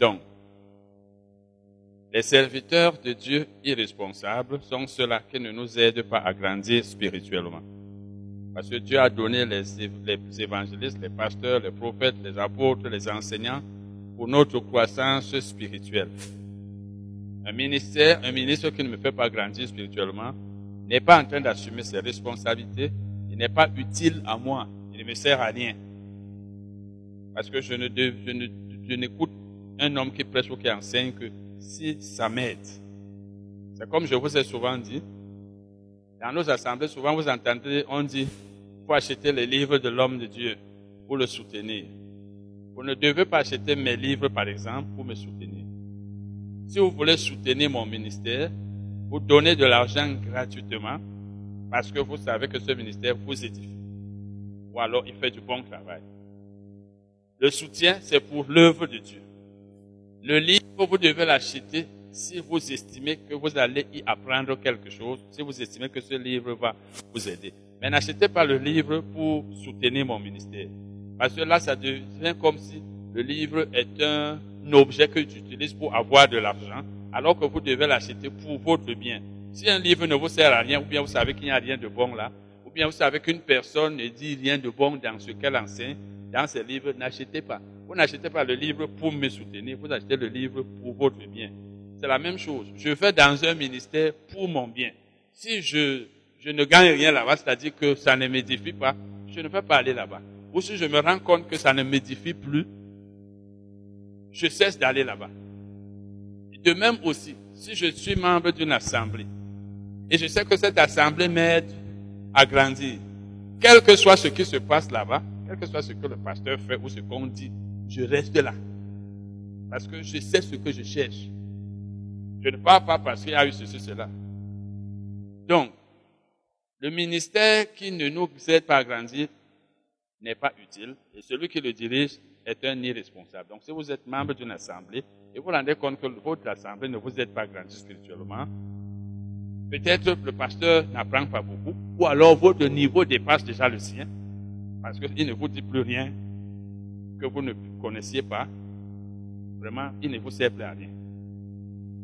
Donc, les serviteurs de Dieu irresponsables sont ceux-là qui ne nous aident pas à grandir spirituellement. Parce que Dieu a donné les, évangélistes, les pasteurs, les prophètes, les apôtres, les enseignants pour notre croissance spirituelle. Un ministère, un ministre qui ne me fait pas grandir spirituellement n'est pas en train d'assumer ses responsabilités, il n'est pas utile à moi, il ne me sert à rien. Parce que je ne, je n'écoute un homme qui prêche ou qui enseigne que si ça m'aide. C'est comme je vous ai souvent dit, dans nos assemblées, souvent vous entendez, on dit, il faut acheter les livres de l'homme de Dieu pour le soutenir. Vous ne devez pas acheter mes livres, par exemple, pour me soutenir. Si vous voulez soutenir mon ministère, vous donnez de l'argent gratuitement parce que vous savez que ce ministère vous édifie. Ou alors il fait du bon travail. Le soutien, c'est pour l'œuvre de Dieu. Le livre, vous devez l'acheter si vous estimez que vous allez y apprendre quelque chose, si vous estimez que ce livre va vous aider. Mais n'achetez pas le livre pour soutenir mon ministère. Parce que là, ça devient comme si le livre est un objet que j'utilise pour avoir de l'argent, alors que vous devez l'acheter pour votre bien. Si un livre ne vous sert à rien, ou bien vous savez qu'il n'y a rien de bon là, ou bien vous savez qu'une personne ne dit rien de bon dans ce qu'elle enseigne, dans ses livres, n'achetez pas. Vous n'achetez pas le livre pour me soutenir, vous achetez le livre pour votre bien. C'est la même chose. Je vais dans un ministère pour mon bien. Si je, ne gagne rien là-bas, c'est-à-dire que ça ne m'édifie pas, je ne vais pas aller là-bas. Ou si je me rends compte que ça ne m'édifie plus, je cesse d'aller là-bas. De même aussi, si je suis membre d'une assemblée et je sais que cette assemblée m'aide à grandir, quel que soit ce qui se passe là-bas, quel que soit ce que le pasteur fait ou ce qu'on dit, je reste là. Parce que je sais ce que je cherche. Je ne parle pas parce qu'il y a eu ceci, cela. Donc, le ministère qui ne nous aide pas à grandir n'est pas utile et celui qui le dirige est un irresponsable. Donc, si vous êtes membre d'une assemblée et vous rendez compte que votre assemblée ne vous aide pas à grandir spirituellement, peut-être le pasteur n'apprend pas beaucoup ou alors votre niveau dépasse déjà le sien parce qu'il ne vous dit plus rien que vous ne connaissiez pas. Vraiment, il ne vous sert plus à rien.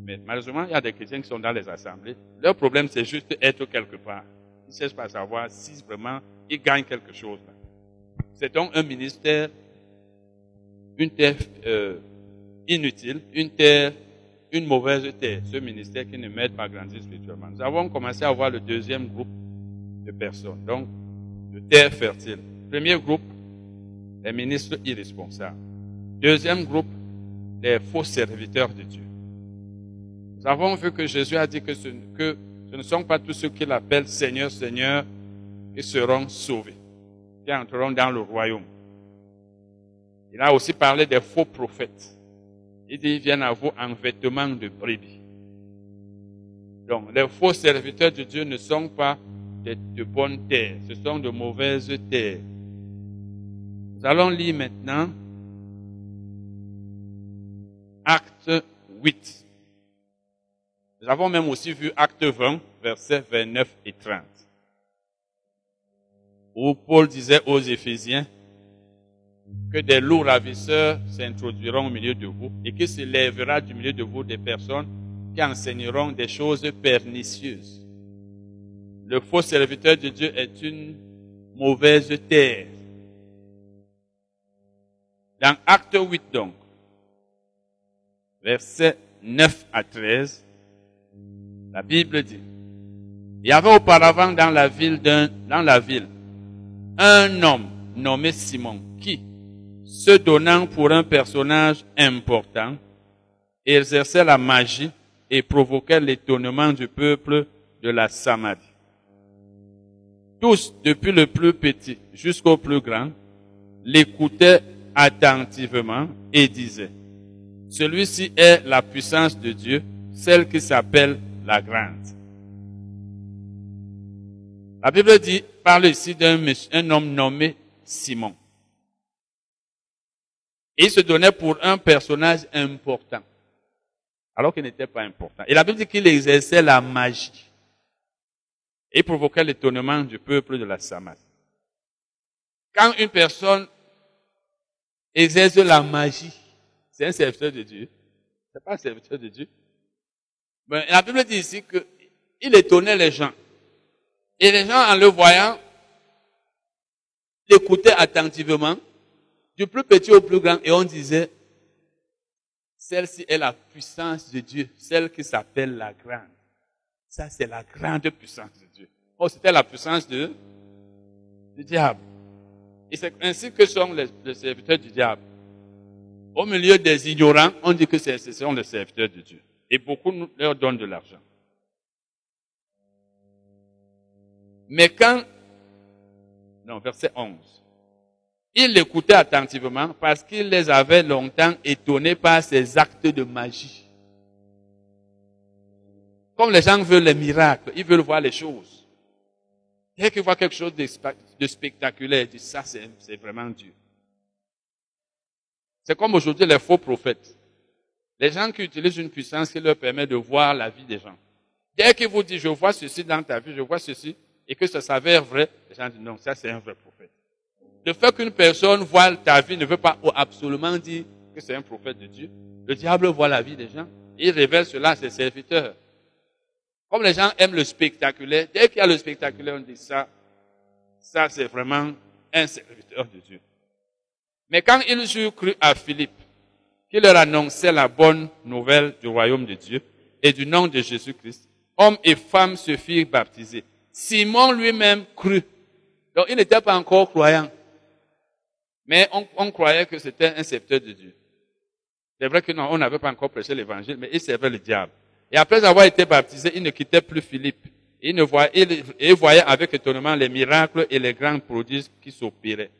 Mais malheureusement, il y a des chrétiens qui sont dans les assemblées. Leur problème, c'est juste être quelque part. Ils ne cherchent pas à savoir si vraiment ils gagnent quelque chose. C'est donc un ministère, une terre euh, inutile, une terre, une mauvaise terre, ce ministère qui ne m'aide pas à grandir spirituellement. Nous avons commencé à voir le deuxième groupe de personnes, donc de terre fertile. Premier groupe, les ministres irresponsables. Deuxième groupe, les faux serviteurs de Dieu. Nous avons vu que Jésus a dit que ce, que ce ne sont pas tous ceux qu'il appelle Seigneur, Seigneur qui seront sauvés, qui entreront dans le royaume. Il a aussi parlé des faux prophètes. Il dit, ils viennent à vous en vêtements de brebis. Donc, les faux serviteurs de Dieu ne sont pas de, de bonnes terres, ce sont de mauvaises terres. Nous allons lire maintenant Acte 8. Nous avons même aussi vu Acte 20, versets 29 et 30. Où Paul disait aux Éphésiens que des loups ravisseurs s'introduiront au milieu de vous et qu'il se lèvera du milieu de vous des personnes qui enseigneront des choses pernicieuses. Le faux serviteur de Dieu est une mauvaise terre. Dans Acte 8 donc, versets 9 à 13, la Bible dit, il y avait auparavant dans la ville d'un, dans la ville, un homme nommé Simon qui, se donnant pour un personnage important, exerçait la magie et provoquait l'étonnement du peuple de la Samarie. Tous, depuis le plus petit jusqu'au plus grand, l'écoutaient attentivement et disaient, celui-ci est la puissance de Dieu, celle qui s'appelle la grande. La Bible dit, parle ici d'un homme nommé Simon. Il se donnait pour un personnage important, alors qu'il n'était pas important. Et la Bible dit qu'il exerçait la magie et provoquait l'étonnement du peuple de la Samarie. Quand une personne exerce la magie, c'est un serviteur de Dieu. C'est pas un serviteur de Dieu. Mais la Bible dit ici qu'il étonnait les gens. Et les gens, en le voyant, l'écoutaient attentivement, du plus petit au plus grand, et on disait, celle-ci est la puissance de Dieu, celle qui s'appelle la grande. Ça, c'est la grande puissance de Dieu. Oh, c'était la puissance de, du diable. Et c'est ainsi que sont les, serviteurs du diable. Au milieu des ignorants, on dit que ce sont les serviteurs de Dieu. Et beaucoup leur donnent de l'argent. Mais quand, non, verset 11, ils l'écoutaient attentivement parce qu'il les avait longtemps étonnés par ses actes de magie. Comme les gens veulent les miracles, ils veulent voir les choses. Dès qu'ils voient quelque chose de spectaculaire, ils disent ça, c'est vraiment Dieu. C'est comme aujourd'hui les faux prophètes. Les gens qui utilisent une puissance qui leur permet de voir la vie des gens. Dès qu'ils vous disent, je vois ceci dans ta vie, je vois ceci, et que ça s'avère vrai, les gens disent, non, ça c'est un vrai prophète. Le fait qu'une personne voit ta vie ne veut pas absolument dire que c'est un prophète de Dieu. Le diable voit la vie des gens. Il révèle cela à ses serviteurs. Comme les gens aiment le spectaculaire, dès qu'il y a le spectaculaire, on dit ça, ça c'est vraiment un serviteur de Dieu. Mais quand ils eurent cru à Philippe, qui leur annonçait la bonne nouvelle du royaume de Dieu et du nom de Jésus-Christ, hommes et femmes se firent baptiser. Simon lui-même crut. Donc il n'était pas encore croyant. Mais on, croyait que c'était un serviteur de Dieu. C'est vrai que non, on n'avait pas encore prêché l'évangile, mais il servait le diable. Et après avoir été baptisé, il ne quittait plus Philippe. Il, ne voyait, il, voyait avec étonnement les miracles et les grands prodiges qui s'opéraient.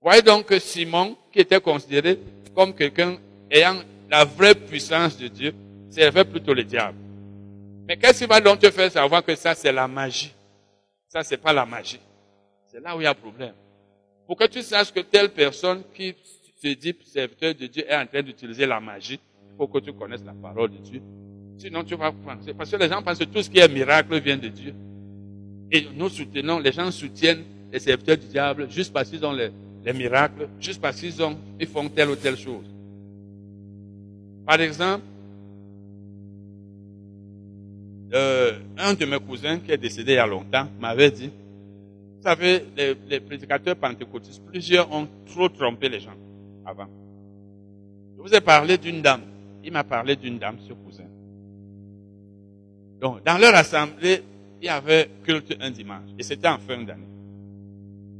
Voyez donc que Simon, qui était considéré comme quelqu'un ayant la vraie puissance de Dieu, servait plutôt le diable. Mais qu'est-ce qui va donc te faire savoir que ça c'est la magie? Ça c'est pas la magie. C'est là où il y a problème. Pour que tu saches que telle personne qui se dit serviteur de Dieu est en train d'utiliser la magie, il faut que tu connaisses la parole de Dieu. Sinon, tu vas penser. Parce que les gens pensent que tout ce qui est miracle vient de Dieu. Et nous soutenons, les gens soutiennent les serviteurs du diable juste parce qu'ils ont les, miracles, juste parce qu'ils ont, ils font telle ou telle chose. Par exemple, euh, un de mes cousins qui est décédé il y a longtemps m'avait dit, savez, les, prédicateurs pentecôtistes, plusieurs ont trop trompé les gens avant. Je vous ai parlé d'une dame. Il m'a parlé d'une dame, ce cousin. Donc, dans leur assemblée, il y avait culte un dimanche. Et c'était en fin d'année.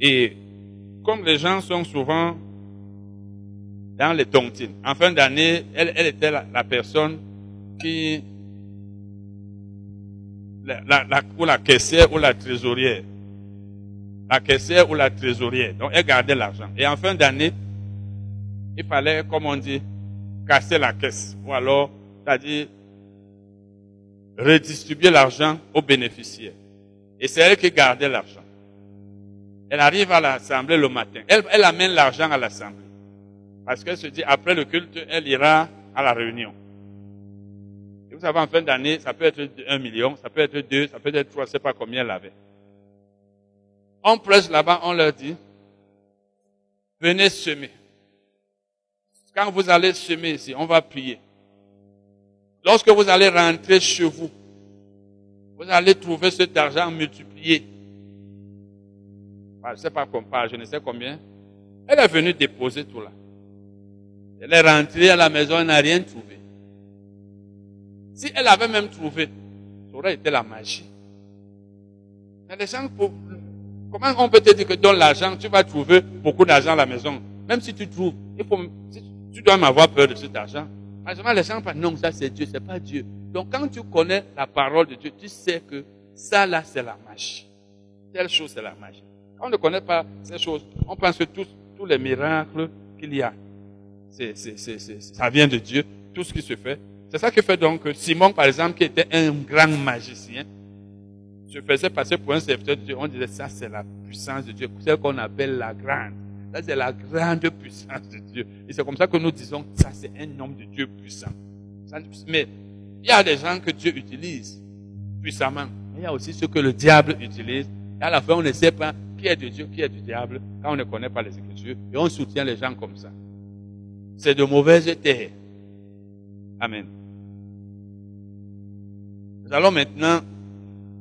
Et comme les gens sont souvent dans les tontines, en fin d'année, elle, elle, était la, personne qui, la, la, ou la caissière ou la trésorière la caissière ou la trésorière. Donc, elle gardait l'argent. Et en fin d'année, il fallait, comme on dit, casser la caisse. Ou alors, c'est-à-dire, redistribuer l'argent aux bénéficiaires. Et c'est elle qui gardait l'argent. Elle arrive à l'assemblée le matin. Elle, elle amène l'argent à l'assemblée. Parce qu'elle se dit, après le culte, elle ira à la réunion. Et vous savez, en fin d'année, ça peut être un million, ça peut être deux, ça peut être trois, je ne sais pas combien elle avait. On presse là-bas, on leur dit, venez semer. Quand vous allez semer ici, on va prier. Lorsque vous allez rentrer chez vous, vous allez trouver cet argent multiplié. Je ne sais pas combien, je ne sais combien. Elle est venue déposer tout là. Elle est rentrée à la maison, elle n'a rien trouvé. Si elle avait même trouvé, ça aurait été la magie. Les gens, Comment on peut te dire que donne l'argent, tu vas trouver beaucoup d'argent à la maison? Même si tu trouves, tu dois m'avoir peur de cet argent. Malheureusement, les gens pensent, non, ça c'est Dieu, c'est pas Dieu. Donc quand tu connais la parole de Dieu, tu sais que ça là, c'est la magie. Telle chose, c'est la magie. On ne connaît pas ces choses, on pense que tous, les miracles qu'il y a, ça vient de Dieu, tout ce qui se fait. C'est ça qui fait donc que Simon, par exemple, qui était un grand magicien, se faisait passer pour un serviteur de Dieu. On disait, ça c'est la puissance de Dieu, celle qu'on appelle la grande. Ça c'est la grande puissance de Dieu. Et c'est comme ça que nous disons, ça c'est un homme de Dieu puissant. Mais il y a des gens que Dieu utilise puissamment. Mais il y a aussi ceux que le diable utilise. Et à la fin, on ne sait pas qui est de Dieu, qui est du diable, quand on ne connaît pas les Écritures. Et on soutient les gens comme ça. c'est de mauvaises terres. Amen. Nous allons maintenant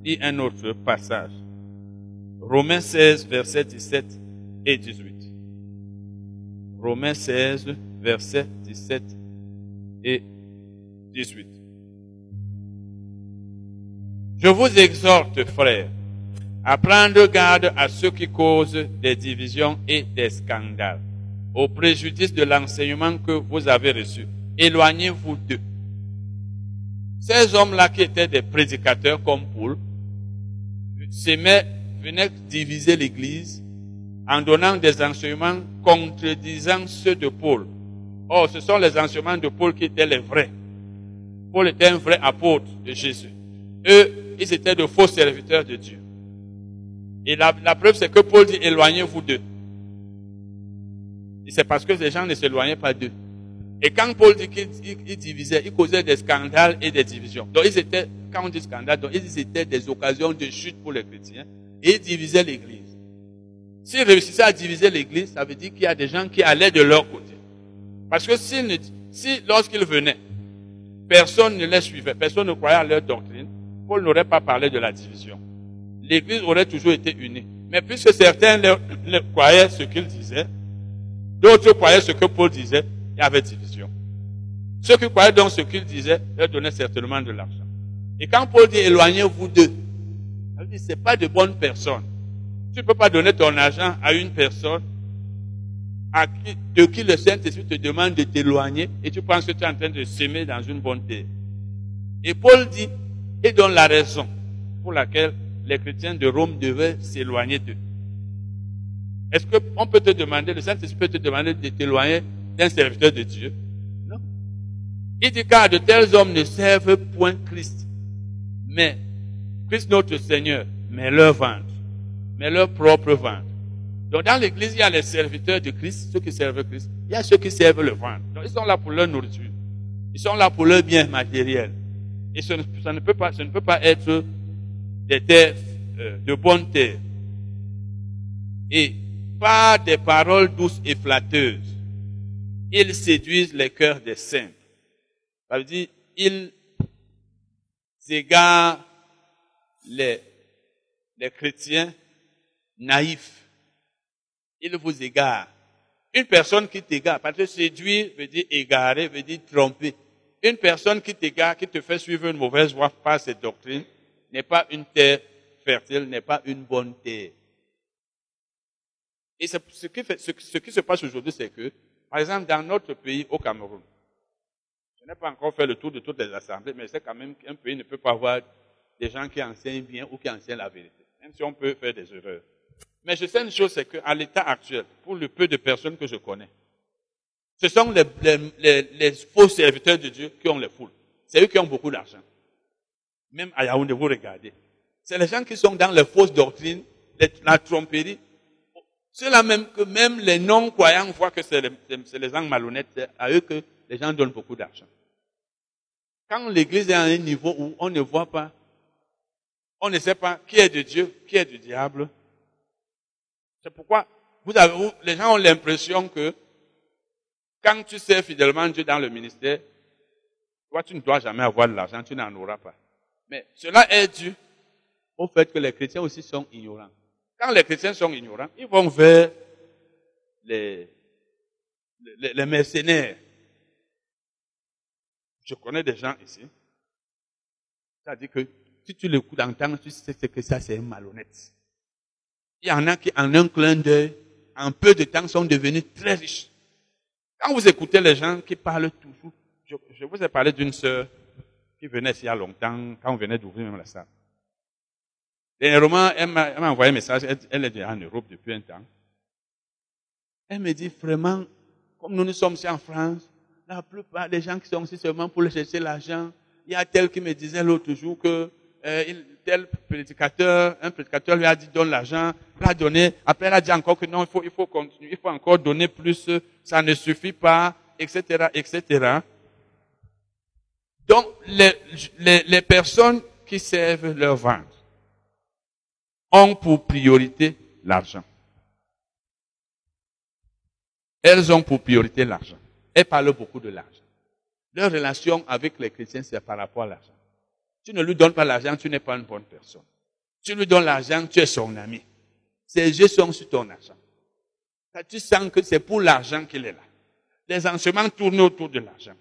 lire un autre passage. Romains 16, versets 17 et 18. Romains 16, versets 17 et 18. Je vous exhorte, frères, à prendre garde à ceux qui causent des divisions et des scandales, au préjudice de l'enseignement que vous avez reçu. Éloignez-vous d'eux. Ces hommes-là qui étaient des prédicateurs comme Paul, venaient diviser l'Église en donnant des enseignements contredisant ceux de Paul. Or, ce sont les enseignements de Paul qui étaient les vrais. Paul était un vrai apôtre de Jésus. Eux, ils étaient de faux serviteurs de Dieu. Et la, preuve, c'est que Paul dit, éloignez-vous d'eux. Et c'est parce que ces gens ne s'éloignaient pas d'eux. Et quand Paul dit qu'il divisait, il causait des scandales et des divisions. Donc ils étaient, quand on dit scandale, donc ils étaient des occasions de chute pour les chrétiens. Et ils divisaient l'église. S'ils réussissaient à diviser l'église, ça veut dire qu'il y a des gens qui allaient de leur côté. Parce que si, si lorsqu'ils venaient, personne ne les suivait, personne ne croyait à leur doctrine, Paul n'aurait pas parlé de la division. L'église aurait toujours été unie. Mais puisque certains croyaient ce qu'ils disaient, d'autres croyaient ce que Paul disait, il y avait division. Ceux qui croyaient donc ce qu'il disait, leur donnaient certainement de l'argent. Et quand Paul dit éloignez-vous d'eux, il dit c'est pas de bonnes personnes. Tu ne peux pas donner ton argent à une personne de qui le Saint-Esprit te demande de t'éloigner et tu penses que tu es en train de s'aimer dans une bonne terre. Et Paul dit, et donne la raison pour laquelle les chrétiens de Rome devaient s'éloigner d'eux. Est-ce qu'on peut te demander, le Saint-Esprit peut te demander de t'éloigner d'un serviteur de Dieu. Non. Il dit car de tels hommes ne servent point Christ, mais Christ notre Seigneur, mais leur ventre, mais leur propre ventre. Donc dans l'église, il y a les serviteurs de Christ, ceux qui servent Christ. Il y a ceux qui servent le ventre. Donc ils sont là pour leur nourriture. Ils sont là pour leur bien matériel. Et ça ne, peut, pas, ne peut pas être des terres, euh, de bonnes terres. Et pas des paroles douces et flatteuses ils séduisent les cœurs des saints. Ça veut dire, ils égarent les, chrétiens naïfs. Ils vous égarent. Une personne qui t'égare, parce que séduire veut dire égarer, veut dire tromper. Une personne qui t'égare, qui te fait suivre une mauvaise voie par ses doctrines, n'est pas une terre fertile, n'est pas une bonne terre. Et ce qui se passe aujourd'hui, c'est que par exemple, dans notre pays, au Cameroun, je n'ai pas encore fait le tour de toutes les assemblées, mais c'est quand même qu'un pays ne peut pas avoir des gens qui enseignent bien ou qui enseignent la vérité, même si on peut faire des erreurs. Mais je sais une chose, c'est qu'à l'état actuel, pour le peu de personnes que je connais, ce sont les, faux serviteurs de Dieu qui ont les foules. C'est eux qui ont beaucoup d'argent. Même à Yaoundé, vous regardez. C'est les gens qui sont dans les fausses doctrines, la tromperie, c'est là même que même les non-croyants voient que c'est les, gens malhonnêtes, c'est à eux que les gens donnent beaucoup d'argent. Quand l'église est à un niveau où on ne voit pas, on ne sait pas qui est de Dieu, qui est du diable, c'est pourquoi vous avez, les gens ont l'impression que quand tu sais fidèlement Dieu dans le ministère, toi, tu ne dois jamais avoir de l'argent, tu n'en auras pas. Mais cela est dû au fait que les chrétiens aussi sont ignorants. Quand les chrétiens sont ignorants, ils vont vers les, les, mercenaires. Je connais des gens ici. C'est-à-dire que si tu l'écoutes entendre, tu sais que ça, c'est malhonnête. Il y en a qui, en un clin d'œil, en peu de temps, sont devenus très riches. Quand vous écoutez les gens qui parlent toujours, je, je vous ai parlé d'une sœur qui venait il y a longtemps, quand on venait d'ouvrir même la salle. Dernièrement, elle m'a envoyé un message, elle, est en Europe depuis un temps. Elle me dit vraiment, comme nous nous sommes ici en France, la plupart des gens qui sont ici seulement pour chercher l'argent, il y a tel qui me disait l'autre jour que euh, tel prédicateur, un prédicateur lui a dit donne l'argent, l'a donné. Après, elle a dit encore que non, il faut, il faut continuer, il faut encore donner plus, ça ne suffit pas, etc., etc. Donc, les, les, les personnes qui servent leur vente, ont pour priorité l'argent. Elles ont pour priorité l'argent. elles parlent beaucoup de l'argent. Leur relation avec les chrétiens, c'est par rapport à l'argent. Tu ne lui donnes pas l'argent, tu n'es pas une bonne personne. Tu lui donnes l'argent, tu es son ami. Ses yeux sont sur ton argent. Tu sens que c'est pour l'argent qu'il est là. Les enseignements tournent autour de l'argent.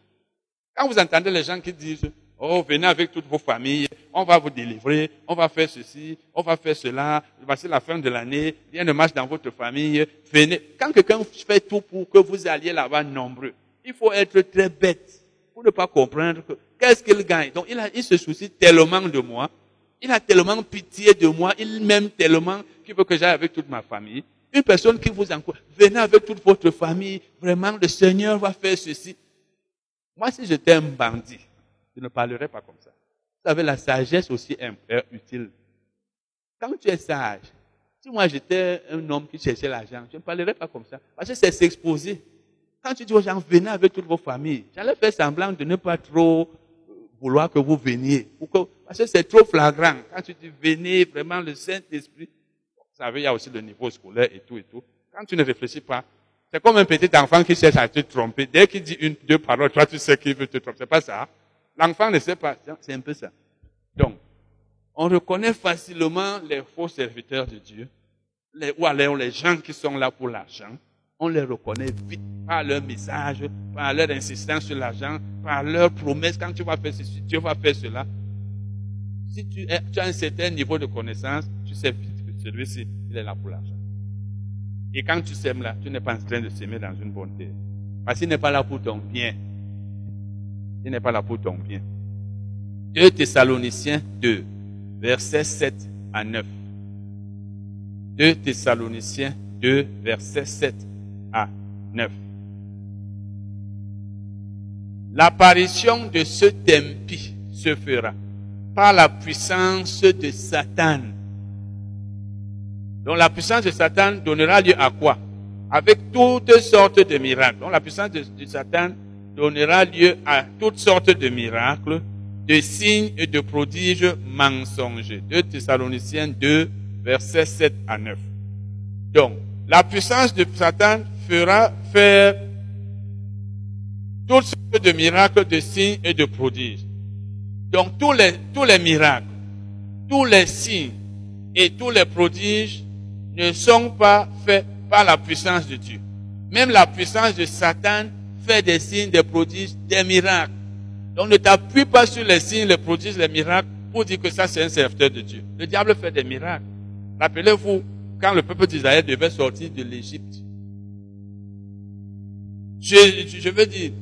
Quand vous entendez les gens qui disent, oh, venez avec toutes vos familles, on va vous délivrer, on va faire ceci, on va faire cela, voici la fin de l'année, a une marche dans votre famille, venez. Quand quelqu'un fait tout pour que vous alliez là-bas nombreux, il faut être très bête pour ne pas comprendre que qu'est-ce qu'il gagne. Donc il, a, il se soucie tellement de moi, il a tellement pitié de moi, il m'aime tellement qu'il veut que j'aille avec toute ma famille. Une personne qui vous encourage, venez avec toute votre famille, vraiment le Seigneur va faire ceci. Moi, si j'étais un bandit, je ne parlerais pas comme ça. Vous savez, la sagesse aussi est utile. Quand tu es sage, si moi j'étais un homme qui cherchait l'argent, je ne parlerais pas comme ça. Parce que c'est s'exposer. Quand tu dis aux gens, venez avec toute vos familles, j'allais faire semblant de ne pas trop euh, vouloir que vous veniez. Parce que c'est trop flagrant. Quand tu dis venez, vraiment le Saint-Esprit, vous savez, il y a aussi le niveau scolaire et tout et tout. Quand tu ne réfléchis pas, c'est comme un petit enfant qui cherche à te tromper. Dès qu'il dit une, deux paroles, toi tu sais qu'il veut te tromper. C'est pas ça. L'enfant ne sait pas. C'est un peu ça. Donc, on reconnaît facilement les faux serviteurs de Dieu, ou alors les gens qui sont là pour l'argent. On les reconnaît vite par leur message, par leur insistance sur l'argent, par leur promesse. Quand tu vas faire ceci, tu vas faire cela. Si tu, as un certain niveau de connaissance, tu sais vite celui-ci, il est là pour l'argent. Et quand tu sèmes là, tu n'es pas en train de s'aimer dans une terre. Parce qu'il n'est pas là pour ton bien. Il n'est pas là pour ton bien. 2 Thessaloniciens 2, versets 7 à 9. 2 Thessaloniciens 2, versets 7 à 9. L'apparition de ce tempi se fera par la puissance de Satan donc la puissance de Satan donnera lieu à quoi? Avec toutes sortes de miracles. Donc la puissance de, Satan donnera lieu à toutes sortes de miracles, de signes et de prodiges mensongers. 2 Thessaloniciens 2, versets 7 à 9. Donc, la puissance de Satan fera faire toutes sortes de miracles, de signes et de prodiges. Donc, tous les, tous les miracles, tous les signes et tous les prodiges ne sont pas faits par la puissance de Dieu. Même la puissance de Satan fait des signes, des prodiges, des miracles. Donc ne t'appuie pas sur les signes, les prodiges, les miracles pour dire que ça c'est un serviteur de Dieu. Le diable fait des miracles. Rappelez-vous, quand le peuple d'Israël devait sortir de l'Égypte, je, veux dire,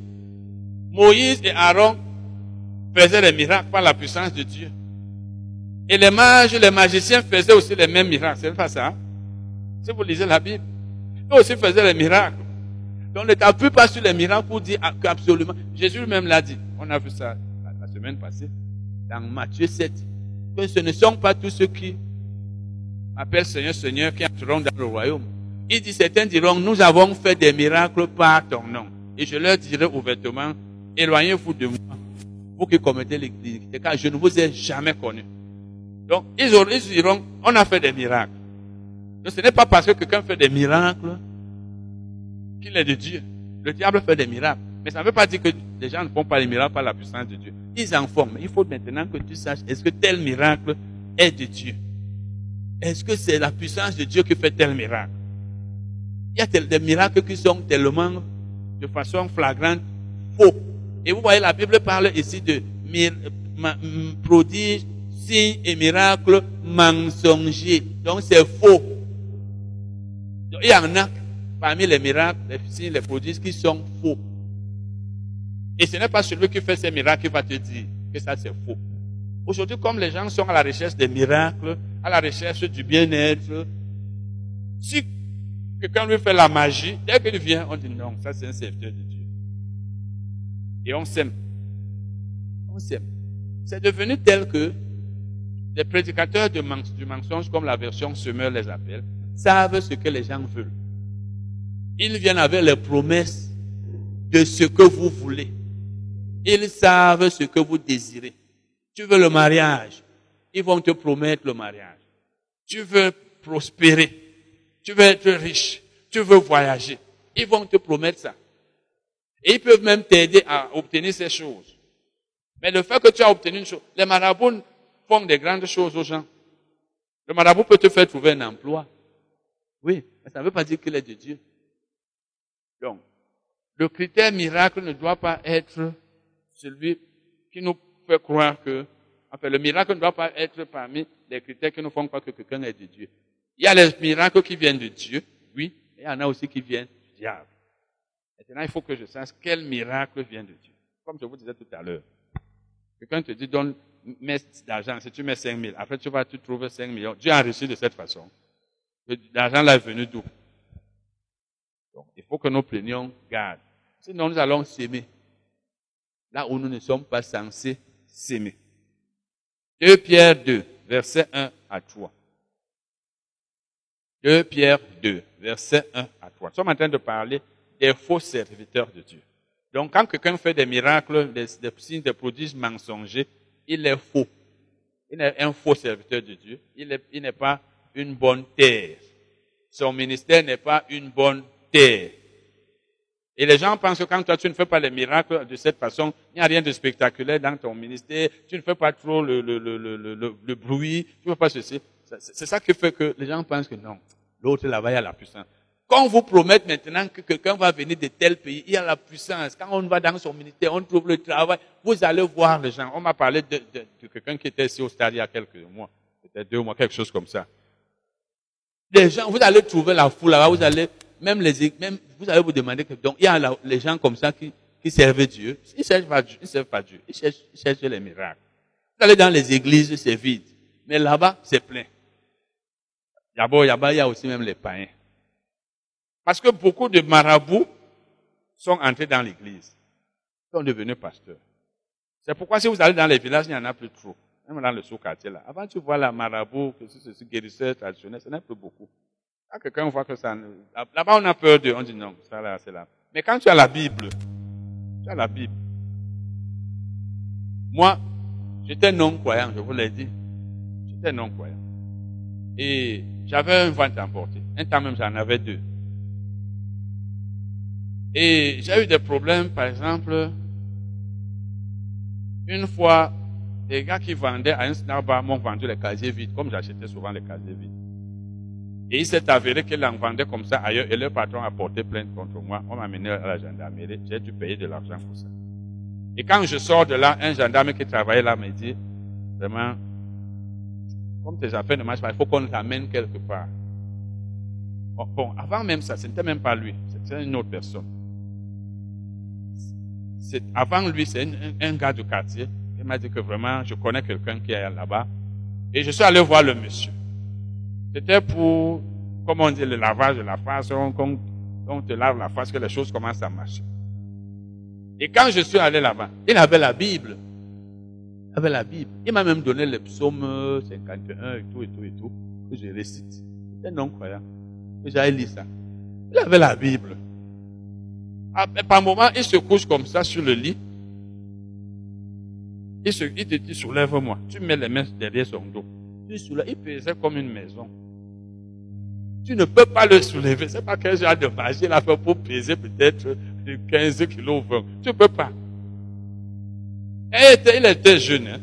Moïse et Aaron faisaient des miracles par la puissance de Dieu. Et les mages, les magiciens faisaient aussi les mêmes miracles. C'est pas ça? Hein? Si vous lisez la Bible, eux aussi faisaient les miracles. Donc ne t'appuie pas sur les miracles pour dire qu'absolument. Jésus lui-même l'a dit. On a vu ça la, semaine passée. Dans Matthieu 7. Que ce ne sont pas tous ceux qui appellent Seigneur, Seigneur qui entreront dans le royaume. Il dit, certains diront, nous avons fait des miracles par ton nom. Et je leur dirai ouvertement, éloignez-vous de moi, vous qui commettez l'iniquité, car je ne vous ai jamais connu. Donc, ils diront, on a fait des miracles. Donc ce n'est pas parce que quelqu'un fait des miracles qu'il est de Dieu. Le diable fait des miracles. Mais ça ne veut pas dire que les gens ne font pas les miracles par la puissance de Dieu. Ils en font. il faut maintenant que tu saches, est-ce que tel miracle est de Dieu? Est-ce que c'est la puissance de Dieu qui fait tel miracle? Il y a des miracles qui sont tellement, de façon flagrante, faux. Et vous voyez, la Bible parle ici de prodiges, signes et miracles mensongers. Donc c'est faux il y en a parmi les miracles, les signes, les prodiges qui sont faux. Et ce n'est pas celui qui fait ces miracles qui va te dire que ça c'est faux. Aujourd'hui, comme les gens sont à la recherche des miracles, à la recherche du bien-être, si quelqu'un lui fait la magie, dès qu'il vient, on dit non, ça c'est un serviteur de Dieu. Et on s'aime. On s'aime. C'est devenu tel que les prédicateurs du mensonge, comme la version Semeur les appelle, savent ce que les gens veulent. Ils viennent avec les promesses de ce que vous voulez. Ils savent ce que vous désirez. Tu veux le mariage, ils vont te promettre le mariage. Tu veux prospérer, tu veux être riche, tu veux voyager, ils vont te promettre ça. Et ils peuvent même t'aider à obtenir ces choses. Mais le fait que tu as obtenu une chose, les marabouts font des grandes choses aux gens. Le marabout peut te faire trouver un emploi. Oui, mais ça ne veut pas dire qu'il est de Dieu. Donc, le critère miracle ne doit pas être celui qui nous fait croire que, enfin, le miracle ne doit pas être parmi les critères qui nous font croire que quelqu'un est de Dieu. Il y a les miracles qui viennent de Dieu, oui, et il y en a aussi qui viennent du diable. Maintenant, il faut que je sache quel miracle vient de Dieu. Comme je vous disais tout à l'heure. Quelqu'un te dit, donne, mets d'argent, si tu mets 5 000, après tu vas te trouver 5 millions. Dieu a reçu de cette façon. L'argent là est venu d'où? Donc, il faut que nous prenions garde. Sinon, nous allons s'aimer. Là où nous ne sommes pas censés s'aimer. 2 Pierre 2, verset 1 à 3. 2 Pierre 2, verset 1 à 3. Nous sommes en train de parler des faux serviteurs de Dieu. Donc, quand quelqu'un fait des miracles, des, signes, des prodiges mensongers, il est faux. Il est un faux serviteur de Dieu. Il n'est pas une bonne terre. Son ministère n'est pas une bonne Et les gens pensent que quand toi tu ne fais pas les miracles de cette façon, il n'y a rien de spectaculaire dans ton ministère, tu ne fais pas trop le, le, le, le bruit, tu ne fais pas ceci. C'est ça qui fait que les gens pensent que non, l'autre là-bas, il y a la puissance. Quand on vous promet maintenant que quelqu'un va venir de tel pays, il y a la puissance. Quand on va dans son ministère, on trouve le travail, vous allez voir les gens. On m'a parlé de, de, de quelqu'un qui était ici au stade il y a quelques mois, peut-être deux mois, quelque chose comme ça. Les gens, vous allez trouver la foule là-bas, vous allez, même les, même, vous allez vous demander que, donc, il y a les gens comme ça qui, qui servent Dieu. Ils ils servent pas Dieu. Ils cherchent, les miracles. Vous allez dans les églises, c'est vide. Mais là-bas, c'est plein. D'abord, il y a aussi même les païens. Parce que beaucoup de marabouts sont entrés dans l'église. sont devenus pasteurs. C'est pourquoi si vous allez dans les villages, il n'y en a plus trop. Même dans le sous-quartier là. Avant, tu vois la marabout, que c'est ce guérisseur traditionnel, ce n'est plus beaucoup. Quand quelqu'un voit que ça, là-bas on a peur de, on dit non, ça là, c'est là. Mais quand tu as la Bible, tu as la Bible. Moi, j'étais non-croyant, je vous l'ai dit. J'étais non-croyant. Et j'avais un ventre emporté. Un temps même, j'en avais deux. Et j'ai eu des problèmes, par exemple, une fois, des gars qui vendaient à un snack m'ont vendu les casiers vides, comme j'achetais souvent les casiers vides. Et il s'est avéré qu'ils en vendaient comme ça ailleurs et le patron a porté plainte contre moi. On m'a amené à la gendarmerie. J'ai dû payer de l'argent pour ça. Et quand je sors de là, un gendarme qui travaillait là me dit, vraiment, comme tes affaires ne marchent pas, il faut qu'on t'amène quelque part. Bon, avant même ça, ce n'était même pas lui, c'était une autre personne. Avant lui, c'est un, gars du quartier. Il m'a dit que vraiment, je connais quelqu'un qui est là-bas. Et je suis allé voir le monsieur. C'était pour, comment on dit, le lavage de la face, on, on te lave la face, que les choses commencent à marcher. Et quand je suis allé là-bas, il avait la Bible avait la Bible. Il m'a même donné le psaume 51 et tout et tout et tout, que je récite. C'est non-croyant. J'avais lu ça. Il avait la Bible. Ah, par moment, il se couche comme ça sur le lit. Il, se, il te dit, soulève-moi. Tu mets les mains derrière son dos. Il pesait comme une maison. Tu ne peux pas le soulever. C'est pas quel genre de magie il a fait pour peser peut-être 15 kilos ou 20. Tu ne peux pas. Il était, il était jeune, hein.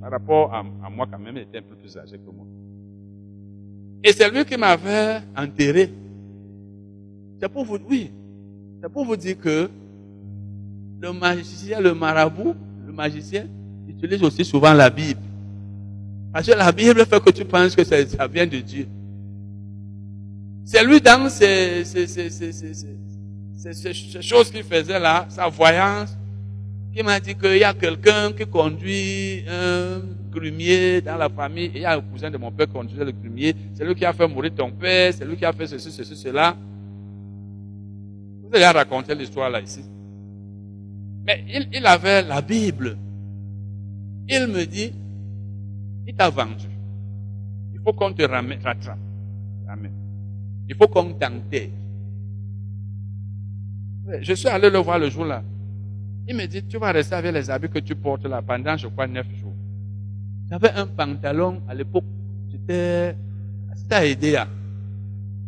par rapport à, moi quand même, il était un peu plus âgé que moi. Et c'est lui qui m'avait enterré. C'est pour vous, oui, c'est pour vous dire que le magicien, le marabout, le magicien, utilise aussi souvent la Bible. Parce que la Bible fait que tu penses que ça, vient de Dieu. C'est lui dans ces, ces, ces, ces choses qu'il faisait là, sa voyance, qui m'a dit qu'il y a quelqu'un qui conduit un grumier dans la famille. il y a un cousin de mon père qui conduisait le grumier. C'est lui qui a fait mourir ton père. C'est lui qui a fait ceci, ceci, cela. Vous allez raconter l'histoire là ici. Mais il avait la Bible. Il me dit, il t'a vendu. Il faut qu'on te ramène, rattrape. Il faut qu'on t'enterre. Je suis allé le voir le jour là. Il me dit, tu vas rester avec les habits que tu portes là pendant, je crois, neuf jours. J'avais un pantalon à l'époque, c'était, à Edea.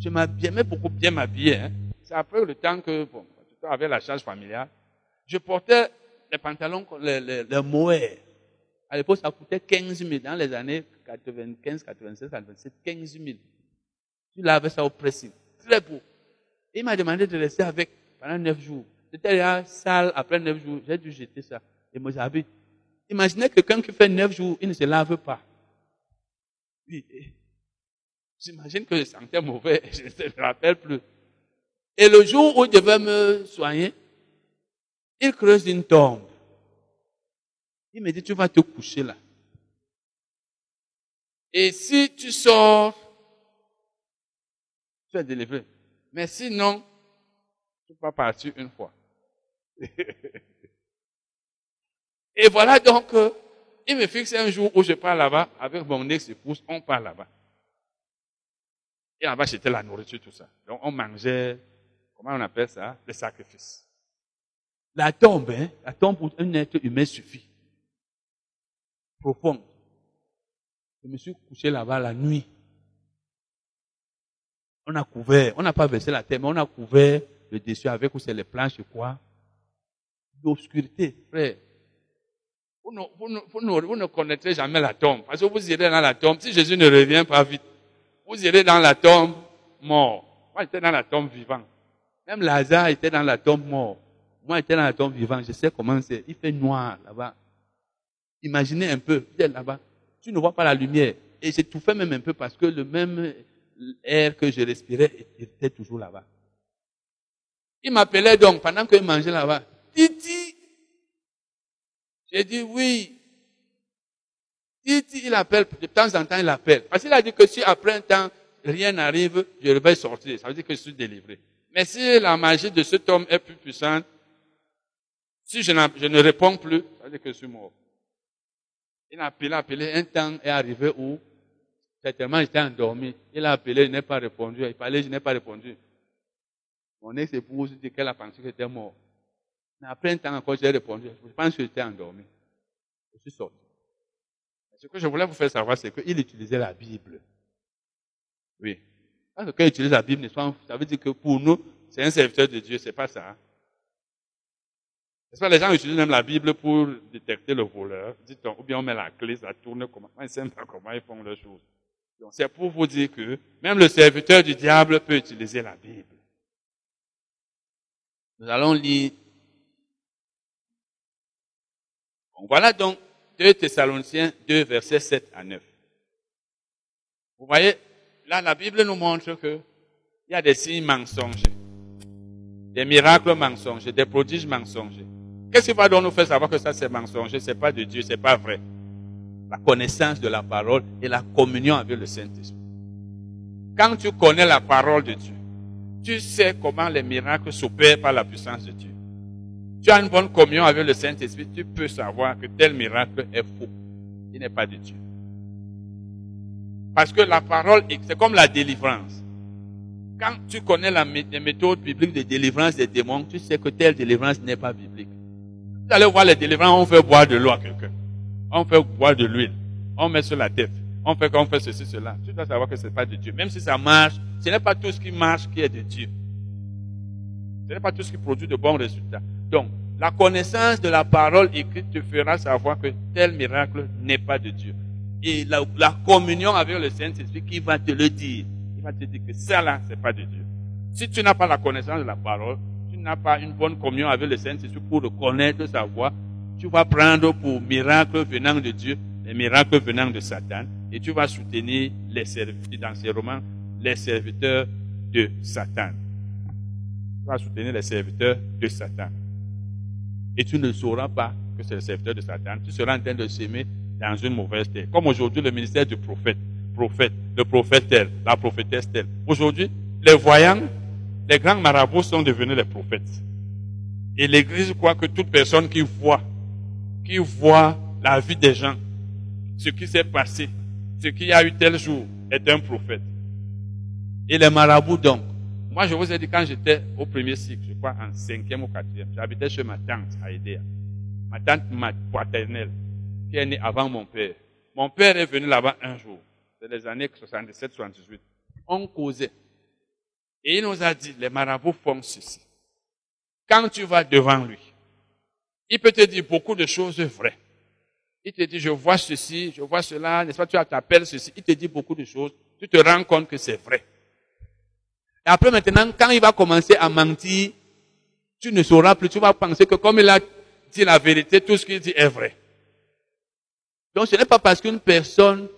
Je m'aimais beaucoup bien m'habiller. Hein. C'est après le temps que, bon, avais la charge familiale. Je portais les pantalons, les, les, les mohair. À l'époque, ça coûtait 15 000. Dans les années 95, 96, 97, 15 000. Tu lavais ça au pressing. Très beau. il m'a demandé de rester avec pendant 9 jours. J'étais déjà sale après 9 jours. J'ai dû jeter ça. Et moi, j'avais. Imaginez quelqu'un qui fait 9 jours, il ne se lave pas. Oui. J'imagine que je sentais mauvais. Je ne me rappelle plus. Et le jour où je devais me soigner, il creuse une tombe. Il me dit, tu vas te coucher là. Et si tu sors, tu es délivré. Mais sinon, tu vas partir une fois. Et voilà donc, il me fixe un jour où je pars là-bas avec mon ex-épouse, on part là-bas. Et là-bas, c'était la nourriture, tout ça. Donc, on mangeait, comment on appelle ça? Le sacrifice. La tombe, hein, la tombe pour un être humain suffit. Profond. Je me suis couché là-bas la nuit. On a couvert, on n'a pas versé la terre, mais on a couvert le dessus avec où c'est les planches quoi. L'obscurité, frère. Vous ne, vous, ne, connaîtrez jamais la tombe. Parce que vous irez dans la tombe. Si Jésus ne revient pas vite, vous irez dans la tombe mort. Moi, j'étais dans la tombe vivante. Même Lazare était dans la tombe mort. Moi, j'étais dans la tombe vivante. Je sais comment c'est. Il fait noir là-bas. Imaginez un peu, là-bas. Tu ne vois pas la lumière. Et j'étouffais même un peu parce que le même air que je respirais était toujours là-bas. Il m'appelait donc pendant qu'il mangeait là-bas. Titi. J'ai dit oui. Titi, il appelle, de temps en temps, il appelle. Parce qu'il a dit que si après un temps, rien n'arrive, je vais sortir. Ça veut dire que je suis délivré. Mais si la magie de cet homme est plus puissante, si je, je ne réponds plus, ça veut dire que je suis mort. Il a appelé, appelé, un temps est arrivé où, certainement j'étais endormi. Il a appelé, je n'ai pas répondu. Il parlait, je n'ai pas répondu. Mon ex-épouse dit qu'elle a pensé que j'étais mort. Mais après un temps encore, j'ai répondu. Je pense que j'étais endormi. Je suis sorti. Ce que je voulais vous faire savoir, c'est qu'il utilisait la Bible. Oui. Quand il utilise la Bible, ça veut dire que pour nous, c'est un serviteur de Dieu, c'est pas ça. N'est-ce pas, les gens utilisent même la Bible pour détecter le voleur? Dites-on, ou bien on met la clé, ça tourne comment. Ils ne savent pas comment ils font leurs choses. Donc c'est pour vous dire que même le serviteur du diable peut utiliser la Bible. Nous allons lire. voilà donc 2 Thessaloniciens 2, versets 7 à 9. Vous voyez, là, la Bible nous montre que il y a des signes mensongers, des miracles mensongers, des prodiges mensongers. Qu'est-ce qui va donc nous faire savoir que ça c'est mensonger, c'est pas de Dieu, c'est pas vrai? La connaissance de la parole et la communion avec le Saint-Esprit. Quand tu connais la parole de Dieu, tu sais comment les miracles s'opèrent par la puissance de Dieu. Tu as une bonne communion avec le Saint-Esprit, tu peux savoir que tel miracle est faux. Il n'est pas de Dieu. Parce que la parole, c'est comme la délivrance. Quand tu connais la, les méthodes bibliques de délivrance des démons, tu sais que telle délivrance n'est pas biblique. Vous allez voir les délivrants, on fait boire de l'eau à quelqu'un. On fait boire de l'huile. On met sur la tête. On fait qu'on fait ceci, cela. Tu dois savoir que ce n'est pas de Dieu. Même si ça marche, ce n'est pas tout ce qui marche qui est de Dieu. Ce n'est pas tout ce qui produit de bons résultats. Donc, la connaissance de la parole écrite te fera savoir que tel miracle n'est pas de Dieu. Et la, communion avec le Saint-Esprit qui va te le dire. Il va te dire que ça là, c'est pas de Dieu. Si tu n'as pas la connaissance de la parole, n'as pas une bonne communion avec le Saint-Esprit pour reconnaître sa voix, tu vas prendre pour miracle venant de Dieu les miracles venant de Satan et tu vas soutenir les serviteurs, dans ces romans, les serviteurs de Satan. Tu vas soutenir les serviteurs de Satan. Et tu ne sauras pas que c'est le serviteur de Satan. Tu seras en train de s'aimer dans une mauvaise terre. Comme aujourd'hui, le ministère du prophète, prophète, le prophète tel, la prophétesse telle. Aujourd'hui, les voyants les grands marabouts sont devenus les prophètes. Et l'Église croit que toute personne qui voit, qui voit la vie des gens, ce qui s'est passé, ce qu'il y a eu tel jour, est un prophète. Et les marabouts donc, moi je vous ai dit quand j'étais au premier cycle, je crois en cinquième ou quatrième, j'habitais chez ma tante à. Ma tante ma paternelle, qui est née avant mon père. Mon père est venu là-bas un jour, c'est les années 77-78. On causait. Et il nous a dit, les marabouts font ceci. Quand tu vas devant lui, Il peut te dire beaucoup de choses vraies. Il te dit, je vois ceci, je vois cela, n'est-ce pas, tu t'appelles ceci. Il te dit beaucoup de choses. Tu te rends compte que c'est vrai. Et après maintenant, quand il va commencer à mentir, tu ne sauras plus, tu vas penser que comme il a dit la vérité, tout ce qu'il dit est vrai. Donc ce n'est pas parce qu'une personne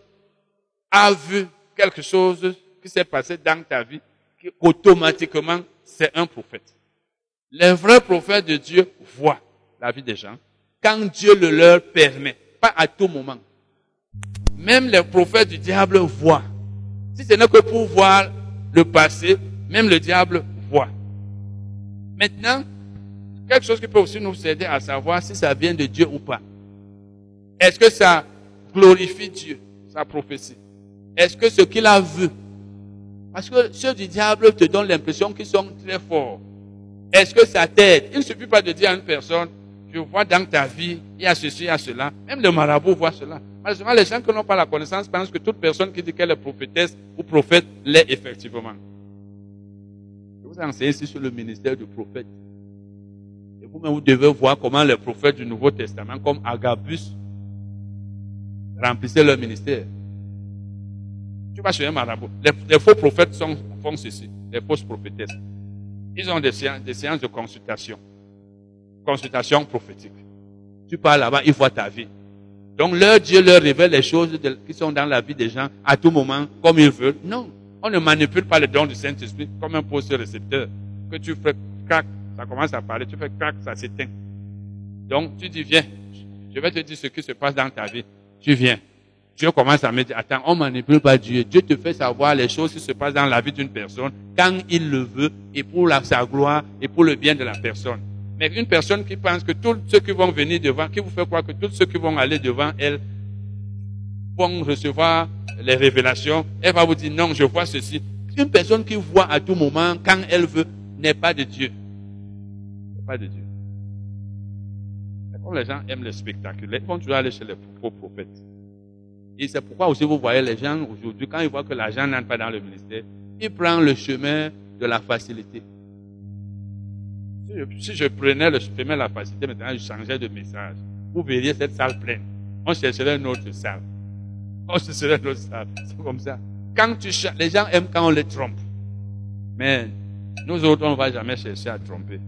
a vu quelque chose qui s'est passé dans ta vie qu'automatiquement c'est un prophète. Les vrais prophètes de Dieu voient la vie des gens quand Dieu le leur permet, pas à tout moment. Même les prophètes du diable voient. Si ce n'est que pour voir le passé, même le diable voit. Maintenant, quelque chose qui peut aussi nous aider à savoir si ça vient de Dieu ou pas. Est-ce que ça glorifie Dieu, sa prophétie? Est-ce que ce qu'il a vu Parce que ceux du diable te donnent l'impression qu'ils sont très forts. Est-ce que ça t'aide? Il ne suffit pas de dire à une personne, je vois dans ta vie, il y a ceci, il y a cela. Même le marabout voit cela. Malheureusement, les gens qui n'ont pas la connaissance pensent que toute personne qui dit qu'elle est prophétesse ou prophète l'est effectivement. Je vous ai ici sur le ministère du prophète. Et vous-même, vous devez voir comment les prophètes du Nouveau Testament, comme Agabus, remplissaient leur ministère. Tu vas chez un marabout. Les, faux prophètes font ceci, les fausses prophétesses. Ils ont des séances, des séances de consultation. Consultation prophétique. Tu parles là-bas, ils voient ta vie. Donc leur Dieu leur révèle les choses qui sont dans la vie des gens à tout moment, comme ils veulent. Non. On ne manipule pas le don du Saint-Esprit comme un poste récepteur. Que tu fais crac, ça commence à parler, tu fais crac, ça s'éteint. Donc tu dis, viens, je vais te dire ce qui se passe dans ta vie. Tu viens. Dieu commence à me dire, attends, on manipule pas Dieu. Dieu te fait savoir les choses qui se passent dans la vie d'une personne quand il le veut et pour la, sa gloire et pour le bien de la personne. Mais une personne qui pense que tous ceux qui vont venir devant, qui vous fait croire que tous ceux qui vont aller devant elle vont recevoir les révélations, elle va vous dire non, je vois ceci. Une personne qui voit à tout moment, quand elle veut, n'est pas de Dieu. Pas de Dieu. les gens aiment le spectaculaire, ils vont toujours aller chez les faux prophètes. Et c'est pourquoi aussi vous voyez les gens aujourd'hui, quand ils voient que l'argent n'entre pas dans le ministère, ils prennent le chemin de la facilité. Si je, prenais le chemin de la facilité, maintenant je changeais de message. Vous verriez cette salle pleine. On chercherait une autre salle. On chercherait une autre salle. C'est comme ça. Quand tu les gens aiment quand on les trompe. Mais nous autres, on ne va jamais chercher à tromper.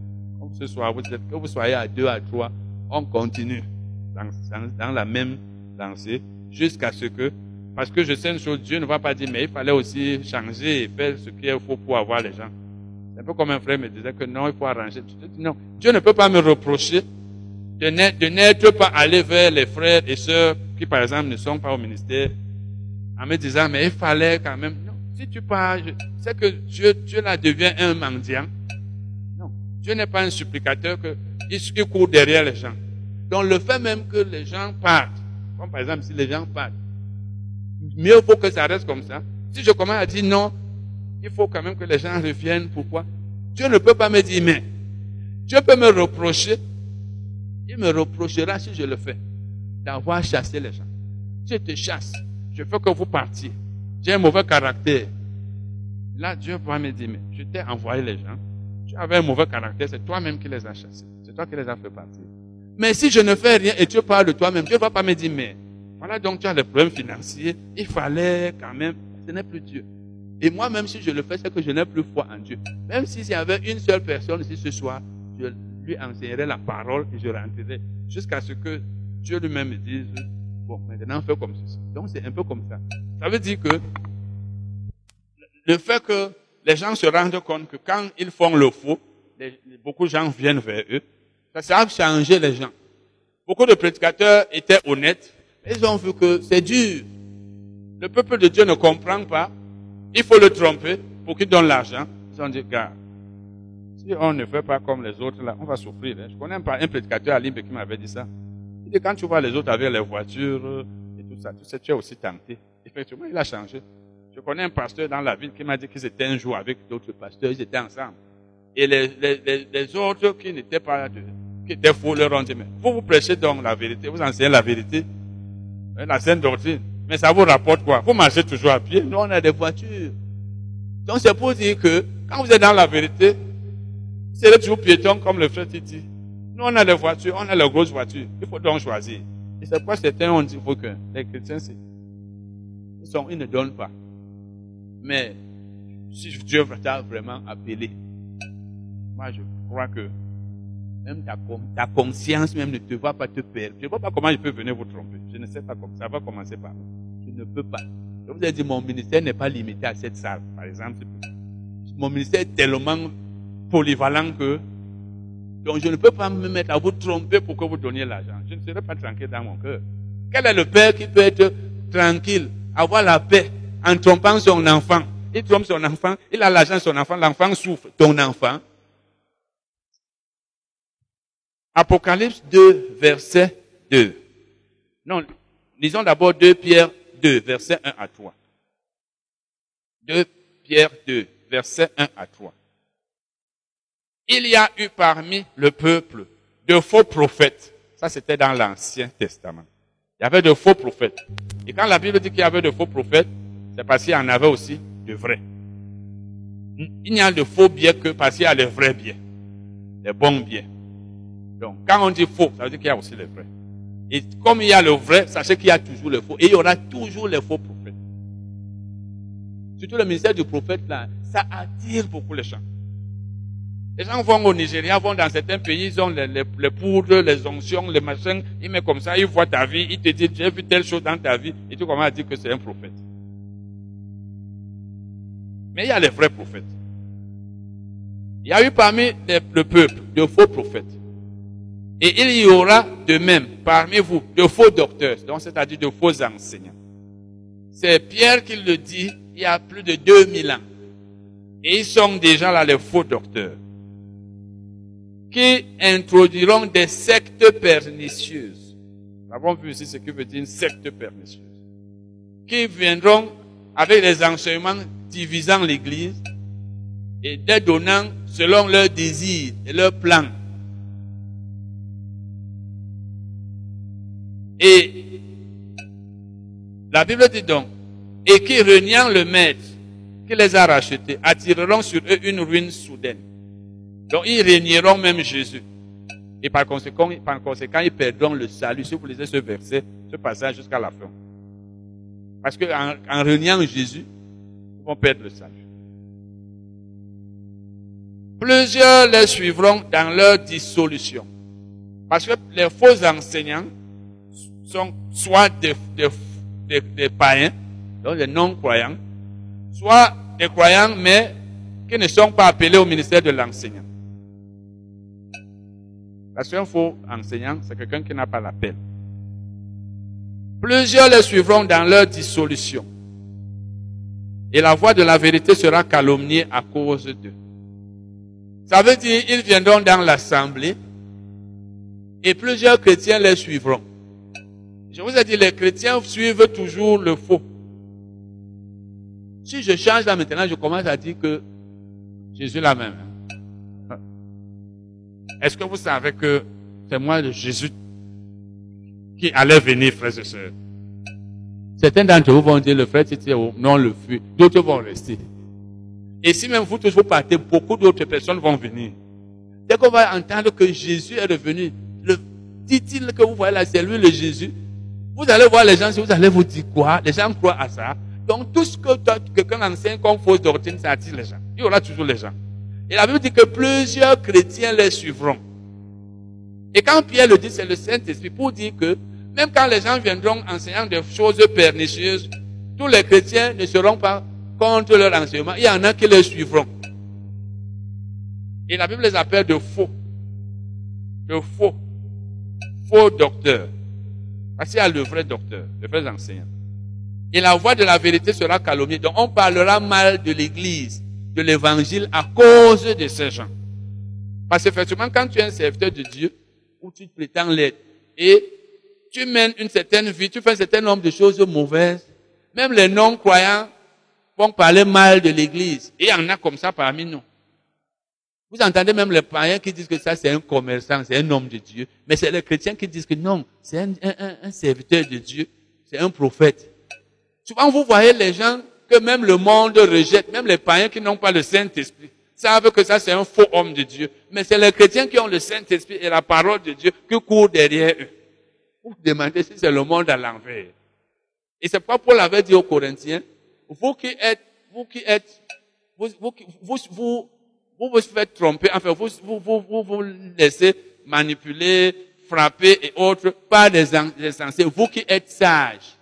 Que vous soyez à deux, à trois, on continue dans, dans la même lancée jusqu'à ce que, parce que je sais une chose, Dieu ne va pas dire, mais il fallait aussi changer et faire ce qu'il faut pour avoir les gens. C'est un peu comme un frère me disait que non, il faut arranger. Non, Dieu ne peut pas me reprocher de n'être pas allé vers les frères et sœurs qui, par exemple, ne sont pas au ministère en me disant, mais il fallait quand même. Non, si tu parles, c'est que Dieu, Dieu là devient un mendiant. Non, Dieu n'est pas un supplicateur que il court derrière les gens. Donc le fait même que les gens partent, comme par exemple si les gens partent, mieux vaut que ça reste comme ça. Si je commence à dire non, il faut quand même que les gens reviennent. Pourquoi? Dieu ne peut pas me dire mais. Dieu peut me reprocher. Il me reprochera si je le fais. D'avoir chassé les gens. Je te chasse. Je veux que vous partiez. J'ai un mauvais caractère. Là, Dieu va me dire, mais je t'ai envoyé les gens. Tu avais un mauvais caractère, c'est toi-même qui les as chassés. C'est toi qui les as fait partir. Mais si je ne fais rien et tu parles de toi-même, Dieu ne va pas me dire, mais voilà donc tu as des problèmes financiers, il fallait quand même, ce n'est plus Dieu. Et moi, même si je le fais, c'est que je n'ai plus foi en Dieu. Même s'il y avait une seule personne ici ce soir, je lui enseignerais la parole et je rentrerai jusqu'à ce que Dieu lui-même me dise, bon, maintenant fais comme ceci. Donc c'est un peu comme ça. Ça veut dire que le fait que les gens se rendent compte que quand ils font le faux, beaucoup de gens viennent vers eux, ça a changé les gens. Beaucoup de prédicateurs étaient honnêtes, ils ont vu que c'est dur. Le peuple de Dieu ne comprend pas il faut le tromper pour qu'il donne l'argent. Ils ont dit, gars, si on ne fait pas comme les autres, là, on va souffrir. Hein. Je connais un, un prédicateur à Limbe qui m'avait dit ça. Il dit, quand tu vois les autres avec les voitures et tout ça, tu sais, tu es aussi tenté. Effectivement, il a changé. Je connais un pasteur dans la ville qui m'a dit qu'ils étaient un jour avec d'autres pasteurs, ils étaient ensemble. Et les, autres qui n'étaient pas, qui étaient faux, leur ont dit, mais vous vous prêchez donc la vérité, vous enseignez la vérité, hein, la sainte doctrine. Mais ça vous rapporte quoi? Vous marchez toujours à pied? Nous, on a des voitures. Donc c'est pour dire que quand vous êtes dans la vérité, c'est toujours piéton comme le frère Titi. Nous, on a les voitures, on a les grosses voitures. Il faut donc choisir. Et c'est pourquoi certains ont dit que les chrétiens, ils ne donnent pas. Mais si Dieu t'a vraiment appelé, moi je crois que même ta, conscience même ne te va pas te perdre. Je ne vois pas comment je peux venir vous tromper. Je ne sais pas comment. Ça va commencer par Je ne peux pas. Je vous ai dit, mon ministère n'est pas limité à cette salle, par exemple. Mon ministère est tellement polyvalent que donc je ne peux pas me mettre à vous tromper pour que vous donniez l'argent. Je ne serai pas tranquille dans mon cœur. Quel est le père qui peut être tranquille, avoir la paix en trompant son enfant? Il trompe son enfant, il a l'argent de son enfant, l'enfant souffre. Ton enfant. Apocalypse 2, verset 2. Non, lisons d'abord 2 Pierre 2, verset 1 à 3. 2 Pierre 2, verset 1 à 3 il y a eu parmi le peuple de faux prophètes. Ça, c'était dans l'Ancien Testament. Il y avait de faux prophètes. Et quand la Bible dit qu'il y avait de faux prophètes, c'est parce qu'il y en avait aussi de vrais. Il n'y a de faux biens que parce qu'il y a les vrais biens. Les bons biens. Donc, quand on dit faux, ça veut dire qu'il y a aussi les vrais. Et comme il y a le vrai, sachez qu'il y a toujours le faux. Et il y aura toujours les faux prophètes. Surtout le ministère du prophète, là, ça attire beaucoup les gens. Les gens vont au Nigeria, vont dans certains pays, ils ont les, les, poudres, les onctions, les machins, ils mettent comme ça, ils voient ta vie, ils te disent, j'ai vu telle chose dans ta vie, et tu commences à dire que c'est un prophète. Mais il y a les vrais prophètes. Il y a eu parmi le peuple de faux prophètes. Et il y aura de même parmi vous de faux docteurs, donc c'est-à-dire de faux enseignants. C'est Pierre qui le dit il y a plus de 2000 ans. Et ils sont déjà là les faux docteurs qui introduiront des sectes pernicieuses. Nous avons vu ici ce que veut dire une secte pernicieuse. Qui viendront avec des enseignements divisant l'Église et dédonnant selon leurs désirs et leurs plans. Et la Bible dit donc, et qui reniant le maître qui les a rachetés, attireront sur eux une ruine soudaine. Donc ils régneront même Jésus. Et par conséquent, par conséquent, ils perdront le salut. Si vous lisez ce verset, ce passage jusqu'à la fin. Parce qu'en en, reniant Jésus, ils vont perdre le salut. Plusieurs les suivront dans leur dissolution. Parce que les faux enseignants sont soit des, des, païens, donc des non-croyants, soit des croyants, mais qui ne sont pas appelés au ministère de l'enseignant. Parce qu'un faux enseignant, c'est quelqu'un qui n'a pas l'appel. Plusieurs les suivront dans leur dissolution. Et la voix de la vérité sera calomniée à cause d'eux. Ça veut dire, ils viendront dans l'assemblée et plusieurs chrétiens les suivront. Je vous ai dit, les chrétiens suivent toujours le faux. Si je change là maintenant, je commence à dire que Jésus la même. Est-ce que vous savez que c'est moi, Jésus, qui allait venir, frères et sœurs? Certains d'entre vous vont dire, le frère Titi, non, le fut. D'autres vont rester. Et si même vous tous vous partez, beaucoup d'autres personnes vont venir. Dès qu'on va entendre que Jésus est revenu, le dit-il que vous voyez là, c'est lui le Jésus. Vous allez voir les gens, si vous allez vous dire quoi, les gens croient à ça. Donc tout ce que quelqu'un enseigne comme fausse doctrine, ça attire les gens. Il y aura toujours les gens. Et la Bible dit que plusieurs chrétiens les suivront. Et quand Pierre le dit, c'est le Saint-Esprit pour dire que même quand les gens viendront enseignant des choses pernicieuses, tous les chrétiens ne seront pas contre leur enseignement. Il y en a qui les suivront. Et la Bible les appelle de faux. De faux. Faux docteurs. Parce qu'il y a le vrai docteur, le vrai enseignant. Et la voix de la vérité sera calomniée. Donc on parlera mal de l'Église de l'évangile à cause de ces gens. Parce qu'effectivement, quand tu es un serviteur de Dieu, ou tu prétends l'être, et tu mènes une certaine vie, tu fais un certain nombre de choses mauvaises, même les non-croyants vont parler mal de l'église. Et il y en a comme ça parmi nous. Vous entendez même les païens qui disent que ça c'est un commerçant, c'est un homme de Dieu. Mais c'est les chrétiens qui disent que non, c'est un, un serviteur de Dieu, c'est un prophète. Souvent vous voyez les gens que même le monde rejette, même les païens qui n'ont pas le Saint-Esprit. savent que ça c'est un faux homme de Dieu. Mais c'est les chrétiens qui ont le Saint-Esprit et la parole de Dieu qui courent derrière eux. Vous vous demandez si c'est le monde à l'envers. Et c'est pourquoi Paul avait dit aux Corinthiens, vous qui êtes, vous qui êtes, vous, vous, vous, vous, vous vous faites tromper, enfin, vous vous, vous, vous, laissez manipuler, frapper et autres par des insensés, vous qui êtes sages.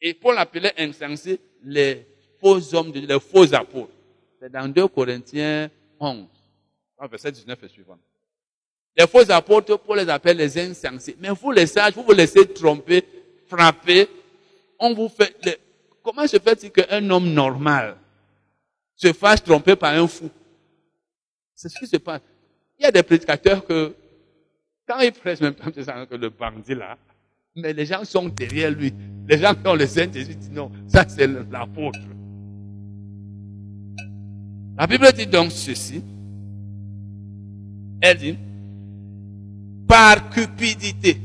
Et Paul appelait insensés les faux hommes, les faux apôtres. C'est dans 2 Corinthiens 11, verset 19 et suivant. Les faux apôtres, Paul les appelle les insensés. Mais vous les sages, vous vous laissez tromper, frapper. On vous fait, comment se fait-il qu'un homme normal se fasse tromper par un fou? C'est ce qui se passe. Il y a des prédicateurs que, quand ils prêchent même temps, que le bandit là, mais les gens sont derrière lui. Les gens qui ont le Saint-Esprit disent non, ça c'est l'apôtre. La Bible dit donc ceci. Elle dit, par cupidité.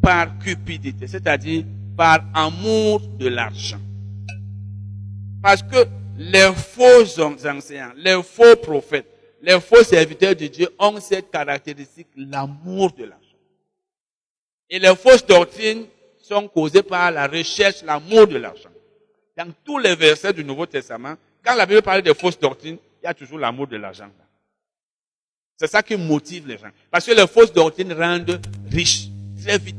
Par cupidité, c'est-à-dire par amour de l'argent. Parce que les faux enseignants, les faux prophètes, les faux serviteurs de Dieu ont cette caractéristique, l'amour de l'argent. Et les fausses doctrines sont causées par la recherche, l'amour de l'argent. Dans tous les versets du Nouveau Testament, quand la Bible parle de fausses doctrines, il y a toujours l'amour de l'argent. C'est ça qui motive les gens. Parce que les fausses doctrines rendent riches très vite.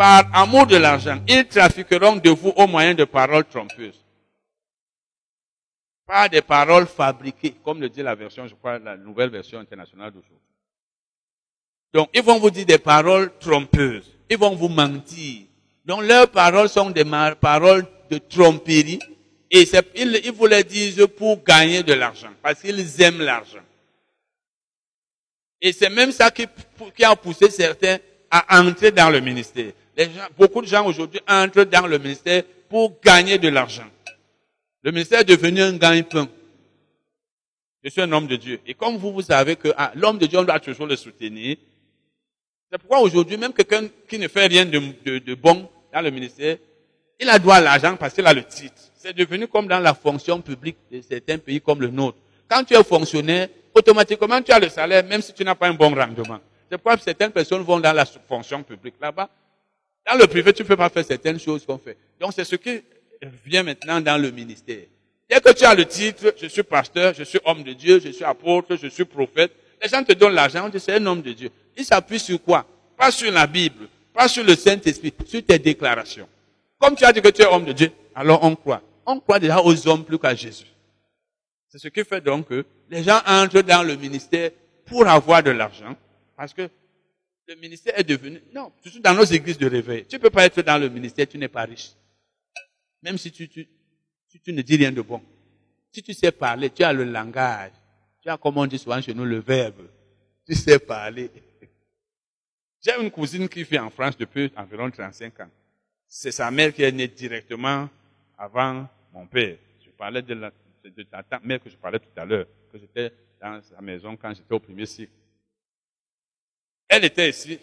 Par amour de l'argent, ils trafiqueront de vous au moyen de paroles trompeuses. Pas des paroles fabriquées, comme le dit la version, je crois, la nouvelle version internationale d'aujourd'hui. Donc, ils vont vous dire des paroles trompeuses. Ils vont vous mentir. Donc, leurs paroles sont des paroles de tromperie. Et ils, vous les disent pour gagner de l'argent. Parce qu'ils aiment l'argent. Et c'est même ça qui, a poussé certains à entrer dans le ministère. Beaucoup de gens aujourd'hui entrent dans le ministère pour gagner de l'argent. Le ministère est devenu un gagne-pain. Je suis un homme de Dieu. Et comme vous, vous savez que ah, l'homme de Dieu, on doit toujours le soutenir. C'est pourquoi aujourd'hui, même quelqu'un qui ne fait rien de, de, de, bon dans le ministère, il a droit à l'argent parce qu'il a le titre. C'est devenu comme dans la fonction publique de certains pays comme le nôtre. Quand tu es fonctionnaire, automatiquement tu as le salaire même si tu n'as pas un bon rendement. C'est pourquoi certaines personnes vont dans la fonction publique là-bas. Dans le privé, tu ne peux pas faire certaines choses qu'on fait. Donc c'est ce qui vient maintenant dans le ministère. Dès que tu as le titre, je suis pasteur, je suis homme de Dieu, je suis apôtre, je suis prophète, les gens te donnent l'argent, on dit c'est un homme de Dieu. Il s'appuie sur quoi? Pas sur la Bible, pas sur le Saint-Esprit, sur tes déclarations. Comme tu as dit que tu es homme de Dieu, alors on croit. On croit déjà aux hommes plus qu'à Jésus. C'est ce qui fait donc que les gens entrent dans le ministère pour avoir de l'argent, parce que le ministère est devenu, non, surtout dans nos églises de réveil. Tu ne peux pas être dans le ministère, tu n'es pas riche. Même si tu, tu, tu, ne dis rien de bon. Si tu sais parler, tu as le langage. Tu as, comme on dit souvent chez nous, le verbe. Tu sais parler. J'ai une cousine qui vit en France depuis environ 35 ans. C'est sa mère qui est née directement avant mon père. Je parlais de la, mère que je parlais tout à l'heure, que j'étais dans sa maison quand j'étais au premier cycle. Elle était ici,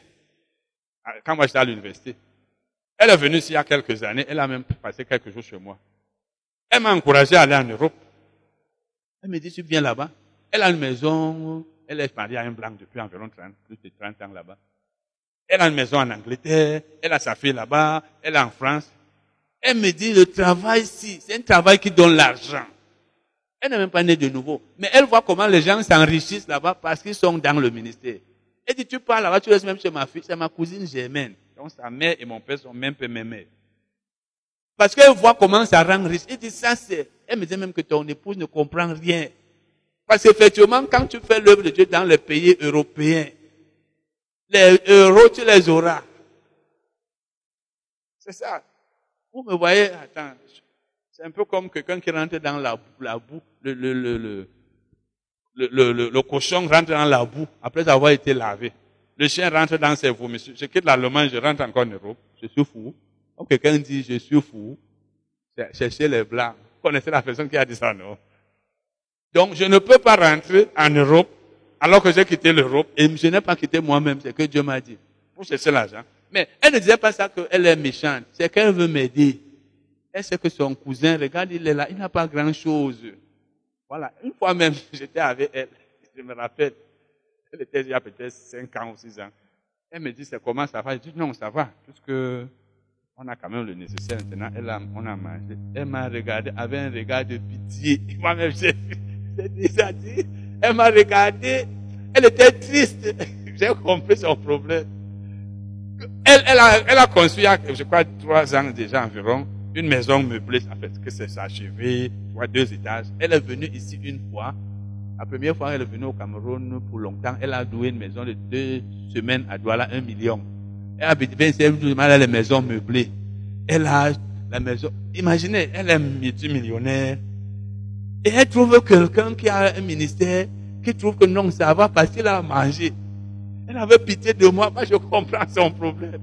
quand moi j'étais à l'université. Elle est venue ici il y a quelques années, elle a même passé quelques jours chez moi. Elle m'a encouragé à aller en Europe. Elle me dit, tu viens là-bas. Elle a une maison, elle est mariée à un blanc depuis environ 30, plus de 30 ans là-bas. Elle a une maison en Angleterre, elle a sa fille là-bas, elle est en France. Elle me dit, le travail ici, c'est un travail qui donne l'argent. Elle n'est même pas née de nouveau. Mais elle voit comment les gens s'enrichissent là-bas parce qu'ils sont dans le ministère. Elle dit, tu parles là-bas, tu restes même chez ma fille, c'est ma cousine Germaine. Donc sa mère et mon père sont même peu mes Parce qu'elle voit comment ça rend riche. Elle dit, ça c'est, elle me dit même que ton épouse ne comprend rien. Parce qu'effectivement, quand tu fais l'œuvre de Dieu dans les pays européens, les euros, tu les auras. C'est ça. Vous me voyez, attends, c'est un peu comme quelqu'un qui rentre dans la, la boue, le, le, le, le, le, cochon rentre dans la boue après avoir été lavé. Le chien rentre dans ses vomissures. Je quitte l'Allemagne, je rentre encore en Europe. Je suis fou. Quand quelqu'un dit je suis fou, cherchez les blancs. Vous connaissez la personne qui a dit ça, non? Donc, je ne peux pas rentrer en Europe alors que j'ai quitté l'Europe et je n'ai pas quitté moi-même. C'est que Dieu m'a dit. Pour chercher l'argent. Mais elle ne disait pas ça qu'elle est méchante. C'est qu'elle veut m'aider. Elle sait que son cousin, regarde, il est là, il n'a pas grand-chose. Voilà. Une fois même, j'étais avec elle, je me rappelle, elle était il y a peut-être 5 ans ou 6 ans. Elle me dit, c'est comment ça va? Je dis, non, ça va, puisque on a quand même le nécessaire maintenant. Elle a, on a mangé. Elle m'a regardé avec un regard de pitié. Moi-même, j'ai déjà dit. Elle m'a regardé. Elle était triste. J'ai compris son problème. Elle, elle, a, elle a construit, je crois, trois ans déjà environ, une maison meublée, en fait, que c'est achevé, soit deux étages. Elle est venue ici une fois. La première fois, elle est venue au Cameroun pour longtemps. Elle a loué une maison de deux semaines à Douala, un million. Elle habite 25 jours, elle a les maisons meublées. Elle a la maison. Imaginez, elle est multimillionnaire. Et elle trouve quelqu'un qui a un ministère, qui trouve que non, ça va parce qu'il a mangé. Elle avait pitié de moi, moi je comprends son problème.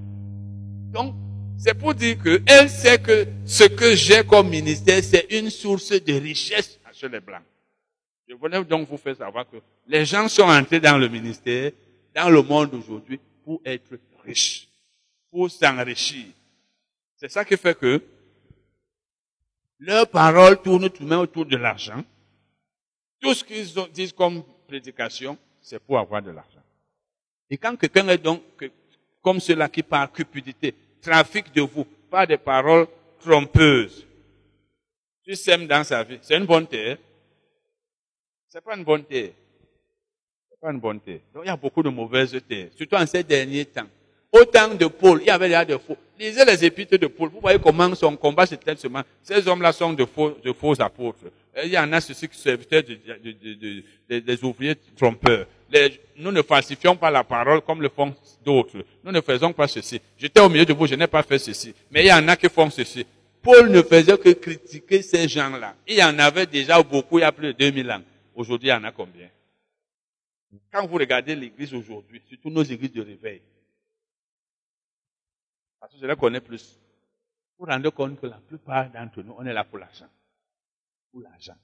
Donc, c'est pour dire que elle sait que ce que j'ai comme ministère, c'est une source de richesse chez les Blancs. Je voulais donc vous faire savoir que les gens sont entrés dans le ministère, dans le monde aujourd'hui, pour être riches, pour s'enrichir. C'est ça qui fait que leur parole tourne tout de même autour de l'argent. Tout ce qu'ils disent comme prédication, c'est pour avoir de l'argent. Et quand quelqu'un est donc comme cela qui parle cupidité, trafic de vous, pas des paroles trompeuses, tu sèmes dans sa vie, c'est une bonne terre. C'est pas une bonne terre. C'est pas une bonne terre. Donc il y a beaucoup de mauvaises terres, surtout en ces derniers temps. Autant de Paul, il y avait déjà de faux. Lisez les épîtres de Paul. Vous voyez comment son combat se tellement. Ces hommes-là sont de faux, de faux apôtres. il y en a ceux qui servitaient des ouvriers trompeurs. Nous ne falsifions pas la parole comme le font d'autres. Nous ne faisons pas ceci. J'étais au milieu de vous, je n'ai pas fait ceci. Mais il y en a qui font ceci. Paul ne faisait que critiquer ces gens-là. Il y en avait déjà beaucoup il y a plus de 2000 ans. Aujourd'hui, il y en a combien? Quand vous regardez l'église aujourd'hui, surtout nos églises de réveil, parce que je les connais plus. Vous vous rendez compte que la plupart d'entre nous, on est là pour l'argent. Pour l'argent.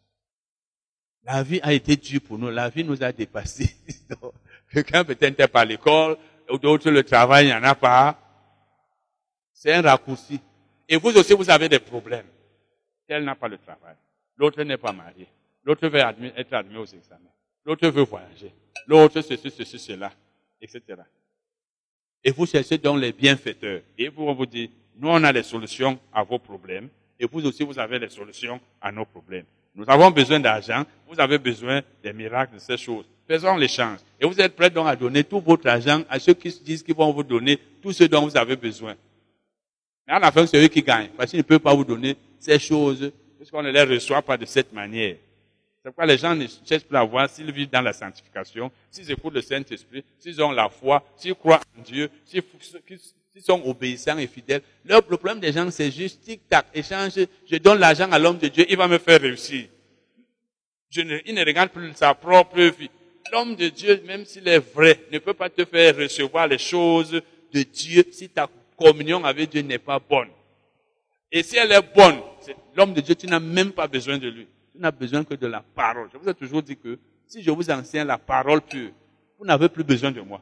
La vie a été dure pour nous. La vie nous a dépassés. Quelqu'un peut-être n'est pas à l'école, d'autres le travail, il n'y en a pas. C'est un raccourci. Et vous aussi, vous avez des problèmes. Elle n'a pas le travail. L'autre n'est pas marié. L'autre veut être admis aux examens. L'autre veut voyager. L'autre ceci, ceci, cela, etc. Et vous cherchez donc les bienfaiteurs. Et vous, on vous dit, nous, on a les solutions à vos problèmes. Et vous aussi, vous avez les solutions à nos problèmes. Nous avons besoin d'argent. Vous avez besoin des miracles, de ces choses. Faisons l'échange. Et vous êtes prêts donc à donner tout votre argent à ceux qui disent qu'ils vont vous donner tout ce dont vous avez besoin. Mais à la fin, c'est eux qui gagnent. Parce qu'ils ne peuvent pas vous donner ces choses, puisqu'on ne les reçoit pas de cette manière. C'est pourquoi les gens ne cherchent plus à voir s'ils vivent dans la sanctification, s'ils écoutent le Saint-Esprit, s'ils ont la foi, s'ils croient en Dieu, s'ils sont obéissants et fidèles. le problème des gens, c'est juste tic-tac, échange, je donne l'argent à l'homme de Dieu, il va me faire réussir. Il ne regarde plus sa propre vie. L'homme de Dieu, même s'il est vrai, ne peut pas te faire recevoir les choses de Dieu si ta communion avec Dieu n'est pas bonne. Et si elle est bonne, l'homme de Dieu, tu n'as même pas besoin de lui n'a besoin que de la parole. Je vous ai toujours dit que si je vous enseigne la parole pure, vous n'avez plus besoin de moi.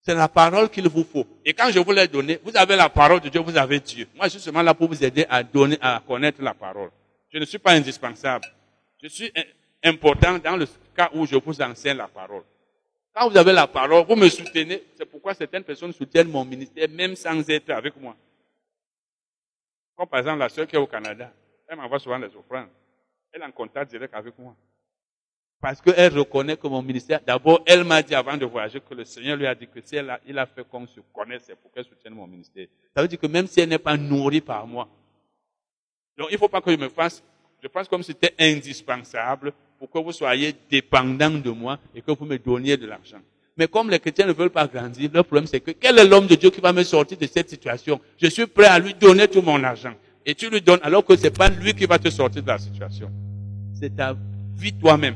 C'est la parole qu'il vous faut. Et quand je vous l'ai donnée, vous avez la parole de Dieu, vous avez Dieu. Moi, je suis seulement là pour vous aider à donner, à connaître la parole. Je ne suis pas indispensable. Je suis important dans le cas où je vous enseigne la parole. Quand vous avez la parole, vous me soutenez. C'est pourquoi certaines personnes soutiennent mon ministère même sans être avec moi. Comme par exemple la sœur qui est au Canada. Elle m'envoie souvent les offrandes. Elle est en contact direct avec moi. Parce qu'elle reconnaît que mon ministère, d'abord, elle m'a dit avant de voyager que le Seigneur lui a dit que si elle a, il a fait qu'on se connaisse, c'est pour qu'elle soutienne mon ministère. Ça veut dire que même si elle n'est pas nourrie par moi. Donc, il ne faut pas que je me fasse, je pense comme si c'était indispensable pour que vous soyez dépendant de moi et que vous me donniez de l'argent. Mais comme les chrétiens ne veulent pas grandir, leur problème c'est que quel est l'homme de Dieu qui va me sortir de cette situation? Je suis prêt à lui donner tout mon argent et tu lui donnes alors que c'est pas lui qui va te sortir de la situation. C'est ta vie toi-même.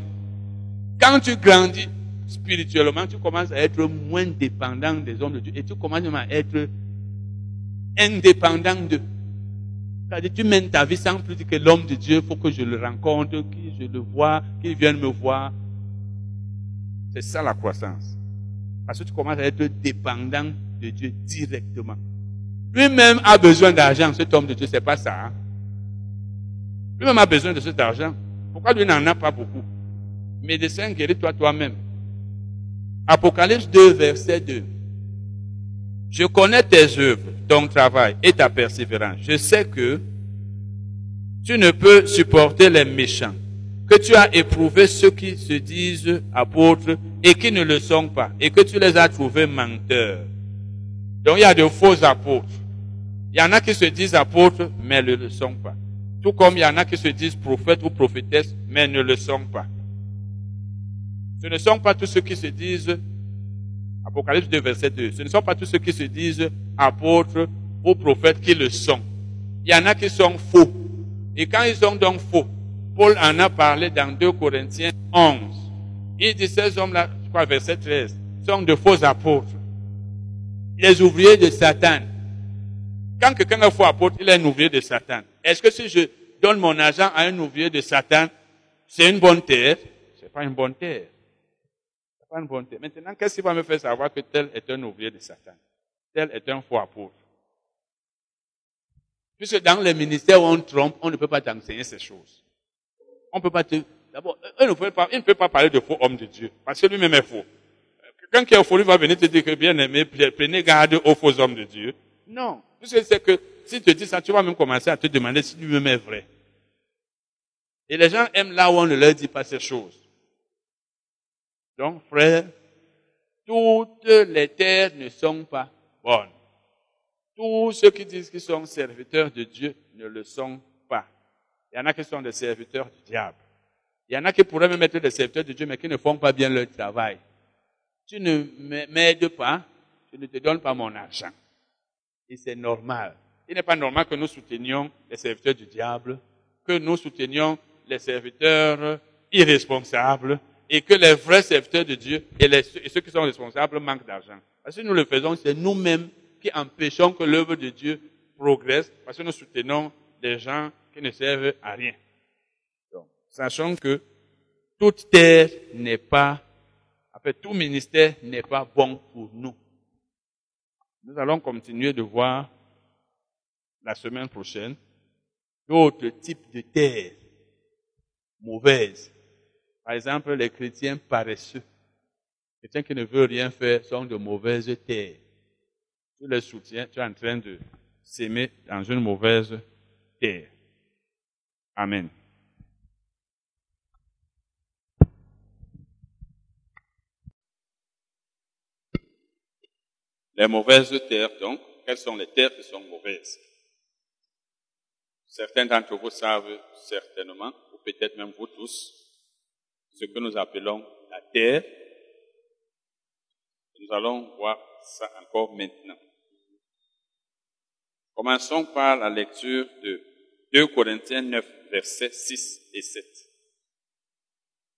Quand tu grandis spirituellement, tu commences à être moins dépendant des hommes de Dieu et tu commences à être indépendant d'eux. C'est-à-dire, tu mènes ta vie sans plus dire que l'homme de Dieu, il faut que je le rencontre, que je le vois, qu'il vienne me voir. C'est ça la croissance. Parce que tu commences à être dépendant de Dieu directement. Lui-même a besoin d'argent, cet homme de Dieu, c'est pas ça. Hein? Lui-même a besoin de cet argent. Pourquoi lui n'en a pas beaucoup? Médecin, guéris-toi toi-même. Apocalypse 2, verset 2. Je connais tes œuvres, ton travail et ta persévérance. Je sais que tu ne peux supporter les méchants, que tu as éprouvé ceux qui se disent apôtres et qui ne le sont pas, et que tu les as trouvés menteurs. Donc il y a de faux apôtres. Il y en a qui se disent apôtres, mais ne le sont pas. Tout comme il y en a qui se disent prophètes ou prophétesses, mais ne le sont pas. Ce ne sont pas tous ceux qui se disent, Apocalypse 2, verset 2, ce ne sont pas tous ceux qui se disent apôtres ou prophètes qui le sont. Il y en a qui sont faux. Et quand ils sont donc faux, Paul en a parlé dans 2 Corinthiens 11. Il dit ces hommes-là, je crois verset 13, sont de faux apôtres. Les ouvriers de Satan. Quand quelqu'un est faux apôtre, il est un ouvrier de Satan. Est-ce que si je donne mon argent à un ouvrier de Satan, c'est une bonne terre? C'est pas une bonne terre. C'est pas une bonne terre. Maintenant, qu'est-ce qui va me faire savoir que tel est un ouvrier de Satan? Tel est un faux apôtre. Puisque dans les ministères où on trompe, on ne peut pas t'enseigner ces choses. On ne peut pas te... D'abord, il ne, peut pas, il ne peut pas parler de faux homme de Dieu, parce que lui-même est faux. Quelqu'un qui est faux, lui va venir te dire que bien aimé, prenez garde aux faux hommes de Dieu. Non. Puisque c'est que, si tu dis ça, tu vas même commencer à te demander si lui-même est vrai. Et les gens aiment là où on ne leur dit pas ces choses. Donc, frère, toutes les terres ne sont pas bonnes. Tous ceux qui disent qu'ils sont serviteurs de Dieu ne le sont pas. Il y en a qui sont des serviteurs du diable. Il y en a qui pourraient même être des serviteurs de Dieu, mais qui ne font pas bien leur travail. Tu ne m'aides pas, je ne te donne pas mon argent. Et c'est normal. Il n'est pas normal que nous soutenions les serviteurs du diable, que nous soutenions les serviteurs irresponsables, et que les vrais serviteurs de Dieu et, et ceux qui sont responsables manquent d'argent. Parce que nous le faisons, c'est nous-mêmes qui empêchons que l'œuvre de Dieu progresse parce que nous soutenons des gens qui ne servent à rien. Donc, sachant que toute terre n'est pas, fait, tout ministère n'est pas bon pour nous. Nous allons continuer de voir la semaine prochaine d'autres types de terres mauvaises. Par exemple, les chrétiens paresseux. Les chrétiens qui ne veulent rien faire sont de mauvaises terres tu les soutiens, tu es en train de s'aimer dans une mauvaise terre. Amen. Les mauvaises terres, donc, quelles sont les terres qui sont mauvaises? Certains d'entre vous savent certainement, ou peut-être même vous tous, ce que nous appelons la terre. Nous allons voir ça encore maintenant. Commençons par la lecture de 2 Corinthiens 9, versets 6 et 7.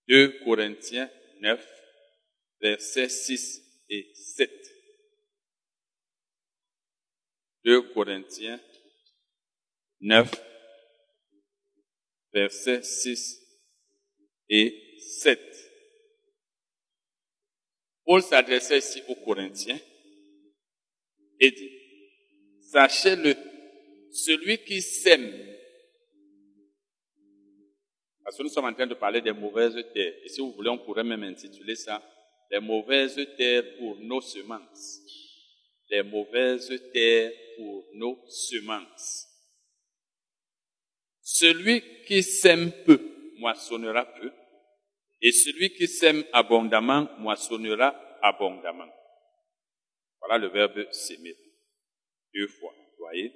2 Corinthiens 9, versets 6 et 7. 2 Corinthiens 9, versets 6 et 7. Paul s'adressait ici aux Corinthiens et dit, Sachez-le, celui qui sème, parce que nous sommes en train de parler des mauvaises terres, et si vous voulez, on pourrait même intituler ça les mauvaises terres pour nos semences. Les mauvaises terres pour nos semences. Celui qui sème peu moissonnera peu, et celui qui sème abondamment moissonnera abondamment. Voilà le verbe s'aimer deux fois. Voyez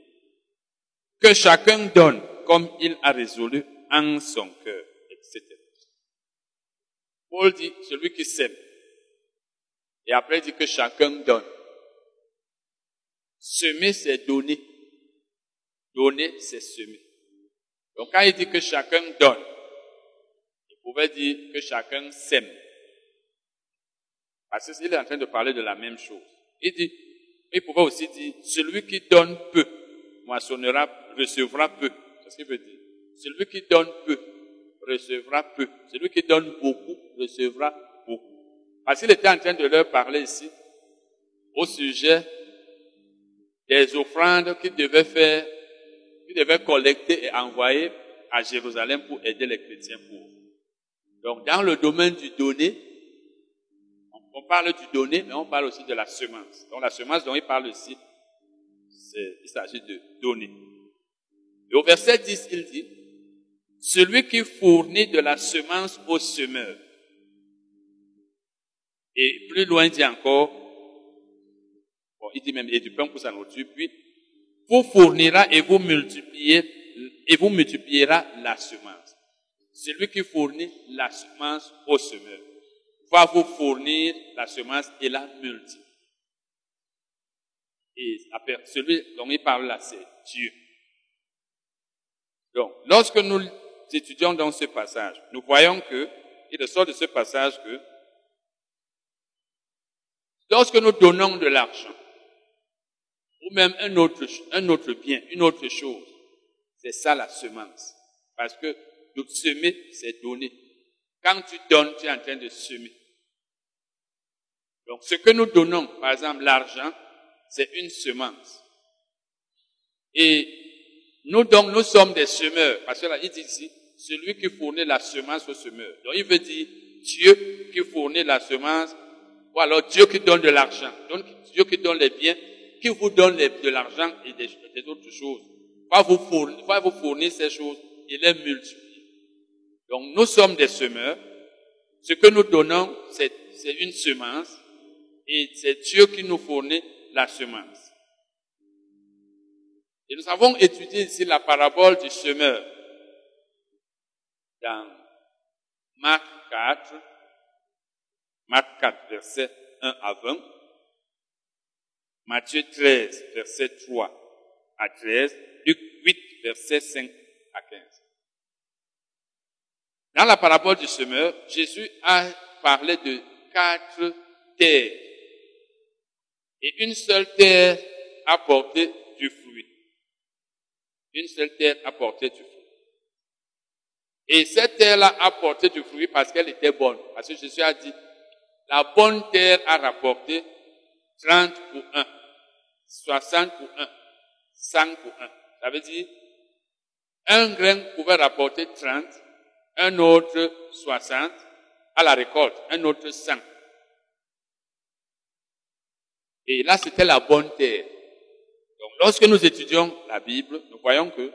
Que chacun donne comme il a résolu en son cœur, etc. Paul dit, celui qui sème. Et après, il dit que chacun donne. Semer, c'est donner. Donner, c'est semer. Donc quand il dit que chacun donne, il pouvait dire que chacun sème. Parce qu'il est en train de parler de la même chose. Il dit, il pouvait aussi dire, celui qui donne peu, moissonnera, recevra peu. C'est ce qu'il veut dire. Celui qui donne peu, recevra peu. Celui qui donne beaucoup, recevra beaucoup. Parce qu'il était en train de leur parler ici au sujet des offrandes qu'il devait faire, qu'il devait collecter et envoyer à Jérusalem pour aider les chrétiens pauvres. Donc, dans le domaine du donné, on parle du donné, mais on parle aussi de la semence. Donc, la semence dont il parle ici, il s'agit de donner. Et au verset 10, il dit, celui qui fournit de la semence au semeur. Et plus loin, dit encore, il dit même, et du pain pour sa nourriture, puis, vous fournira et vous multipliez, et vous multipliera la semence. Celui qui fournit la semence au semeur va vous fournir la semence et la multiplier. Et celui dont il parle là, c'est Dieu. Donc, lorsque nous étudions dans ce passage, nous voyons que, il ressort de ce passage que, lorsque nous donnons de l'argent, ou même un autre, un autre bien, une autre chose, c'est ça la semence. Parce que nous semer, c'est donner. Quand tu donnes, tu es en train de semer. Donc, ce que nous donnons, par exemple l'argent, c'est une semence. Et nous donc, nous sommes des semeurs. Parce que là, il dit ici, celui qui fournit la semence au semeur. Donc, il veut dire Dieu qui fournit la semence, ou alors Dieu qui donne de l'argent. Donc, Dieu qui donne les biens, qui vous donne de l'argent et des, autres choses. Va vous fournir, va vous fournir ces choses et les multiplier. Donc, nous sommes des semeurs. Ce que nous donnons, c'est une semence. Et c'est Dieu qui nous fournit la semence. Et nous avons étudié ici la parabole du semeur dans Marc 4, Marc 4, verset 1 à 20, Matthieu 13, verset 3 à 13, Luc 8, verset 5 à 15. Dans la parabole du semeur, Jésus a parlé de quatre terres et une seule terre a porté du fruit. Une seule terre a porté du fruit. Et cette terre-là a porté du fruit parce qu'elle était bonne. Parce que Jésus a dit, la bonne terre a rapporté 30 pour 1, 60 pour 1, 100 pour 1. Ça veut dire, un grain pouvait rapporter 30, un autre 60 à la récolte, un autre 100. Et là, c'était la bonne terre. Donc, lorsque nous étudions la Bible, nous voyons que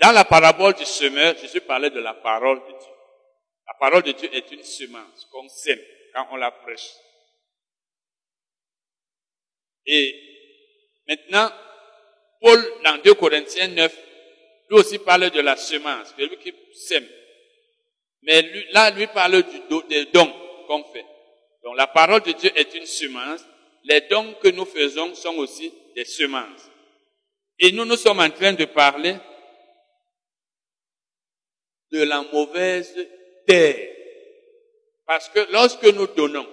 dans la parabole du semeur, Jésus parlait de la parole de Dieu. La parole de Dieu est une semence qu'on sème quand on la prêche. Et maintenant, Paul, dans 2 Corinthiens 9, lui aussi parle de la semence, de lui qui sème. Mais lui, là, lui parle du, des dons qu'on fait. Donc la parole de Dieu est une semence les dons que nous faisons sont aussi des semences. Et nous, nous sommes en train de parler de la mauvaise terre. Parce que lorsque nous donnons,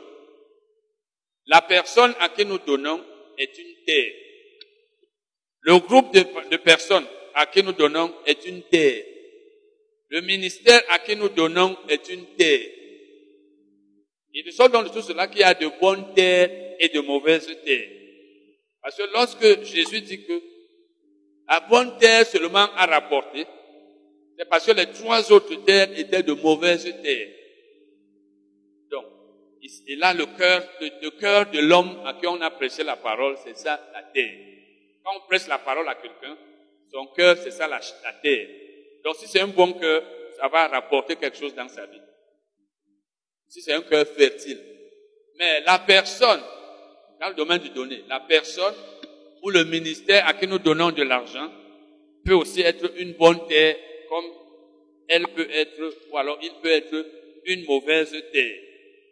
la personne à qui nous donnons est une terre. Le groupe de, personnes à qui nous donnons est une terre. Le ministère à qui nous donnons est une terre. Nous sommes dans tout cela qu'il y a de bonnes terres et de mauvaises terres. Parce que lorsque Jésus dit que la bonne terre seulement a rapporté, c'est parce que les trois autres terres étaient de mauvaises terres. Donc, et là, le cœur, le, cœur de l'homme à qui on a prêché la parole, c'est ça, la terre. Quand on prêche la parole à quelqu'un, son cœur, c'est ça, la, la terre. Donc, si c'est un bon cœur, ça va rapporter quelque chose dans sa vie. Si c'est un cœur fertile. Mais la personne dans le domaine du donné, la personne ou le ministère à qui nous donnons de l'argent peut aussi être une bonne terre comme elle peut être, ou alors il peut être une mauvaise terre.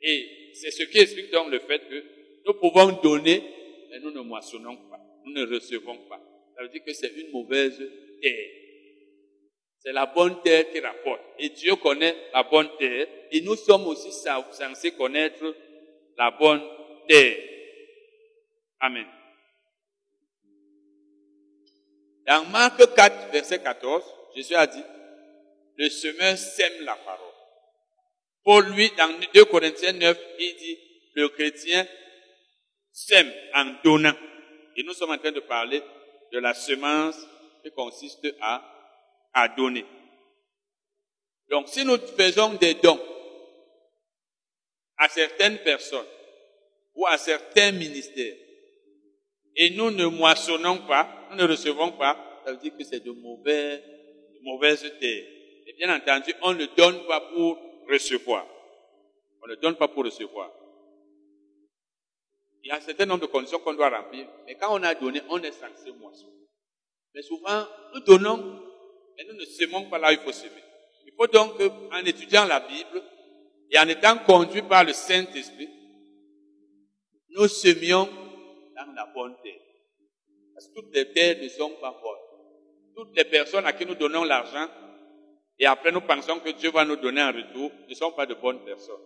Et c'est ce qui explique donc le fait que nous pouvons donner, mais nous ne moissonnons pas, nous ne recevons pas. Ça veut dire que c'est une mauvaise terre. C'est la bonne terre qui rapporte. Et Dieu connaît la bonne terre. Et nous sommes aussi censés connaître la bonne terre. Amen. Dans Marc 4, verset 14, Jésus a dit, le semeur sème la parole. Pour lui, dans 2 Corinthiens 9, il dit, le chrétien sème en donnant. Et nous sommes en train de parler de la semence qui consiste à, à donner. Donc, si nous faisons des dons à certaines personnes ou à certains ministères, et nous ne moissonnons pas, nous ne recevons pas, ça veut dire que c'est de mauvais, de mauvaises terres. Et bien entendu, on ne donne pas pour recevoir. On ne donne pas pour recevoir. Il y a un certain nombre de conditions qu'on doit remplir, mais quand on a donné, on est censé moissonner. Mais souvent, nous donnons, mais nous ne semons pas là où il faut semer. Il faut donc, en étudiant la Bible et en étant conduit par le Saint-Esprit, nous semions dans la bonne terre. Parce que toutes les terres ne sont pas bonnes. Toutes les personnes à qui nous donnons l'argent et après nous pensons que Dieu va nous donner un retour ne sont pas de bonnes personnes.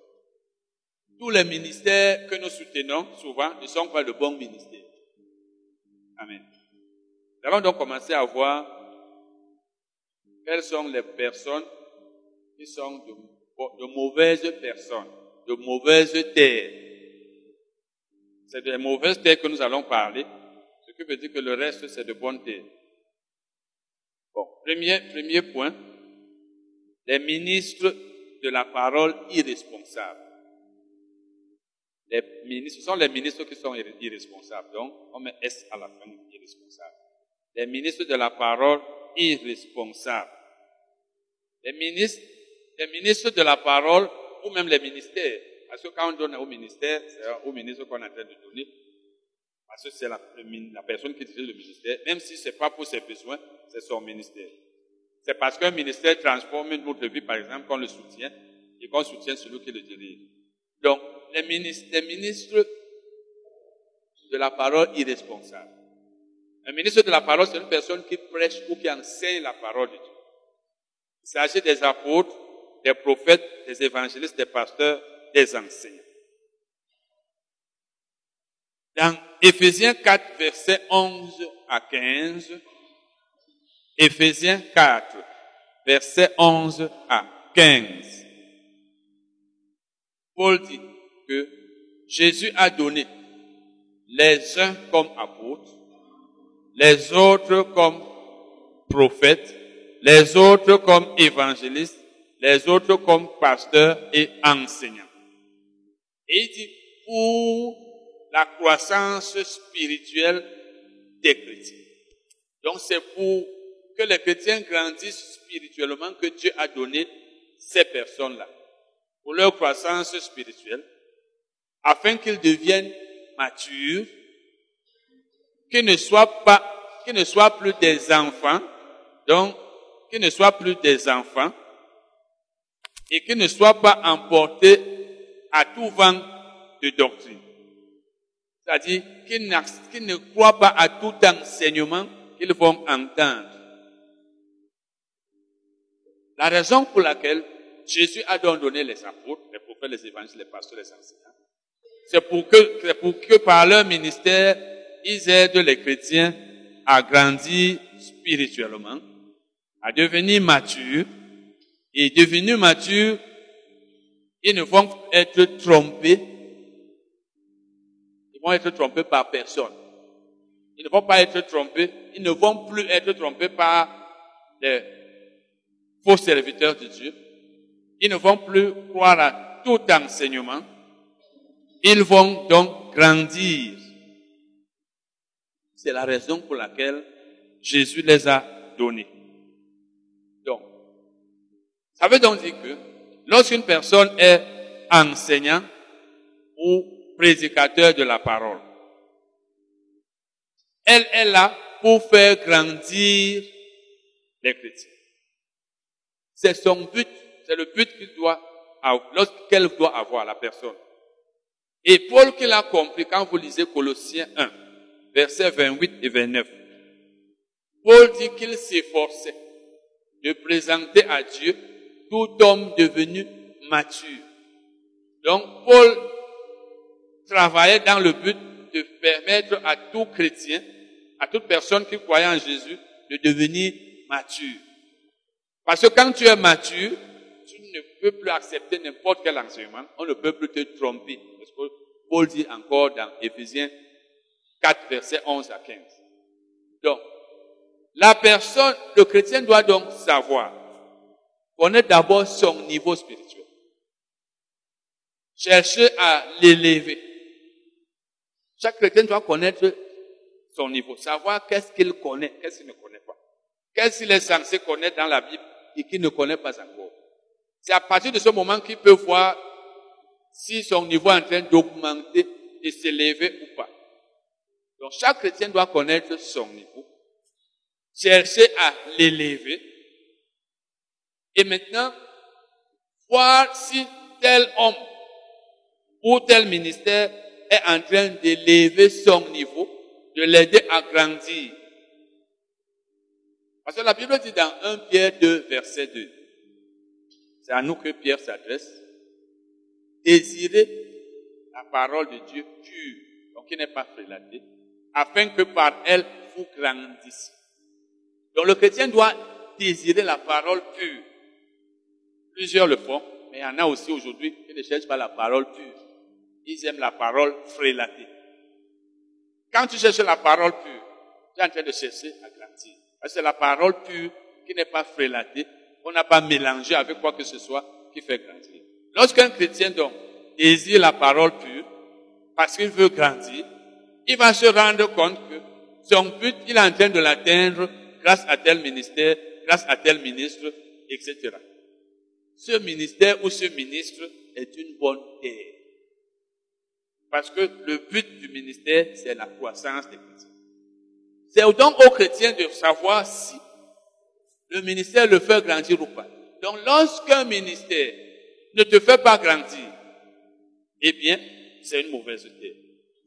Tous les ministères que nous soutenons souvent ne sont pas de bons ministères. Amen. Nous allons donc commencer à voir quelles sont les personnes qui sont de, de mauvaises personnes, de mauvaises terres. C'est des mauvaises terres que nous allons parler, ce qui veut dire que le reste, c'est de bonnes terres. Bon, premier, premier point, les ministres de la parole irresponsables. Les ministres, ce sont les ministres qui sont irresponsables. Donc, on met S à la fin, irresponsables. Les ministres de la parole irresponsables. Les ministres, les ministres de la parole ou même les ministères. Parce que quand on donne au ministère, c'est au ministre qu'on est en train de donner. Parce que c'est la, la, personne qui dirige le ministère. Même si c'est pas pour ses besoins, c'est son ministère. C'est parce qu'un ministère transforme notre vie, par exemple, qu'on le soutient et qu'on soutient celui qui le dirige. Donc, les ministres, de la parole irresponsable. Un ministre de la parole, c'est une personne qui prêche ou qui enseigne la parole de Dieu. Il s'agit des apôtres, des prophètes, des évangélistes, des pasteurs, des enseignants. Dans Éphésiens 4, versets 11 à 15, Éphésiens 4, versets 11 à 15, Paul dit Jésus a donné les uns comme apôtres, les autres comme prophètes, les autres comme évangélistes, les autres comme pasteurs et enseignants. Et il dit pour la croissance spirituelle des chrétiens. Donc c'est pour que les chrétiens grandissent spirituellement que Dieu a donné ces personnes-là. Pour leur croissance spirituelle, afin qu'ils deviennent matures, qu'ils ne soient pas, qu'ils ne soient plus des enfants, donc, qu'ils ne soient plus des enfants, et qu'ils ne soient pas emportés à tout vent de doctrine. C'est-à-dire qu'ils ne croient pas à tout enseignement qu'ils vont entendre. La raison pour laquelle Jésus a donc donné les apôtres, les prophètes, les évangélistes, les pasteurs, les enseignants, c'est pour que, c'est pour que par leur ministère, ils aident les chrétiens à grandir spirituellement, à devenir matures, et devenus matures, ils ne vont être trompés. Ils vont être trompés par personne. Ils ne vont pas être trompés. Ils ne vont plus être trompés par les faux serviteurs de Dieu. Ils ne vont plus croire à tout enseignement. Ils vont donc grandir. C'est la raison pour laquelle Jésus les a donnés. Donc, ça veut donc dire que lorsqu'une personne est enseignant ou prédicateur de la parole, elle est là pour faire grandir les chrétiens. C'est son but, c'est le but qu'il doit qu'elle doit avoir, la personne. Et Paul qui l'a compris quand vous lisez Colossiens 1, versets 28 et 29. Paul dit qu'il s'efforçait de présenter à Dieu tout homme devenu mature. Donc Paul travaillait dans le but de permettre à tout chrétien, à toute personne qui croyait en Jésus, de devenir mature. Parce que quand tu es mature, tu ne peux plus accepter n'importe quel enseignement. On ne peut plus te tromper. Paul dit encore dans Éphésiens 4, versets 11 à 15. Donc, la personne, le chrétien doit donc savoir, connaître d'abord son niveau spirituel. Chercher à l'élever. Chaque chrétien doit connaître son niveau, savoir qu'est-ce qu'il connaît, qu'est-ce qu'il ne connaît pas. Qu'est-ce qu'il est censé connaître dans la Bible et qu'il ne connaît pas encore. C'est à partir de ce moment qu'il peut voir si son niveau est en train d'augmenter et s'élever ou pas. Donc chaque chrétien doit connaître son niveau, chercher à l'élever et maintenant voir si tel homme ou tel ministère est en train d'élever son niveau, de l'aider à grandir. Parce que la Bible dit dans 1 Pierre 2, verset 2, c'est à nous que Pierre s'adresse, désirez la parole de Dieu pure, donc qui n'est pas frélatée, afin que par elle vous grandissiez. Donc le chrétien doit désirer la parole pure. Plusieurs le font, mais il y en a aussi aujourd'hui qui ne cherchent pas la parole pure. Ils aiment la parole frélatée. Quand tu cherches la parole pure, tu es en train de chercher à grandir. C'est la parole pure qui n'est pas frélatée, on n'a pas mélangé avec quoi que ce soit qui fait grandir. Lorsqu'un chrétien donc désire la parole pure, parce qu'il veut grandir, il va se rendre compte que son but, il est en train de l'atteindre grâce à tel ministère, grâce à tel ministre, etc. Ce ministère ou ce ministre est une bonne terre. Parce que le but du ministère, c'est la croissance des chrétiens. C'est donc aux chrétiens de savoir si le ministère le fait grandir ou pas. Donc lorsqu'un ministère ne te fait pas grandir, eh bien, c'est une mauvaise idée.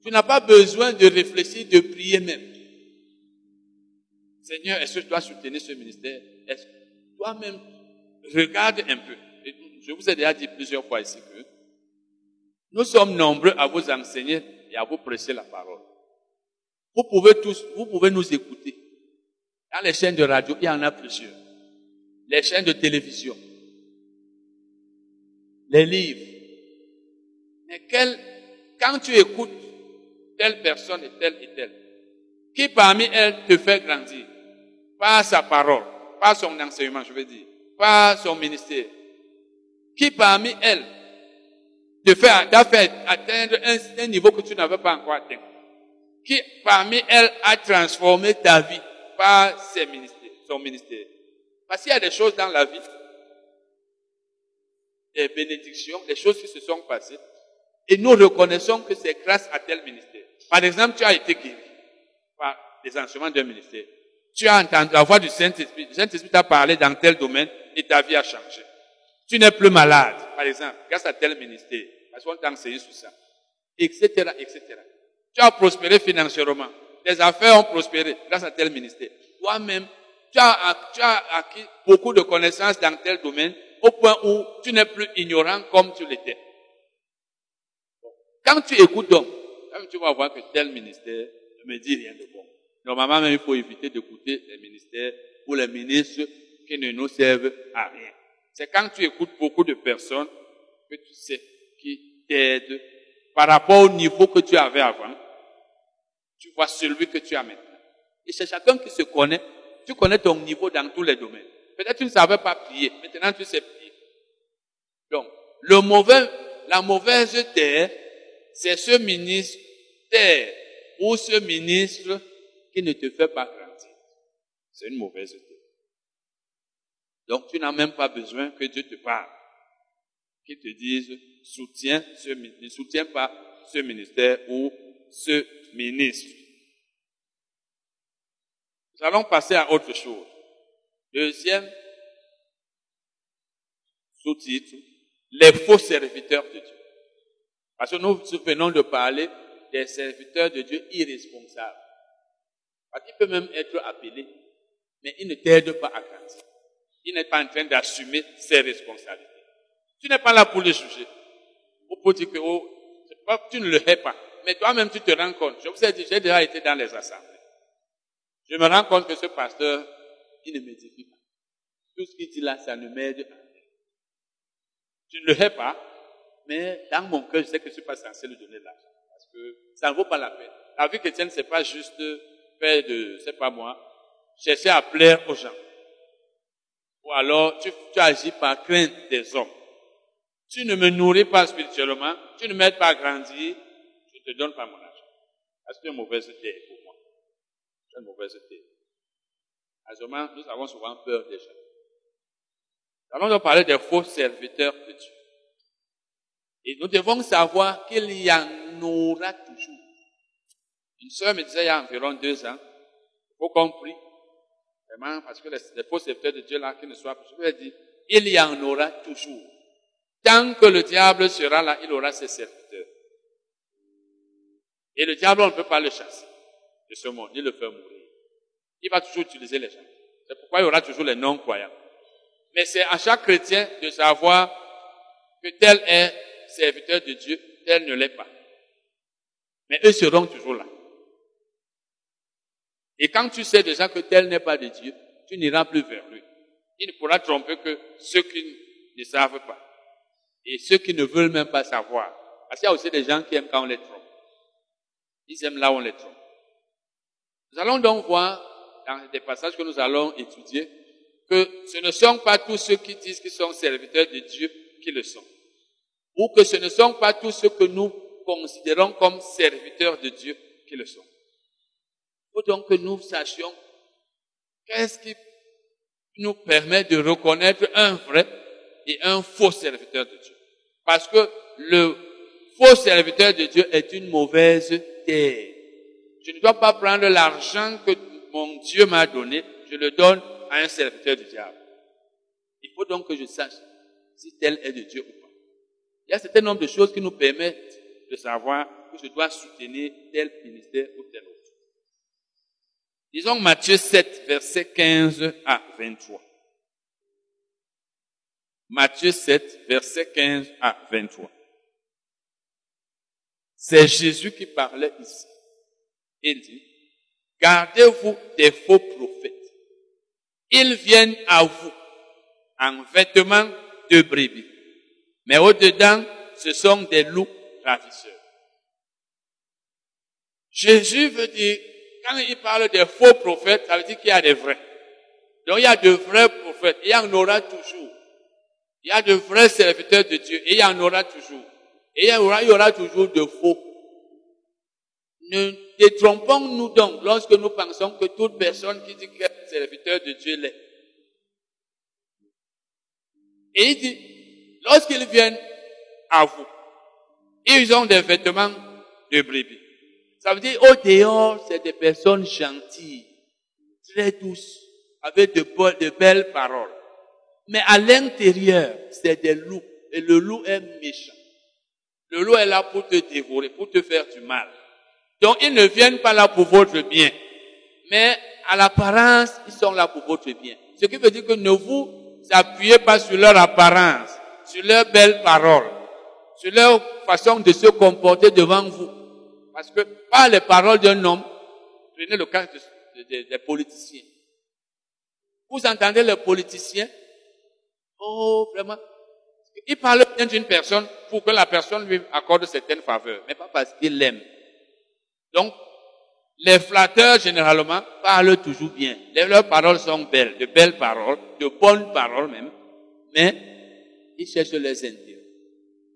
Tu n'as pas besoin de réfléchir, de prier même. Seigneur, est-ce que dois soutenir ce ministère? Est-ce toi-même, regarde un peu. Je vous ai déjà dit plusieurs fois ici que nous sommes nombreux à vous enseigner et à vous prêcher la parole. Vous pouvez tous, vous pouvez nous écouter. Dans les chaînes de radio, il y en a plusieurs. Les chaînes de télévision. Les livres. Mais quel, quand tu écoutes telle personne et telle et telle, qui parmi elles te fait grandir? Par sa parole, par son enseignement, je veux dire, par son ministère. Qui parmi elles te fait, atteindre un, un niveau que tu n'avais pas encore atteint? Qui parmi elles a transformé ta vie par ses ministères, son ministère? Parce qu'il y a des choses dans la vie, des bénédictions, des choses qui se sont passées, et nous reconnaissons que c'est grâce à tel ministère. Par exemple, tu as été guéri par les enseignements d'un ministère. Tu as entendu la voix du Saint-Esprit. Le Saint-Esprit t'a parlé dans tel domaine et ta vie a changé. Tu n'es plus malade, par exemple, grâce à tel ministère. Parce qu'on t'a enseigné sur ça. Etc., etc. Tu as prospéré financièrement. Tes affaires ont prospéré grâce à tel ministère. Toi-même, tu as acquis beaucoup de connaissances dans tel domaine au point où tu n'es plus ignorant comme tu l'étais. Quand tu écoutes donc, tu vas voir que tel ministère ne me dit rien de bon. Normalement, même, il faut éviter d'écouter les ministères ou les ministres qui ne nous servent à rien. C'est quand tu écoutes beaucoup de personnes que tu sais qui t'aident par rapport au niveau que tu avais avant tu vois celui que tu as maintenant. Et c'est chacun qui se connaît. Tu connais ton niveau dans tous les domaines. Peut-être tu ne savais pas prier. Maintenant, tu sais prier. Donc, le mauvais, la mauvaise terre, c'est ce ministère ou ce ministre qui ne te fait pas grandir. C'est une mauvaise terre. Donc, tu n'as même pas besoin que Dieu te parle. Qu'il te dise, soutiens ce, ne soutiens pas ce ministère ou ce ministre. Nous allons passer à autre chose. Deuxième sous-titre, les faux serviteurs de Dieu. Parce que nous venons de parler des serviteurs de Dieu irresponsables. Parce qu'il peut même être appelé, mais il ne t'aide pas à grandir. Il n'est pas en train d'assumer ses responsabilités. Tu n'es pas là pour le juger. Ou pour dire que oh, tu ne le hais pas. Mais toi-même, tu te rends compte. Je vous ai dit, j'ai déjà été dans les assemblées. Je me rends compte que ce pasteur, il ne m'édifie pas. Tout ce qu'il dit là, ça ne m'aide pas. Je ne le hais pas, mais dans mon cœur, je sais que je ne suis pas censé lui donner l'argent. Parce que ça ne vaut pas la peine. la vie chrétienne, c'est pas juste faire de, c'est pas moi, chercher à plaire aux gens. Ou alors, tu, tu agis par crainte des hommes. Tu ne me nourris pas spirituellement, tu ne m'aides pas à grandir, je ne te donne pas mon argent. Parce que tu es une mauvaise idée pour moi. Tu es une mauvaise idée. Moment, nous avons souvent peur des gens. Nous allons donc parler des faux serviteurs de Dieu. Et nous devons savoir qu'il y en aura toujours. Une sœur me disait il y a environ deux ans, il faut qu'on prie. Vraiment, parce que les, faux serviteurs de Dieu là, qui ne soient plus, je lui ai dit, il y en aura toujours. Tant que le diable sera là, il aura ses serviteurs. Et le diable, on ne peut pas le chasser de ce monde, ni le faire mourir. Il va toujours utiliser les gens. C'est pourquoi il y aura toujours les non-croyants. Mais c'est à chaque chrétien de savoir que tel est serviteur de Dieu, tel ne l'est pas. Mais eux seront toujours là. Et quand tu sais déjà que tel n'est pas de Dieu, tu n'iras plus vers lui. Il ne pourra tromper que ceux qui ne savent pas. Et ceux qui ne veulent même pas savoir. Parce qu'il y a aussi des gens qui aiment quand on les trompe. Ils aiment là où on les trompe. Nous allons donc voir, dans des passages que nous allons étudier, que ce ne sont pas tous ceux qui disent qu'ils sont serviteurs de Dieu qui le sont. Ou que ce ne sont pas tous ceux que nous considérons comme serviteurs de Dieu qui le sont. Il faut donc que nous sachions qu'est-ce qui nous permet de reconnaître un vrai et un faux serviteur de Dieu. Parce que le faux serviteur de Dieu est une mauvaise terre. Je ne dois pas prendre l'argent que mon Dieu m'a donné, je le donne à un serviteur du diable. Il faut donc que je sache si tel est de Dieu ou pas. Il y a certain nombre de choses qui nous permettent de savoir que je dois soutenir tel ministère ou tel autre. Disons Matthieu 7, verset 15 à 23. Matthieu 7, verset 15 à 23. C'est Jésus qui parlait ici. Il dit, gardez-vous des faux prophètes. Ils viennent à vous en vêtements de brebis. Mais au-dedans, ce sont des loups ravisseurs. Jésus veut dire, quand il parle des faux prophètes, ça veut dire qu'il y a des vrais. Donc il y a de vrais prophètes. Il y en aura toujours. Il y a de vrais serviteurs de Dieu et il y en aura toujours. Et il y aura, toujours de faux. Détrompons-nous donc lorsque nous pensons que toute personne qui dit qu'elle est serviteur de Dieu l'est. Et il dit, lorsqu'ils viennent à vous, ils ont des vêtements de brebis. Ça veut dire, au dehors, c'est des personnes gentilles, très douces, avec de, de belles paroles. Mais à l'intérieur, c'est des loups. Et le loup est méchant. Le loup est là pour te dévorer, pour te faire du mal. Donc ils ne viennent pas là pour votre bien. Mais à l'apparence, ils sont là pour votre bien. Ce qui veut dire que ne vous appuyez pas sur leur apparence, sur leurs belles paroles, sur leur façon de se comporter devant vous. Parce que par les paroles d'un homme, prenez le cas des politiciens. Vous entendez les politiciens, Oh, vraiment. Il parle bien d'une personne pour que la personne lui accorde certaines faveurs, mais pas parce qu'il l'aime. Donc, les flatteurs, généralement, parlent toujours bien. Leurs paroles sont belles, de belles paroles, de bonnes paroles même, mais ils cherchent les intérêts.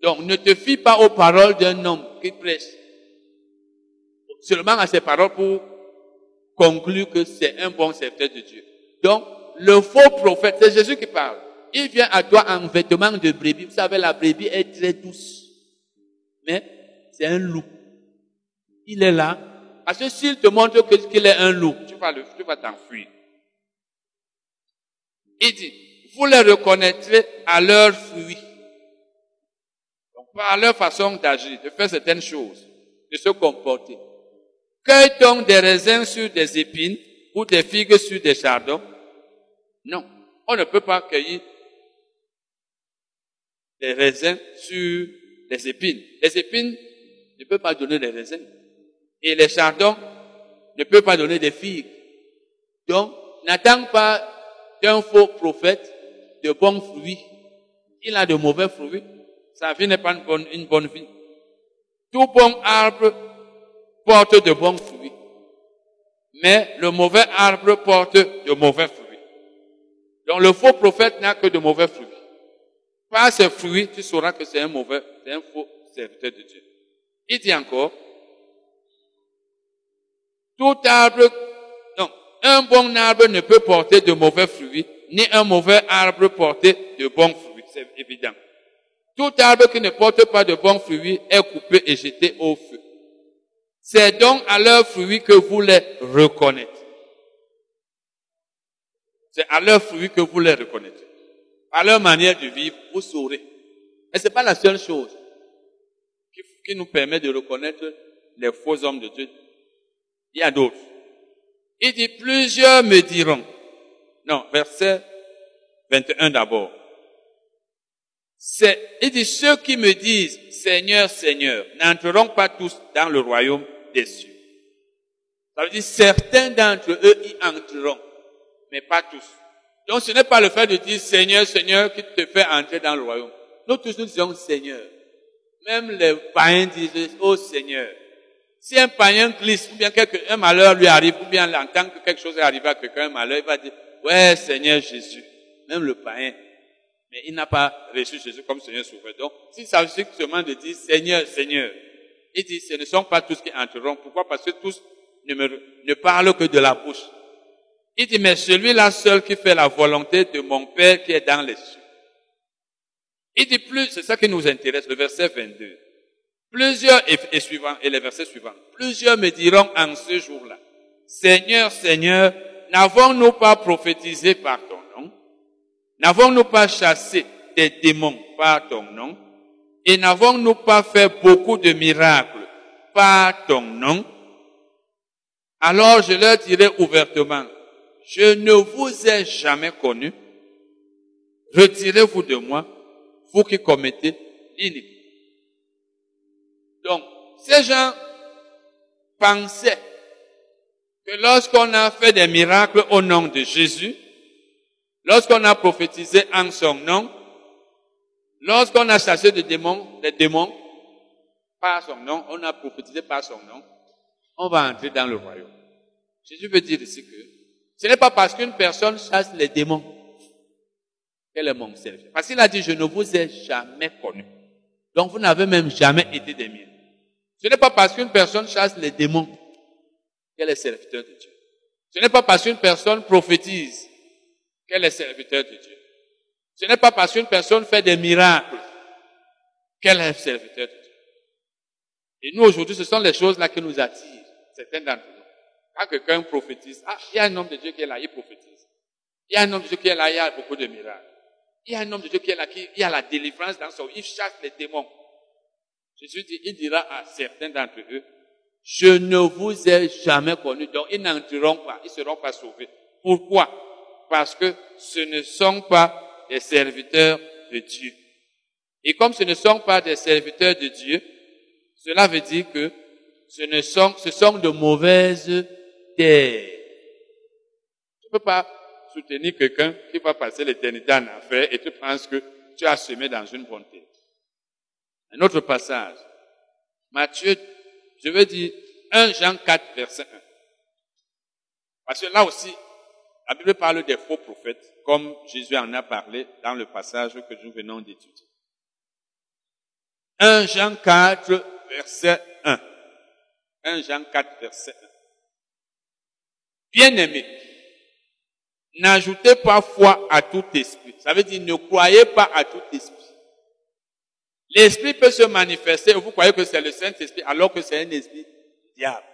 Donc, ne te fie pas aux paroles d'un homme qui prêche seulement à ses paroles pour conclure que c'est un bon serviteur de Dieu. Donc, le faux prophète, c'est Jésus qui parle. Il vient à toi en vêtements de brebis. Vous savez, la brebis est très douce. Mais c'est un loup. Il est là. Parce que s'il te montre qu'il est un loup, tu vas, le, tu vas t'enfuir. Il dit, vous les reconnaîtrez à leurs fruits. Donc, par leur façon d'agir, de faire certaines choses, de se comporter. Cueille-t-on des raisins sur des épines ou des figues sur des chardons? Non. On ne peut pas cueillir des raisins sur les épines. Les épines ne peuvent pas donner des raisins. Et les chardons ne peuvent pas donner des figues. Donc, n'attends pas d'un faux prophète de bons fruits. Il a de mauvais fruits. Sa vie n'est pas une bonne, une bonne vie. Tout bon arbre porte de bons fruits. Mais le mauvais arbre porte de mauvais fruits. Donc le faux prophète n'a que de mauvais fruits. Par ses fruits, tu sauras que c'est un mauvais, c'est un faux serviteur de Dieu. Il dit encore, tout arbre, non, un bon arbre ne peut porter de mauvais fruits, ni un mauvais arbre porter de bons fruits, c'est évident. Tout arbre qui ne porte pas de bons fruits est coupé et jeté au feu. C'est donc à leurs fruits que vous les reconnaîtrez. C'est à leurs fruits que vous les reconnaîtrez. À leur manière de vivre, vous saurez. Et c'est pas la seule chose qui nous permet de reconnaître les faux hommes de Dieu. Il y a d'autres. Il dit, plusieurs me diront. Non, verset 21 d'abord. C'est, il dit, ceux qui me disent, Seigneur, Seigneur, n'entreront pas tous dans le royaume des cieux. Ça veut dire, certains d'entre eux y entreront, mais pas tous. Donc ce n'est pas le fait de dire Seigneur, Seigneur qui te fait entrer dans le royaume. Nous tous nous disons Seigneur. Même les païens disent Oh Seigneur. Si un païen glisse, ou bien quelque, un malheur lui arrive, ou bien en tant que quelque chose est arrivé à quelqu'un, un malheur, il va dire Ouais Seigneur Jésus. Même le païen. Mais il n'a pas reçu Jésus comme Seigneur sauveur. Donc, s'il s'agit seulement de dire Seigneur, Seigneur, il dit ce ne sont pas tous qui entreront. Pourquoi? Parce que tous ne, me, ne parlent que de la bouche. Il dit, mais celui-là seul qui fait la volonté de mon Père qui est dans les cieux. Il dit plus, c'est ça qui nous intéresse, le verset 22. Plusieurs, et, suivant, et les versets suivants, plusieurs me diront en ce jour-là, Seigneur, Seigneur, n'avons-nous pas prophétisé par ton nom? N'avons-nous pas chassé des démons par ton nom? Et n'avons-nous pas fait beaucoup de miracles par ton nom? Alors je leur dirai ouvertement, je ne vous ai jamais connu. Retirez-vous de moi, vous qui commettez l'iniquité. Donc, ces gens pensaient que lorsqu'on a fait des miracles au nom de Jésus, lorsqu'on a prophétisé en son nom, lorsqu'on a chassé des démons, des démons par son nom, on a prophétisé par son nom, on va entrer dans le royaume. Jésus veut dire ici que ce n'est pas parce qu'une personne chasse les démons qu'elle est mon serviteur. Parce qu'il a dit, je ne vous ai jamais connu. Donc vous n'avez même jamais été des miens. Ce n'est pas parce qu'une personne chasse les démons qu'elle est serviteur de Dieu. Ce n'est pas parce qu'une personne prophétise qu'elle est serviteur de Dieu. Ce n'est pas parce qu'une personne fait des miracles qu'elle est serviteur de Dieu. Et nous, aujourd'hui, ce sont les choses-là qui nous attirent, certains d'entre nous. Quand quelqu'un prophétise, ah, il y a un homme de Dieu qui est là, il prophétise. Il y a un homme de Dieu qui est là, il y a beaucoup de miracles. Il y a un homme de Dieu qui est là, qui, il y a la délivrance dans son, il chasse les démons. Jésus dit, il dira à certains d'entre eux, je ne vous ai jamais connu, donc ils n'entreront pas, ils ne seront pas sauvés. Pourquoi? Parce que ce ne sont pas des serviteurs de Dieu. Et comme ce ne sont pas des serviteurs de Dieu, cela veut dire que ce ne sont, ce sont de mauvaises tu ne peux pas soutenir quelqu'un qui va passer l'éternité en enfer et tu penses que tu as semé dans une bonne terre. Un autre passage. Matthieu, je veux dire 1 Jean 4, verset 1. Parce que là aussi, la Bible parle des faux prophètes, comme Jésus en a parlé dans le passage que nous venons d'étudier. 1 Jean 4, verset 1. 1 Jean 4, verset 1. Bien-aimés, n'ajoutez pas foi à tout esprit. Ça veut dire ne croyez pas à tout esprit. L'esprit peut se manifester vous croyez que c'est le Saint-Esprit alors que c'est un esprit diable.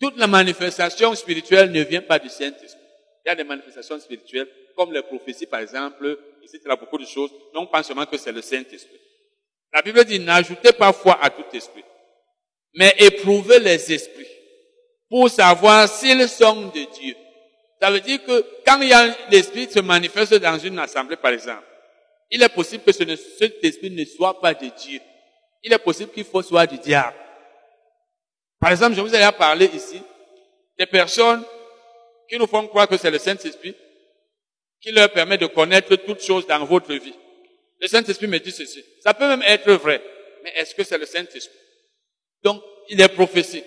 Toute la manifestation spirituelle ne vient pas du Saint-Esprit. Il y a des manifestations spirituelles, comme les prophéties par exemple, a beaucoup de choses, non pas seulement que c'est le Saint-Esprit. La Bible dit n'ajoutez pas foi à tout esprit, mais éprouvez les esprits pour savoir s'ils sont de Dieu. Ça veut dire que quand il y a l'esprit se manifeste dans une assemblée, par exemple, il est possible que ce cet esprit ne soit pas de Dieu. Il est possible qu'il faut soit du diable. Par exemple, je vous ai parlé ici des personnes qui nous font croire que c'est le Saint-Esprit qui leur permet de connaître toutes choses dans votre vie. Le Saint-Esprit me dit ceci. Ça peut même être vrai, mais est-ce que c'est le Saint-Esprit? Donc, il est prophétie.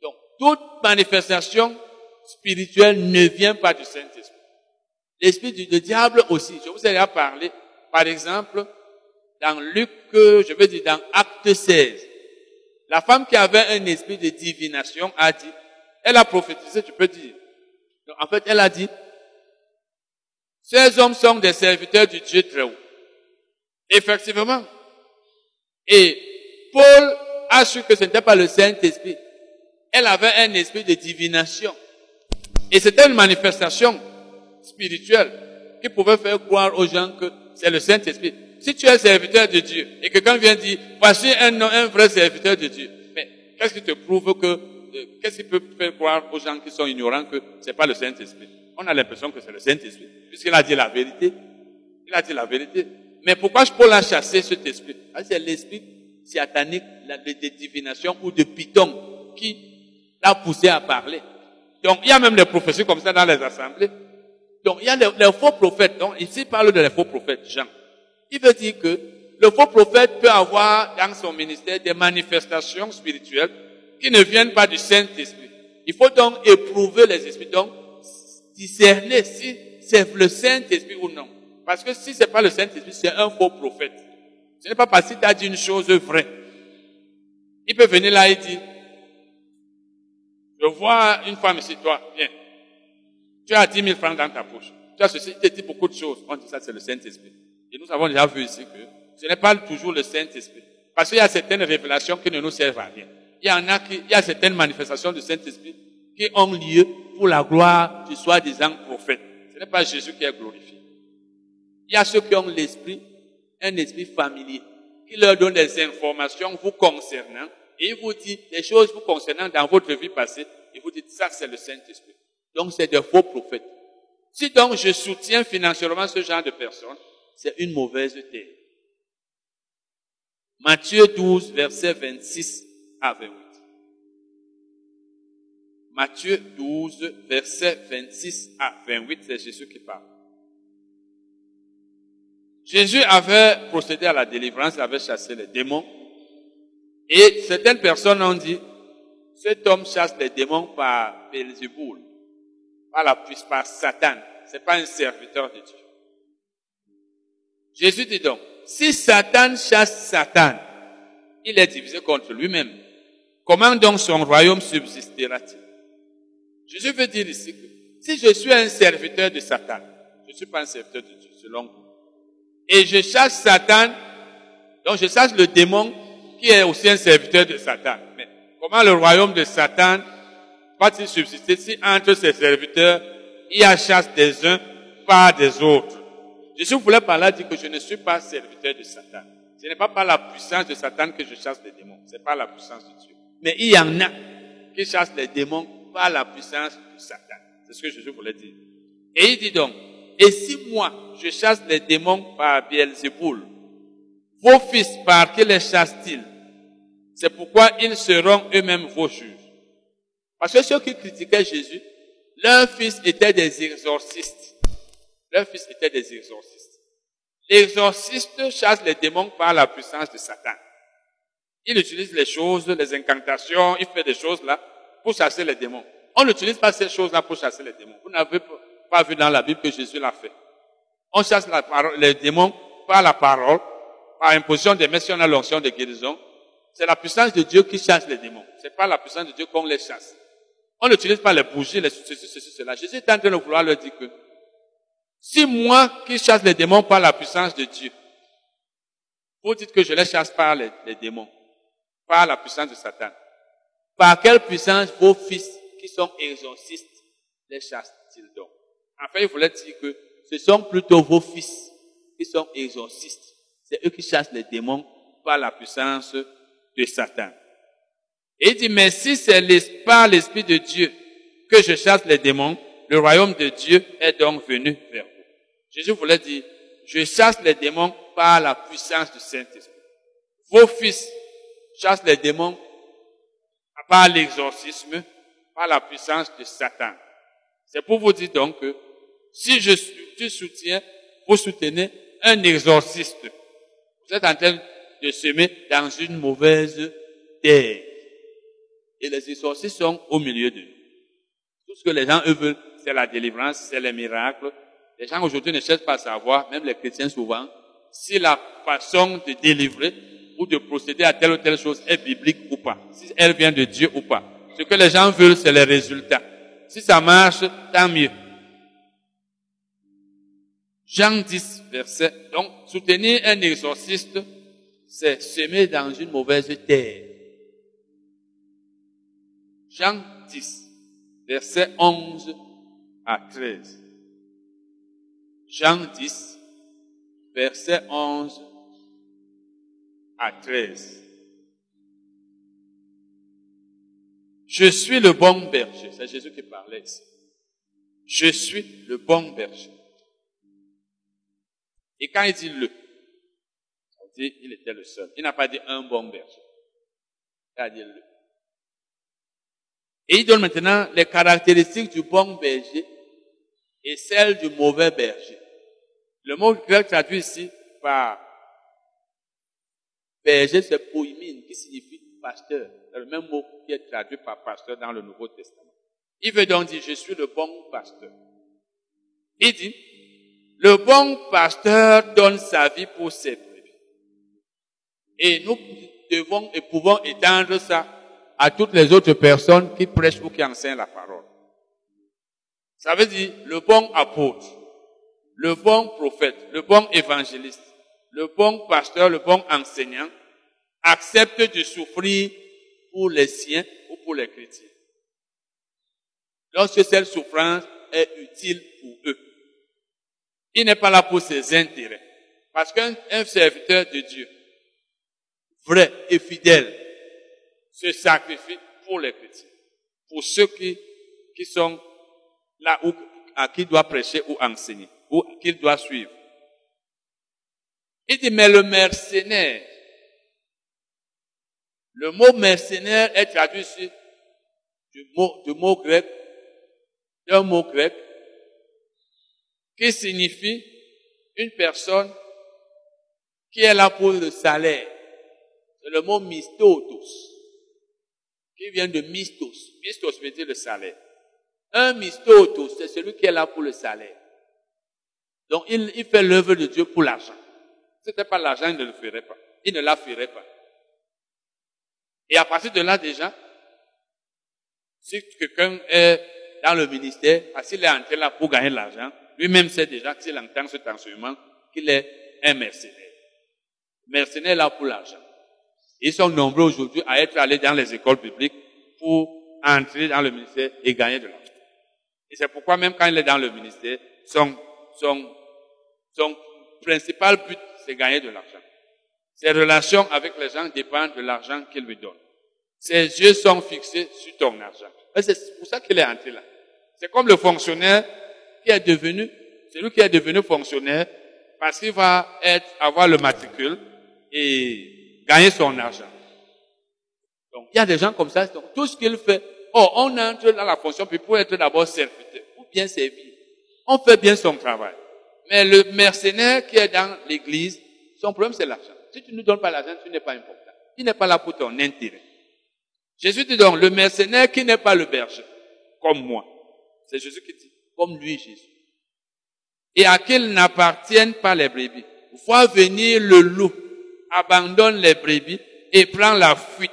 Donc, toute manifestation spirituelle ne vient pas du Saint-Esprit. L'esprit du diable aussi. Je vous ai déjà parlé, par exemple, dans Luc, je veux dire dans Acte 16. La femme qui avait un esprit de divination a dit, elle a prophétisé, tu peux dire. en fait, elle a dit, ces hommes sont des serviteurs du Dieu très haut. Effectivement. Et Paul a su que ce n'était pas le Saint-Esprit. Elle avait un esprit de divination. Et c'était une manifestation spirituelle qui pouvait faire croire aux gens que c'est le Saint-Esprit. Si tu es serviteur de Dieu et que quelqu'un vient dire, voici un, un vrai serviteur de Dieu, mais qu'est-ce qui te prouve que, euh, qu'est-ce qui peut faire croire aux gens qui sont ignorants que c'est pas le Saint-Esprit? On a l'impression que c'est le Saint-Esprit, puisqu'il a dit la vérité. Il a dit la vérité. Mais pourquoi Paul a chassé cet esprit? C'est l'esprit satanique de divination ou de python qui l'a poussé à parler. Donc, il y a même des prophéties comme ça dans les assemblées. Donc, il y a les, faux prophètes. Donc, ici, il parle de les faux prophètes, Jean. Il veut dire que le faux prophète peut avoir dans son ministère des manifestations spirituelles qui ne viennent pas du Saint-Esprit. Il faut donc éprouver les esprits, donc discerner si c'est le Saint-Esprit ou non. Parce que si c'est pas le Saint-Esprit, c'est un faux prophète. Ce n'est pas parce qu'il t'a dit une chose vraie. Il peut venir là et dire, je vois une femme ici, toi, viens. Tu as 10 000 francs dans ta poche. Tu as ceci, te dit beaucoup de choses. On dit ça, c'est le Saint-Esprit. Et nous avons déjà vu ici que ce n'est pas toujours le Saint-Esprit. Parce qu'il y a certaines révélations qui ne nous servent à rien. Il y en a qui, il y a certaines manifestations du Saint-Esprit qui ont lieu pour la gloire du soi-disant prophète. Ce n'est pas Jésus qui est glorifié. Il y a ceux qui ont l'esprit, un esprit familier, qui leur donne des informations vous concernant et il vous dit des choses vous concernant dans votre vie passée. Il vous dit ça c'est le Saint-Esprit. Donc c'est des faux prophètes. Si donc je soutiens financièrement ce genre de personnes, c'est une mauvaise terre. Matthieu 12, verset 26 à 28. Matthieu 12, verset 26 à 28, c'est Jésus qui parle. Jésus avait procédé à la délivrance, il avait chassé les démons. Et certaines personnes ont dit, cet homme chasse les démons par Belzéboul, par la puissance, Satan. C'est pas un serviteur de Dieu. Jésus dit donc, si Satan chasse Satan, il est divisé contre lui-même. Comment donc son royaume subsistera-t-il? Jésus veut dire ici que si je suis un serviteur de Satan, je ne suis pas un serviteur de Dieu, selon vous, et je chasse Satan, donc je chasse le démon qui est aussi un serviteur de Satan. Mais comment le royaume de Satan va-t-il subsister si entre ses serviteurs, il y a chasse des uns par des autres? Jésus voulait par là dire que je ne suis pas serviteur de Satan. Ce n'est pas par la puissance de Satan que je chasse les démons. C'est pas la puissance de Dieu. Mais il y en a qui chassent les démons par la puissance de Satan. C'est ce que Jésus voulait dire. Et il dit donc, et si moi, je chasse les démons par Beelzeboul, vos fils, par qui les chassent-ils? C'est pourquoi ils seront eux-mêmes vos juges. Parce que ceux qui critiquaient Jésus, leurs fils étaient des exorcistes. Leurs fils étaient des exorcistes. L'exorciste chasse les démons par la puissance de Satan. Il utilise les choses, les incantations, il fait des choses là pour chasser les démons. On n'utilise pas ces choses-là pour chasser les démons. Vous n'avez pas vu dans la Bible que Jésus l'a fait. On chasse les démons par la parole, par imposition des on a l'onction de guérison. C'est la puissance de Dieu qui chasse les démons. C'est pas la puissance de Dieu qu'on les chasse. On n'utilise pas les bougies, les ceci, ceci, cela. Jésus est en train de vouloir leur dire que si moi qui chasse les démons par la puissance de Dieu, vous dites que je les chasse par les, démons, par la puissance de Satan, par quelle puissance vos fils qui sont exorcistes les chassent-ils donc? Enfin, il voulait dire que ce sont plutôt vos fils qui sont exorcistes. C'est eux qui chassent les démons par la puissance de Satan. Et il dit, mais si c'est par l'Esprit de Dieu que je chasse les démons, le royaume de Dieu est donc venu vers vous. Jésus voulait dire, je chasse les démons par la puissance du Saint-Esprit. Vos fils chassent les démons par l'exorcisme, par la puissance de Satan. C'est pour vous dire donc que si je tu soutiens, vous soutenez un exorciste. Vous êtes en train de semer dans une mauvaise terre. Et les exorcistes sont au milieu d'eux. Tout ce que les gens, eux, veulent, c'est la délivrance, c'est les miracles. Les gens aujourd'hui ne cherchent pas à savoir, même les chrétiens souvent, si la façon de délivrer ou de procéder à telle ou telle chose est biblique ou pas, si elle vient de Dieu ou pas. Ce que les gens veulent, c'est les résultats. Si ça marche, tant mieux. Jean 10, verset. Donc, soutenir un exorciste, c'est semer dans une mauvaise terre. Jean 10, verset 11 à 13. Jean 10, verset 11 à 13. Je suis le bon berger. C'est Jésus qui parlait ici. Je suis le bon berger. Et quand il dit le, ça dire il était le seul. Il n'a pas dit un bon berger. Il a dit le. Et il donne maintenant les caractéristiques du bon berger et celles du mauvais berger. Le mot grec traduit ici par berger, c'est poimine, qui signifie pasteur. C'est le même mot qui est traduit par pasteur dans le Nouveau Testament. Il veut donc dire, je suis le bon pasteur. Il dit, le bon pasteur donne sa vie pour ses brebis. Et nous devons et pouvons étendre ça à toutes les autres personnes qui prêchent ou qui enseignent la parole. Ça veut dire le bon apôtre, le bon prophète, le bon évangéliste, le bon pasteur, le bon enseignant accepte de souffrir pour les siens ou pour les chrétiens. Lorsque cette souffrance est utile pour eux. Il n'est pas là pour ses intérêts. Parce qu'un serviteur de Dieu, vrai et fidèle, se sacrifie pour les chrétiens. Pour ceux qui, qui sont là où, à qui doit prêcher ou enseigner, ou qu'il doit suivre. Il dit, mais le mercenaire, le mot mercenaire est traduit ici du mot, du mot grec, d'un mot grec, qui signifie une personne qui est là pour le salaire. C'est le mot mistotos, qui vient de mistos. Mistos veut dire le salaire. Un mistotos, c'est celui qui est là pour le salaire. Donc il, fait l'œuvre de Dieu pour l'argent. Si c'était pas l'argent, il ne le ferait pas. Il ne la ferait pas. Et à partir de là déjà, si quelqu'un est dans le ministère, parce qu'il est entré là pour gagner de l'argent, lui-même sait déjà s'il entend cet enseignement qu'il est un mercenaire. Mercenaire là pour l'argent. Ils sont nombreux aujourd'hui à être allés dans les écoles publiques pour entrer dans le ministère et gagner de l'argent. Et c'est pourquoi même quand il est dans le ministère, son, son, son principal but, c'est gagner de l'argent. Ses relations avec les gens dépendent de l'argent qu'il lui donne. Ses yeux sont fixés sur ton argent. C'est pour ça qu'il est entré là. C'est comme le fonctionnaire qui est devenu, c'est lui qui est devenu fonctionnaire parce qu'il va être, avoir le matricule et gagner son argent. Donc, il y a des gens comme ça, donc, tout ce qu'il fait, oh, on entre dans la fonction pour être d'abord serviteur ou bien servir. On fait bien son travail. Mais le mercenaire qui est dans l'église, son problème c'est l'argent. Si tu ne donnes pas l'argent, tu n'es pas important. Il n'est pas là pour ton intérêt. Jésus dit donc, le mercenaire qui n'est pas le berger, comme moi. C'est Jésus qui dit, comme lui, Jésus. Et à qui n'appartiennent pas les brebis. Voit venir le loup, abandonne les brebis et prend la fuite.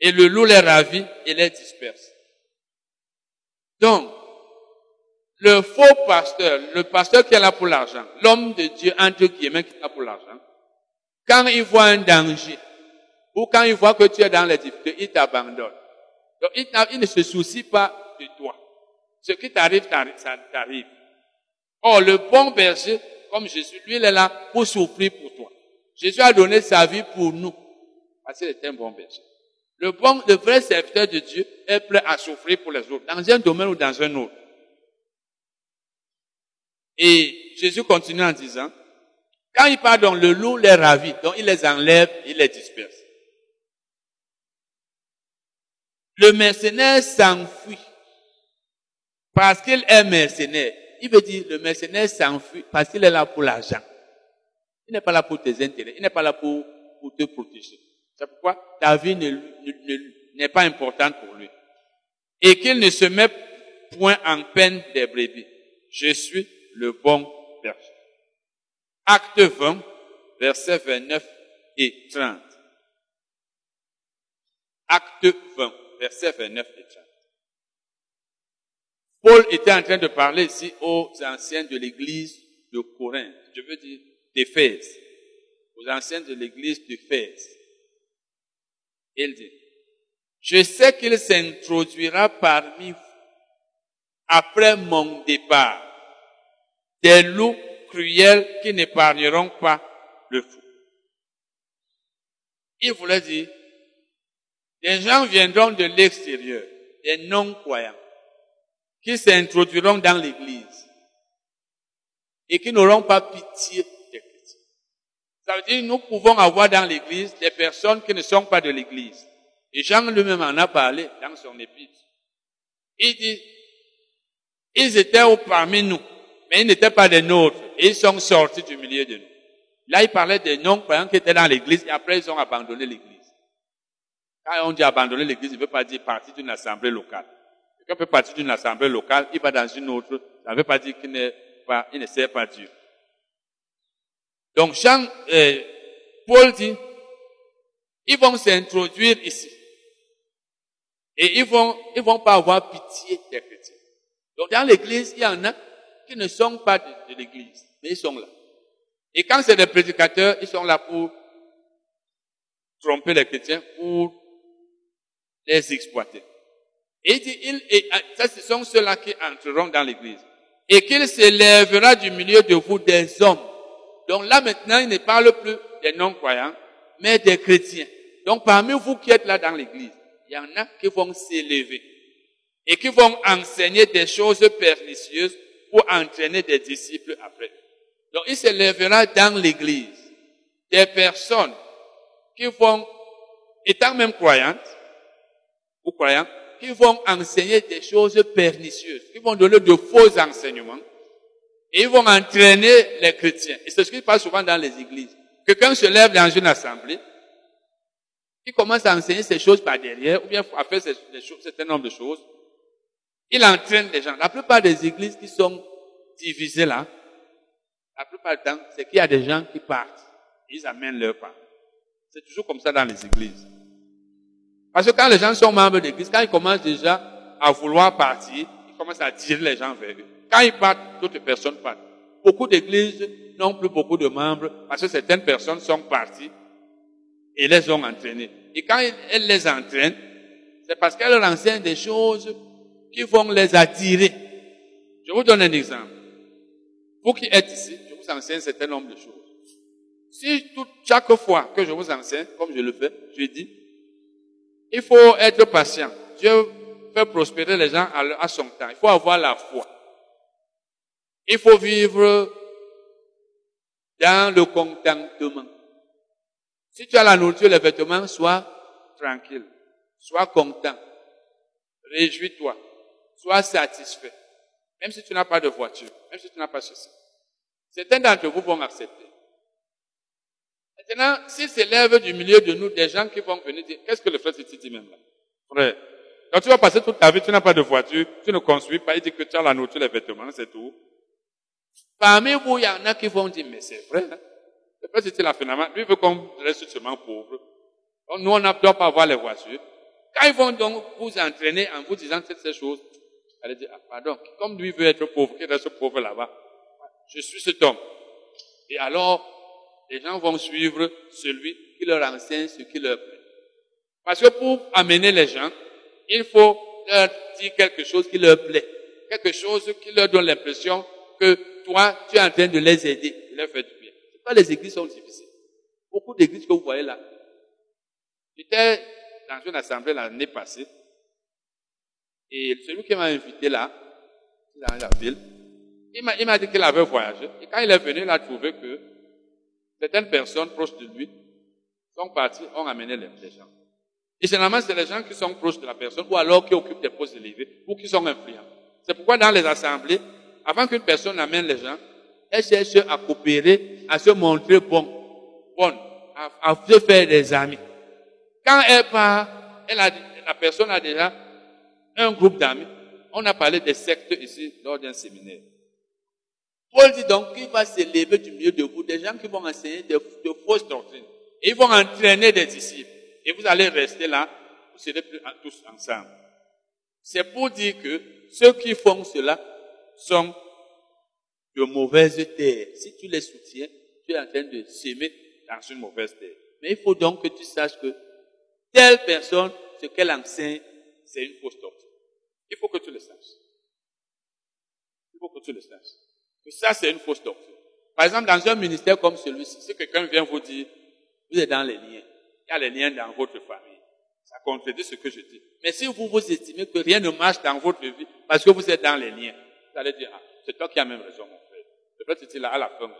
Et le loup les ravit et les disperse. Donc, le faux pasteur, le pasteur qui est là pour l'argent, l'homme de Dieu, entre guillemets, qui est là pour l'argent, quand il voit un danger, ou quand il voit que tu es dans les difficultés, il t'abandonne. Donc, il, ne se soucie pas de toi. Ce qui t'arrive, ça t'arrive. Or, le bon berger, comme Jésus, lui, il est là pour souffrir pour toi. Jésus a donné sa vie pour nous. Parce qu'il est un bon berger. Le bon, le vrai serviteur de Dieu est prêt à souffrir pour les autres, dans un domaine ou dans un autre. Et Jésus continue en disant, quand il part dans le loup les ravit, donc il les enlève, il les disperse. Le mercenaire s'enfuit parce qu'il est mercenaire. Il veut dire le mercenaire s'enfuit parce qu'il est là pour l'argent. Il n'est pas là pour tes intérêts. Il n'est pas là pour, pour te protéger. C'est pourquoi ta vie ne, ne, n'est pas importante pour lui. Et qu'il ne se met point en peine des brebis. Je suis le bon berger. Acte 20, versets 29 et 30. Acte 20, versets 29 et 30. Paul était en train de parler ici aux anciens de l'église de Corinthe, je veux dire d'Éphèse, aux anciens de l'église d'Éphèse. Il dit, je sais qu'il s'introduira parmi vous après mon départ des loups cruels qui n'épargneront pas le fou. Il voulait dire, des gens viendront de l'extérieur, des non-croyants, qui s'introduiront dans l'église et qui n'auront pas pitié. Ça veut dire nous pouvons avoir dans l'église des personnes qui ne sont pas de l'église. Et Jean lui-même en a parlé dans son épître. Il dit, ils étaient parmi nous, mais ils n'étaient pas des nôtres. Et ils sont sortis du milieu de nous. Là, il parlait des non-croyants qui étaient dans l'église et après ils ont abandonné l'église. Quand on dit abandonner l'église, il ne veut pas dire partir d'une assemblée locale. Quelqu'un peut partir d'une assemblée locale, il va dans une autre, ça ne veut pas dire qu'il, ne sert pas Dieu. Donc Jean, euh, Paul dit, ils vont s'introduire ici. Et ils vont, ils vont pas avoir pitié des chrétiens. Donc dans l'église, il y en a qui ne sont pas de, l'église, mais ils sont là. Et quand c'est des prédicateurs, ils sont là pour tromper les chrétiens, pour les exploiter. Et dit, il, ah, ça, ce sont ceux-là qui entreront dans l'église. Et qu'il s'élèvera du milieu de vous des hommes. Donc là maintenant, il ne parle plus des non-croyants, mais des chrétiens. Donc parmi vous qui êtes là dans l'église, il y en a qui vont s'élever et qui vont enseigner des choses pernicieuses pour entraîner des disciples après. Donc il s'élèvera dans l'église des personnes qui vont, étant même croyantes, ou croyants, qui vont enseigner des choses pernicieuses, qui vont donner de faux enseignements, et ils vont entraîner les chrétiens. Et c'est ce qui se passe souvent dans les églises. Quelqu'un se lève dans une assemblée, il commence à enseigner ces choses par derrière, ou bien à faire ces, choses, certain nombre de choses. Il entraîne les gens. La plupart des églises qui sont divisées là, la plupart du temps, c'est qu'il y a des gens qui partent. Ils amènent leur part. C'est toujours comme ça dans les églises. Parce que quand les gens sont membres d'église, quand ils commencent déjà à vouloir partir, ils commencent à tirer les gens vers eux. Quand ils partent, d'autres personnes partent. Beaucoup d'églises n'ont plus beaucoup de membres parce que certaines personnes sont parties et les ont entraînés. Et quand elles les entraînent, c'est parce qu'elles leur enseignent des choses qui vont les attirer. Je vous donne un exemple. Vous qui êtes ici, je vous enseigne un certain nombre de choses. Si tout, chaque fois que je vous enseigne, comme je le fais, je dis, il faut être patient. Dieu fait prospérer les gens à son temps. Il faut avoir la foi. Il faut vivre dans le contentement. Si tu as la nourriture, les vêtements, sois tranquille, sois content, réjouis-toi, sois satisfait. Même si tu n'as pas de voiture, même si tu n'as pas ceci. Certains d'entre vous vont accepter. Maintenant, s'il s'élève du milieu de nous des gens qui vont venir dire, qu'est-ce que le frère Titi dit même là? Frère, quand tu vas passer toute ta vie, tu n'as pas de voiture, tu ne construis pas, il dit que tu as la nourriture, les vêtements, c'est tout. Parmi vous, il y en a qui vont dire, mais c'est vrai, hein? C'est pas c'était la finalement. Lui veut qu'on reste seulement pauvre. Donc, nous, on ne doit pas avoir les voitures. Quand ils vont donc vous entraîner en vous disant toutes ces choses, allez dire, ah, pardon, comme lui veut être pauvre, qu'il reste pauvre là-bas. Je suis cet homme. Et alors, les gens vont suivre celui qui leur enseigne ce qui leur plaît. Parce que pour amener les gens, il faut leur dire quelque chose qui leur plaît. Quelque chose qui leur donne l'impression que toi, tu es en train de les aider, de leur faire du pas les églises sont difficiles. Beaucoup d'églises que vous voyez là. J'étais dans une assemblée l'année passée. Et celui qui m'a invité là, dans la ville, il m'a dit qu'il avait voyagé. Et quand il est venu, il a trouvé que certaines personnes proches de lui sont parties, ont amené les, gens. Et généralement, c'est les gens qui sont proches de la personne ou alors qui occupent des postes élevés ou qui sont influents. C'est pourquoi dans les assemblées, avant qu'une personne amène les gens, elle cherche à coopérer, à se montrer bon, bonne, à, se faire des amis. Quand elle part, la personne a déjà un groupe d'amis. On a parlé des sectes ici lors d'un séminaire. Paul dit donc qu'il va s'élever du milieu de vous des gens qui vont enseigner de, fausses doctrines. Et ils vont entraîner des disciples. Et vous allez rester là, vous serez tous ensemble. C'est pour dire que ceux qui font cela sont de mauvaises terres. Si tu les soutiens, tu es en train de s'aimer dans une mauvaise terre. Mais il faut donc que tu saches que telle personne, ce qu'elle enseigne, c'est une fausse doctrine. Il faut que tu le saches. Il faut que tu le saches. Que ça, c'est une fausse doctrine. Par exemple, dans un ministère comme celui-ci, si quelqu'un vient vous dire, vous êtes dans les liens, il y a les liens dans votre famille, ça contredit ce que je dis. Mais si vous vous estimez que rien ne marche dans votre vie parce que vous êtes dans les liens, allez dire, ah, c'est toi qui as même raison, mon frère. C'est toi qui là à la fin.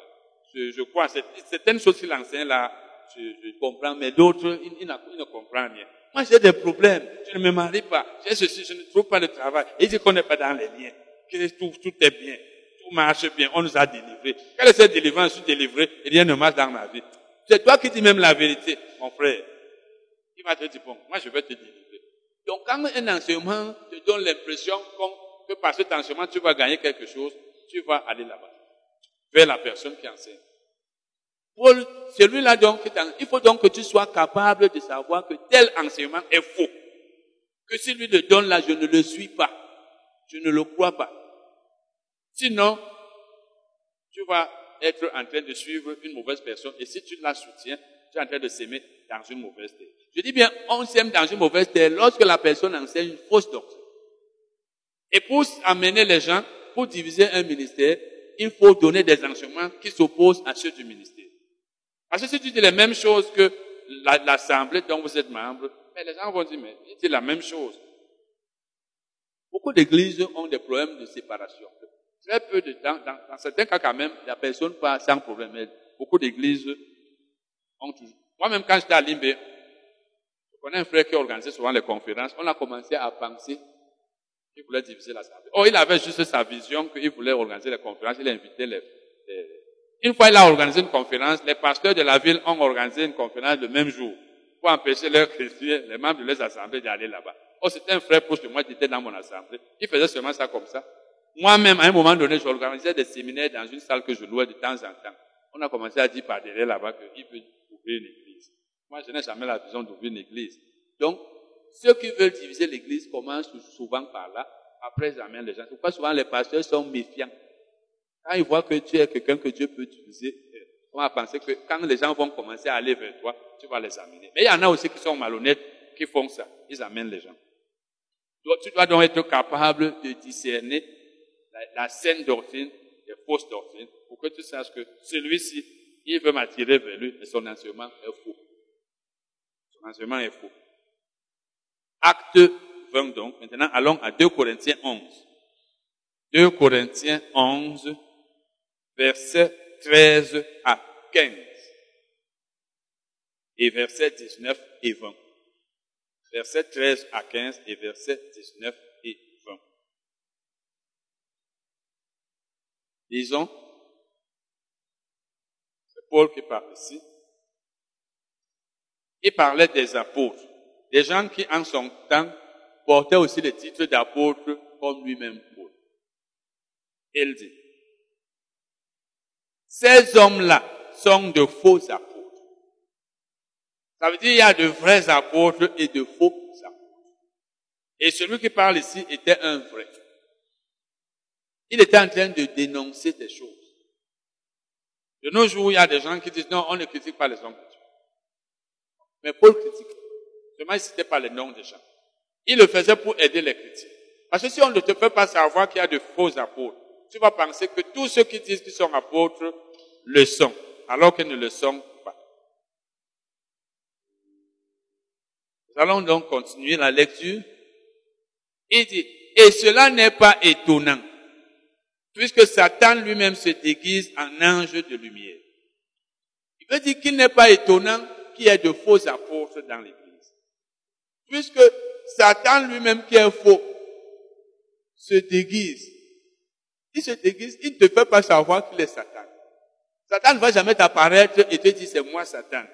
Je, je crois, certaines choses qu'il enseigne là, je, je, comprends, mais d'autres, il, il, ne comprend rien. Moi, j'ai des problèmes. Je ne me marie pas. J'ai ceci, je ne trouve pas de travail. Et il dit qu'on n'est pas dans les liens. Que tout, est bien. Tout marche bien. On nous a délivrés. Quelle est cette délivrance? Je suis délivré et rien ne marche dans ma vie. C'est toi qui dis même la vérité, mon frère. Il va te dire, bon, moi je vais te délivrer. Donc quand un enseignement te donne l'impression que par cet enseignement tu vas gagner quelque chose, tu vas aller là-bas. Vers la personne qui enseigne. Celui-là donc, il faut donc que tu sois capable de savoir que tel enseignement est faux. Que si lui le donne là, je ne le suis pas. Je ne le crois pas. Sinon, tu vas être en train de suivre une mauvaise personne et si tu la soutiens, tu es en train de s'aimer dans une mauvaise terre. Je dis bien, on s'aime dans une mauvaise terre lorsque la personne enseigne une fausse doctrine. Et pour amener les gens, pour diviser un ministère, il faut donner des enseignements qui s'opposent à ceux du ministère. Parce que si tu dis les mêmes choses que l'assemblée dont vous êtes membre, mais les gens vont dire, mais c'est la même chose. Beaucoup d'églises ont des problèmes de séparation. Très peu de temps, dans, certains cas quand même, la personne passe sans problème. Beaucoup d'églises ont toujours. Moi-même, quand j'étais à Limbe, je connais un frère qui organisait souvent les conférences. On a commencé à penser qu'il voulait diviser l'assemblée. Oh, il avait juste sa vision qu'il voulait organiser les conférences. Il a invité les, Une fois il a organisé une conférence, les pasteurs de la ville ont organisé une conférence le même jour pour empêcher leurs chrétiens, les membres de leurs assemblées d'aller là-bas. Oh, c'était un frère proche de moi qui était dans mon assemblée. Il faisait seulement ça comme ça. Moi-même, à un moment donné, j'organisais des séminaires dans une salle que je louais de temps en temps. On a commencé à dire par derrière là-bas qu'il veut ouvrir une église. Moi, je n'ai jamais la vision d'ouvrir une église. Donc, ceux qui veulent diviser l'église commencent souvent par là. Après, ils amènent les gens. Pourquoi souvent les pasteurs sont méfiants. Quand ils voient que tu es quelqu'un que Dieu peut utiliser, on va penser que quand les gens vont commencer à aller vers toi, tu vas les amener. Mais il y en a aussi qui sont malhonnêtes, qui font ça. Ils amènent les gens. tu dois donc être capable de discerner la, saine doctrine des fausses doctrines pour que tu saches que celui-ci, il veut m'attirer vers lui, mais son enseignement est faux. Son enseignement est faux. Acte 20 donc. Maintenant, allons à 2 Corinthiens 11. 2 Corinthiens 11, versets 13 à 15. Et versets 19 et 20. Versets 13 à 15 et versets 19 Disons, c'est Paul qui parle ici. Il parlait des apôtres, des gens qui en son temps portaient aussi le titre d'apôtre comme lui-même Paul. Il dit, ces hommes-là sont de faux apôtres. Ça veut dire qu'il y a de vrais apôtres et de faux apôtres. Et celui qui parle ici était un vrai. Il était en train de dénoncer des choses. De nos jours, il y a des gens qui disent non, on ne critique pas les hommes de Dieu. Mais Paul critique. Seulement, il ne citait pas les noms des gens. Il le faisait pour aider les chrétiens. Parce que si on ne te fait pas savoir qu'il y a de faux apôtres, tu vas penser que tous ceux qui disent qu'ils sont apôtres le sont, alors qu'ils ne le sont pas. Nous allons donc continuer la lecture. Il dit, et cela n'est pas étonnant puisque Satan lui-même se déguise en ange de lumière. Il veut dire qu'il n'est pas étonnant qu'il y ait de faux apôtres dans l'Église. Puisque Satan lui-même qui est faux se déguise. Il se déguise, il ne te fait pas savoir qu'il est Satan. Satan ne va jamais t'apparaître et te dire c'est moi Satan.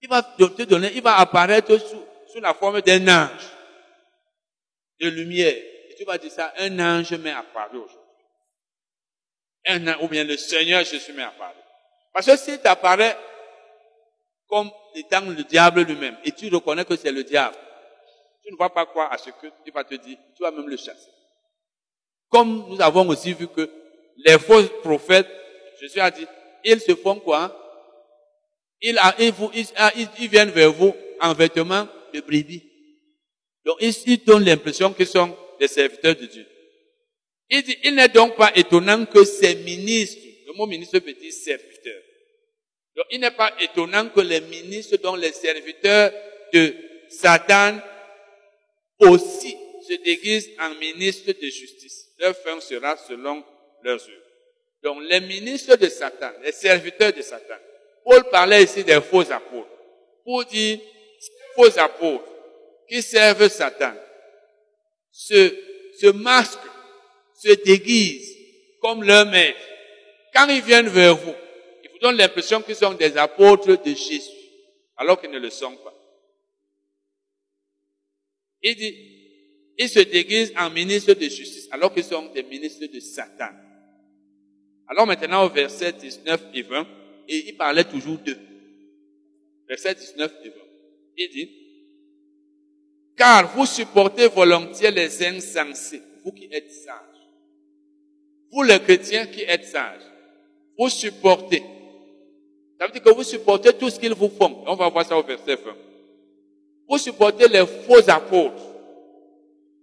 Il va te donner, il va apparaître sous, sous la forme d'un ange. de lumière. Et tu vas dire ça, un ange m'est apparu aujourd'hui. Un, ou bien le Seigneur Jésus m'est apparu. Parce que si tu apparais comme étant le diable lui-même, et tu reconnais que c'est le diable, tu ne vas pas croire à ce que tu vas te dire, tu vas même le chasser. Comme nous avons aussi vu que les faux prophètes, Jésus a dit, ils se font quoi ils, ils, viennent vers vous en vêtements de brebis. Donc ils, ils donnent l'impression qu'ils sont des serviteurs de Dieu. Il dit, il n'est donc pas étonnant que ces ministres, le mot ministre veut dire serviteur. Donc il n'est pas étonnant que les ministres, dont les serviteurs de Satan, aussi se déguisent en ministres de justice. Leur fin sera selon leurs œuvres. Donc les ministres de Satan, les serviteurs de Satan, Paul parlait ici des faux apôtres. Pour dire, faux apôtres qui servent Satan se, se masquent, se déguisent comme leur maître. Quand ils viennent vers vous, ils vous donnent l'impression qu'ils sont des apôtres de Jésus, alors qu'ils ne le sont pas. Il dit, ils se déguisent en ministres de justice, alors qu'ils sont des ministres de Satan. Alors maintenant au verset 19 et 20, et il parlait toujours d'eux. Verset 19 et 20. Il dit, car vous supportez volontiers les insensés, vous qui êtes sages. Vous les chrétiens qui êtes sages, vous supportez. Ça veut dire que vous supportez tout ce qu'ils vous font. On va voir ça au verset 20. Vous supportez les faux apôtres.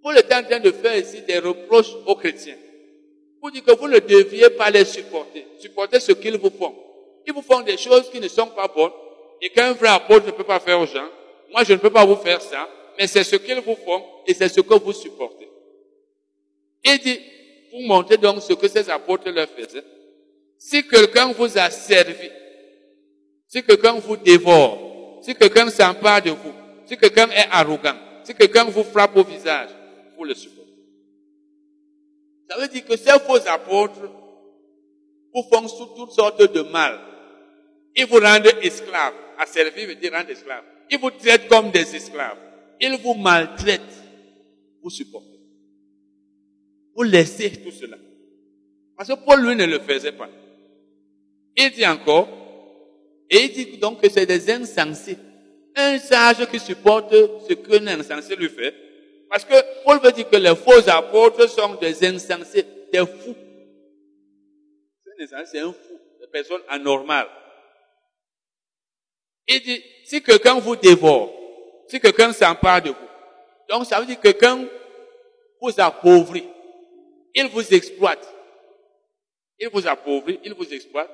Vous êtes en train de faire ici des reproches aux chrétiens. Vous dites que vous ne deviez pas les supporter. Supportez ce qu'ils vous font. Ils vous font des choses qui ne sont pas bonnes et qu'un vrai apôtre ne peut pas faire aux gens. Moi, je ne peux pas vous faire ça, mais c'est ce qu'ils vous font et c'est ce que vous supportez. Il dit, vous montrez donc ce que ces apôtres leur faisaient. Si quelqu'un vous a servi, si quelqu'un vous dévore, si quelqu'un s'empare de vous, si quelqu'un est arrogant, si quelqu'un vous frappe au visage, vous le supportez. Ça veut dire que ces faux apôtres vous font toutes sortes de mal. Ils vous rendent esclaves. À servir veut dire rendre esclaves. Ils vous traitent comme des esclaves. Ils vous maltraitent. Vous supportez. Vous laissez tout cela. Parce que Paul, lui, ne le faisait pas. Il dit encore, et il dit donc que c'est des insensés. Un sage qui supporte ce qu'un insensé lui fait. Parce que Paul veut dire que les faux apôtres sont des insensés, des fous. C'est un fou, des personnes anormales. Il dit, si quelqu'un vous dévore, si quelqu'un s'empare de vous, donc ça veut dire que quelqu'un vous appauvrit, il vous exploite. Il vous appauvrit, il vous exploite,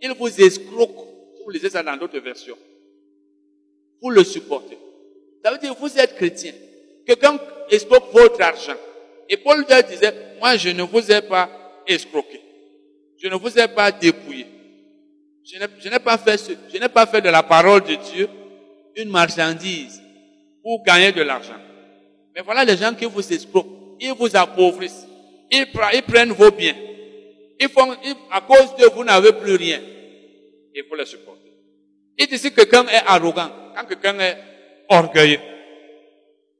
il vous escroque. Vous lisez ça dans d'autres versions. Vous le supportez. Ça veut dire que vous êtes chrétien. Quelqu'un escroque votre argent. Et Paul disait, moi je ne vous ai pas escroqué. Je ne vous ai pas dépouillé. Je n'ai pas fait ce, je n'ai pas fait de la parole de Dieu une marchandise pour gagner de l'argent. Mais voilà les gens qui vous escroquent. Ils vous appauvrissent. Ils, prennent vos biens. Ils font, à cause de vous n'avez plus rien. Et vous les supporter. Et dit si quelqu'un est arrogant, quand quelqu'un est orgueilleux,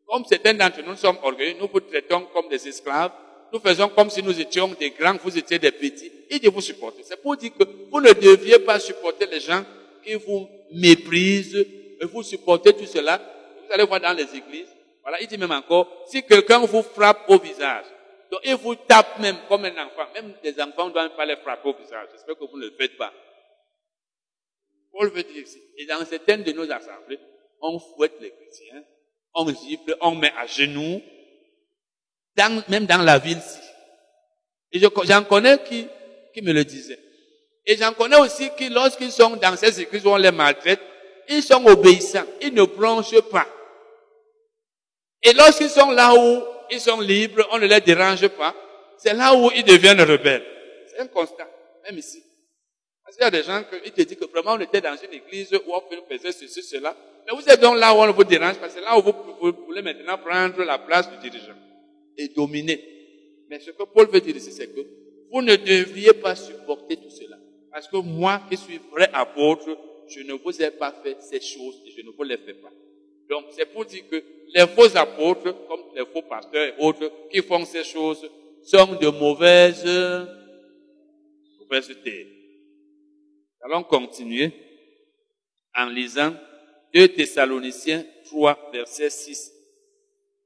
comme certains d'entre nous sommes orgueilleux, nous vous traitons comme des esclaves, nous faisons comme si nous étions des grands, vous étiez des petits, et de vous supporter. C'est pour dire que vous ne deviez pas supporter les gens qui vous méprisent, et vous supportez tout cela. Vous allez voir dans les églises. Voilà, il dit même encore, si quelqu'un vous frappe au visage, donc il vous tape même comme un enfant, même des enfants ne doivent pas les frapper au visage. J'espère que vous ne le faites pas. Paul veut dire ici, et dans certaines de nos assemblées, on fouette les chrétiens, on gifle, on met à genoux, même dans la ville-ci. Et j'en connais qui, qui me le disaient. Et j'en connais aussi qui, lorsqu'ils sont dans ces églises où on les maltraite, ils sont obéissants. Ils ne plongent pas. Et lorsqu'ils sont là où ils sont libres, on ne les dérange pas, c'est là où ils deviennent rebelles. C'est un constat, même ici. Parce qu'il y a des gens qui te disent que vraiment on était dans une église où on faisait ceci, cela. Mais vous êtes donc là où on vous dérange, parce que là où vous, voulez maintenant prendre la place du dirigeant et dominer. Mais ce que Paul veut dire ici, c'est que vous ne devriez pas supporter tout cela. Parce que moi, qui suis vrai apôtre, je ne vous ai pas fait ces choses et je ne vous les fais pas. Donc, c'est pour dire que les faux apôtres, comme les faux pasteurs et autres qui font ces choses sont de mauvaises, mauvaises terres. Allons continuer en lisant 2 Thessaloniciens 3, versets 6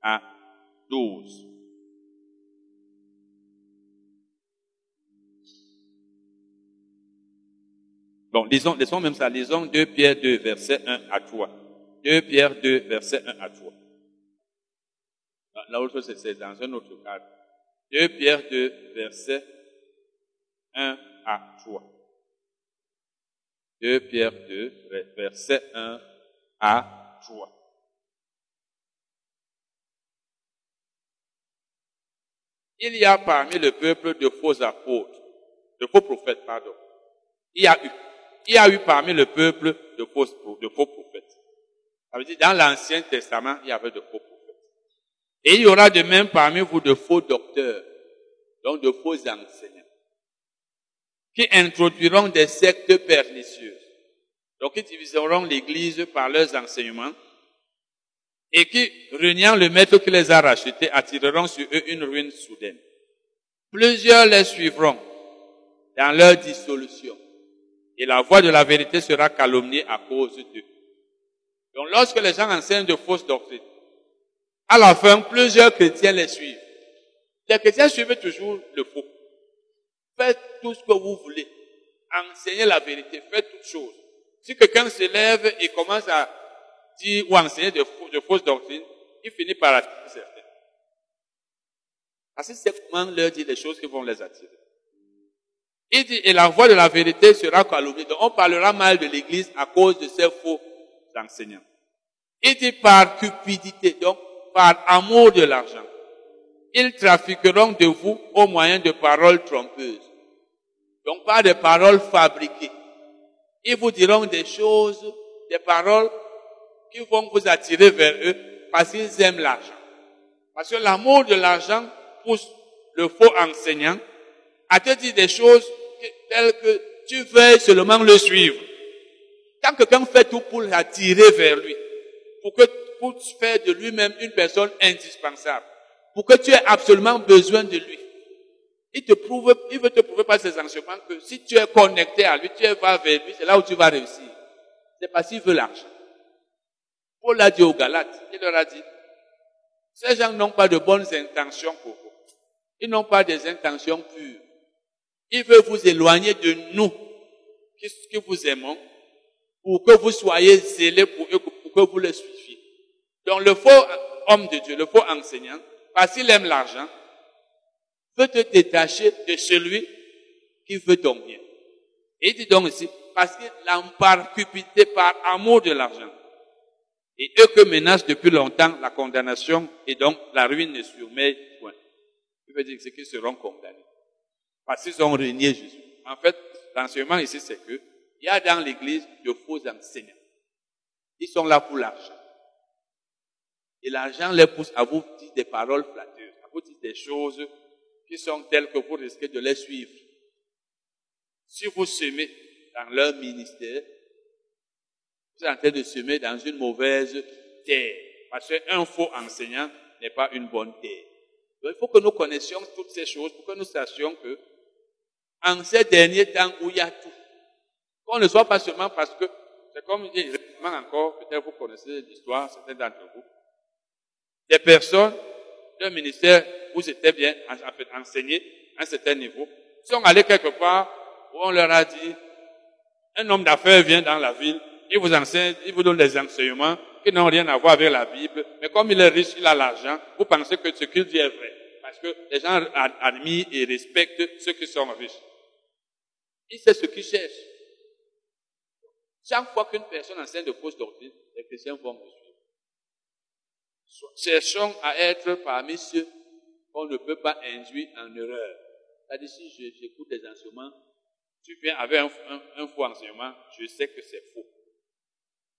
à 12. Bon, lisons, lisons même ça, lisons 2 Pierre 2, verset 1 à 3. 2 Pierre 2, verset 1 à 3. L'autre, c'est dans un autre cadre. 2 Pierre 2, verset 1 à 3. 2 Pierre 2, verset 1 à 3. Il y a parmi le peuple de faux apôtres, de faux prophètes, pardon. Il y a eu il y a eu parmi le peuple de faux, de faux prophètes. Ça veut dire, dans l'Ancien Testament, il y avait de faux prophètes. Et il y aura de même parmi vous de faux docteurs, donc de faux enseignants, qui introduiront des sectes pernicieuses. Donc, ils diviseront l'Église par leurs enseignements et qui, reniant le maître qui les a rachetés, attireront sur eux une ruine soudaine. Plusieurs les suivront dans leur dissolution et la voix de la vérité sera calomniée à cause d'eux. Donc lorsque les gens enseignent de fausses doctrines, à la fin, plusieurs chrétiens les suivent. Les chrétiens suivent toujours le faux. Faites tout ce que vous voulez. Enseignez la vérité. Faites toutes choses. Si quelqu'un se lève et commence à dire ou enseigner de, fausses doctrines, il finit par attirer certains. Parce que c'est leur dire des choses qui vont les attirer. Il dit, et la voix de la vérité sera calomniée. Donc on parlera mal de l'Église à cause de ces faux enseignants. Il dit par cupidité, donc par amour de l'argent. Ils trafiqueront de vous au moyen de paroles trompeuses. Donc pas de paroles fabriquées. Ils vous diront des choses, des paroles qui vont vous attirer vers eux parce qu'ils aiment l'argent. Parce que l'amour de l'argent pousse le faux enseignant à te dire des choses tel que tu veux seulement le suivre. Quand quelqu'un fait tout pour l'attirer vers lui, pour que pour faire de lui-même une personne indispensable, pour que tu aies absolument besoin de lui, il te prouve, il veut te prouver par ses enseignements que si tu es connecté à lui, tu vas vers lui, c'est là où tu vas réussir. C'est parce qu'il veut l'argent. Paul l'a dit aux Galates, il leur a dit, ces gens n'ont pas de bonnes intentions pour vous. Ils n'ont pas des intentions pures. Il veut vous éloigner de nous, qui, vous aimons, pour que vous soyez zélés pour eux, pour que vous les suiviez. Donc le faux homme de Dieu, le faux enseignant, parce qu'il aime l'argent, veut te détacher de celui qui veut ton bien. Et il dit donc ici, parce qu'il par cupidité, par amour de l'argent. Et eux que menace depuis longtemps la condamnation et donc la ruine ne surmet point. Il veut dire que c'est qu'ils seront condamnés. Parce qu'ils ont régné Jésus. En fait, l'enseignement ici, c'est que il y a dans l'église de faux enseignants. Ils sont là pour l'argent. Et l'argent les pousse à vous dire des paroles flatteuses, à vous dire des choses qui sont telles que vous risquez de les suivre. Si vous semez dans leur ministère, vous êtes en train de semer dans une mauvaise terre. Parce qu'un faux enseignant n'est pas une bonne terre. Donc, il faut que nous connaissions toutes ces choses pour que nous sachions que en ces derniers temps où il y a tout. Qu'on ne soit pas seulement parce que, c'est comme il dit encore, peut-être vous connaissez l'histoire, certains d'entre vous, des personnes d'un ministère où c'était bien enseigné à un certain niveau, sont allés quelque part où on leur a dit, un homme d'affaires vient dans la ville, il vous enseigne, il vous donne des enseignements qui n'ont rien à voir avec la Bible, mais comme il est riche, il a l'argent, vous pensez que ce qu'il dit est vrai. Parce que les gens admirent et respectent ceux qui sont riches. Il sait ce qu'il cherche. Chaque fois qu'une personne enseigne de fausses doctrines, les chrétiens vont suivre. Cherchons à être parmi ceux qu'on ne peut pas induire en erreur. C'est-à-dire, si j'écoute des enseignements, tu viens avec un, faux enseignement, je sais que c'est faux.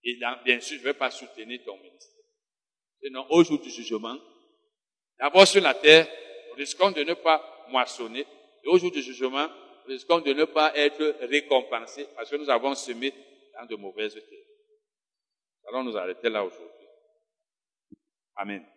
Et bien sûr, je ne vais pas soutenir ton ministère. Sinon, au jour du jugement, d'abord sur la terre, risquons de ne pas moissonner. Et au jour du jugement, risquons de ne pas être récompensés parce que nous avons semé dans de mauvaises terres. Allons nous arrêter là aujourd'hui. Amen.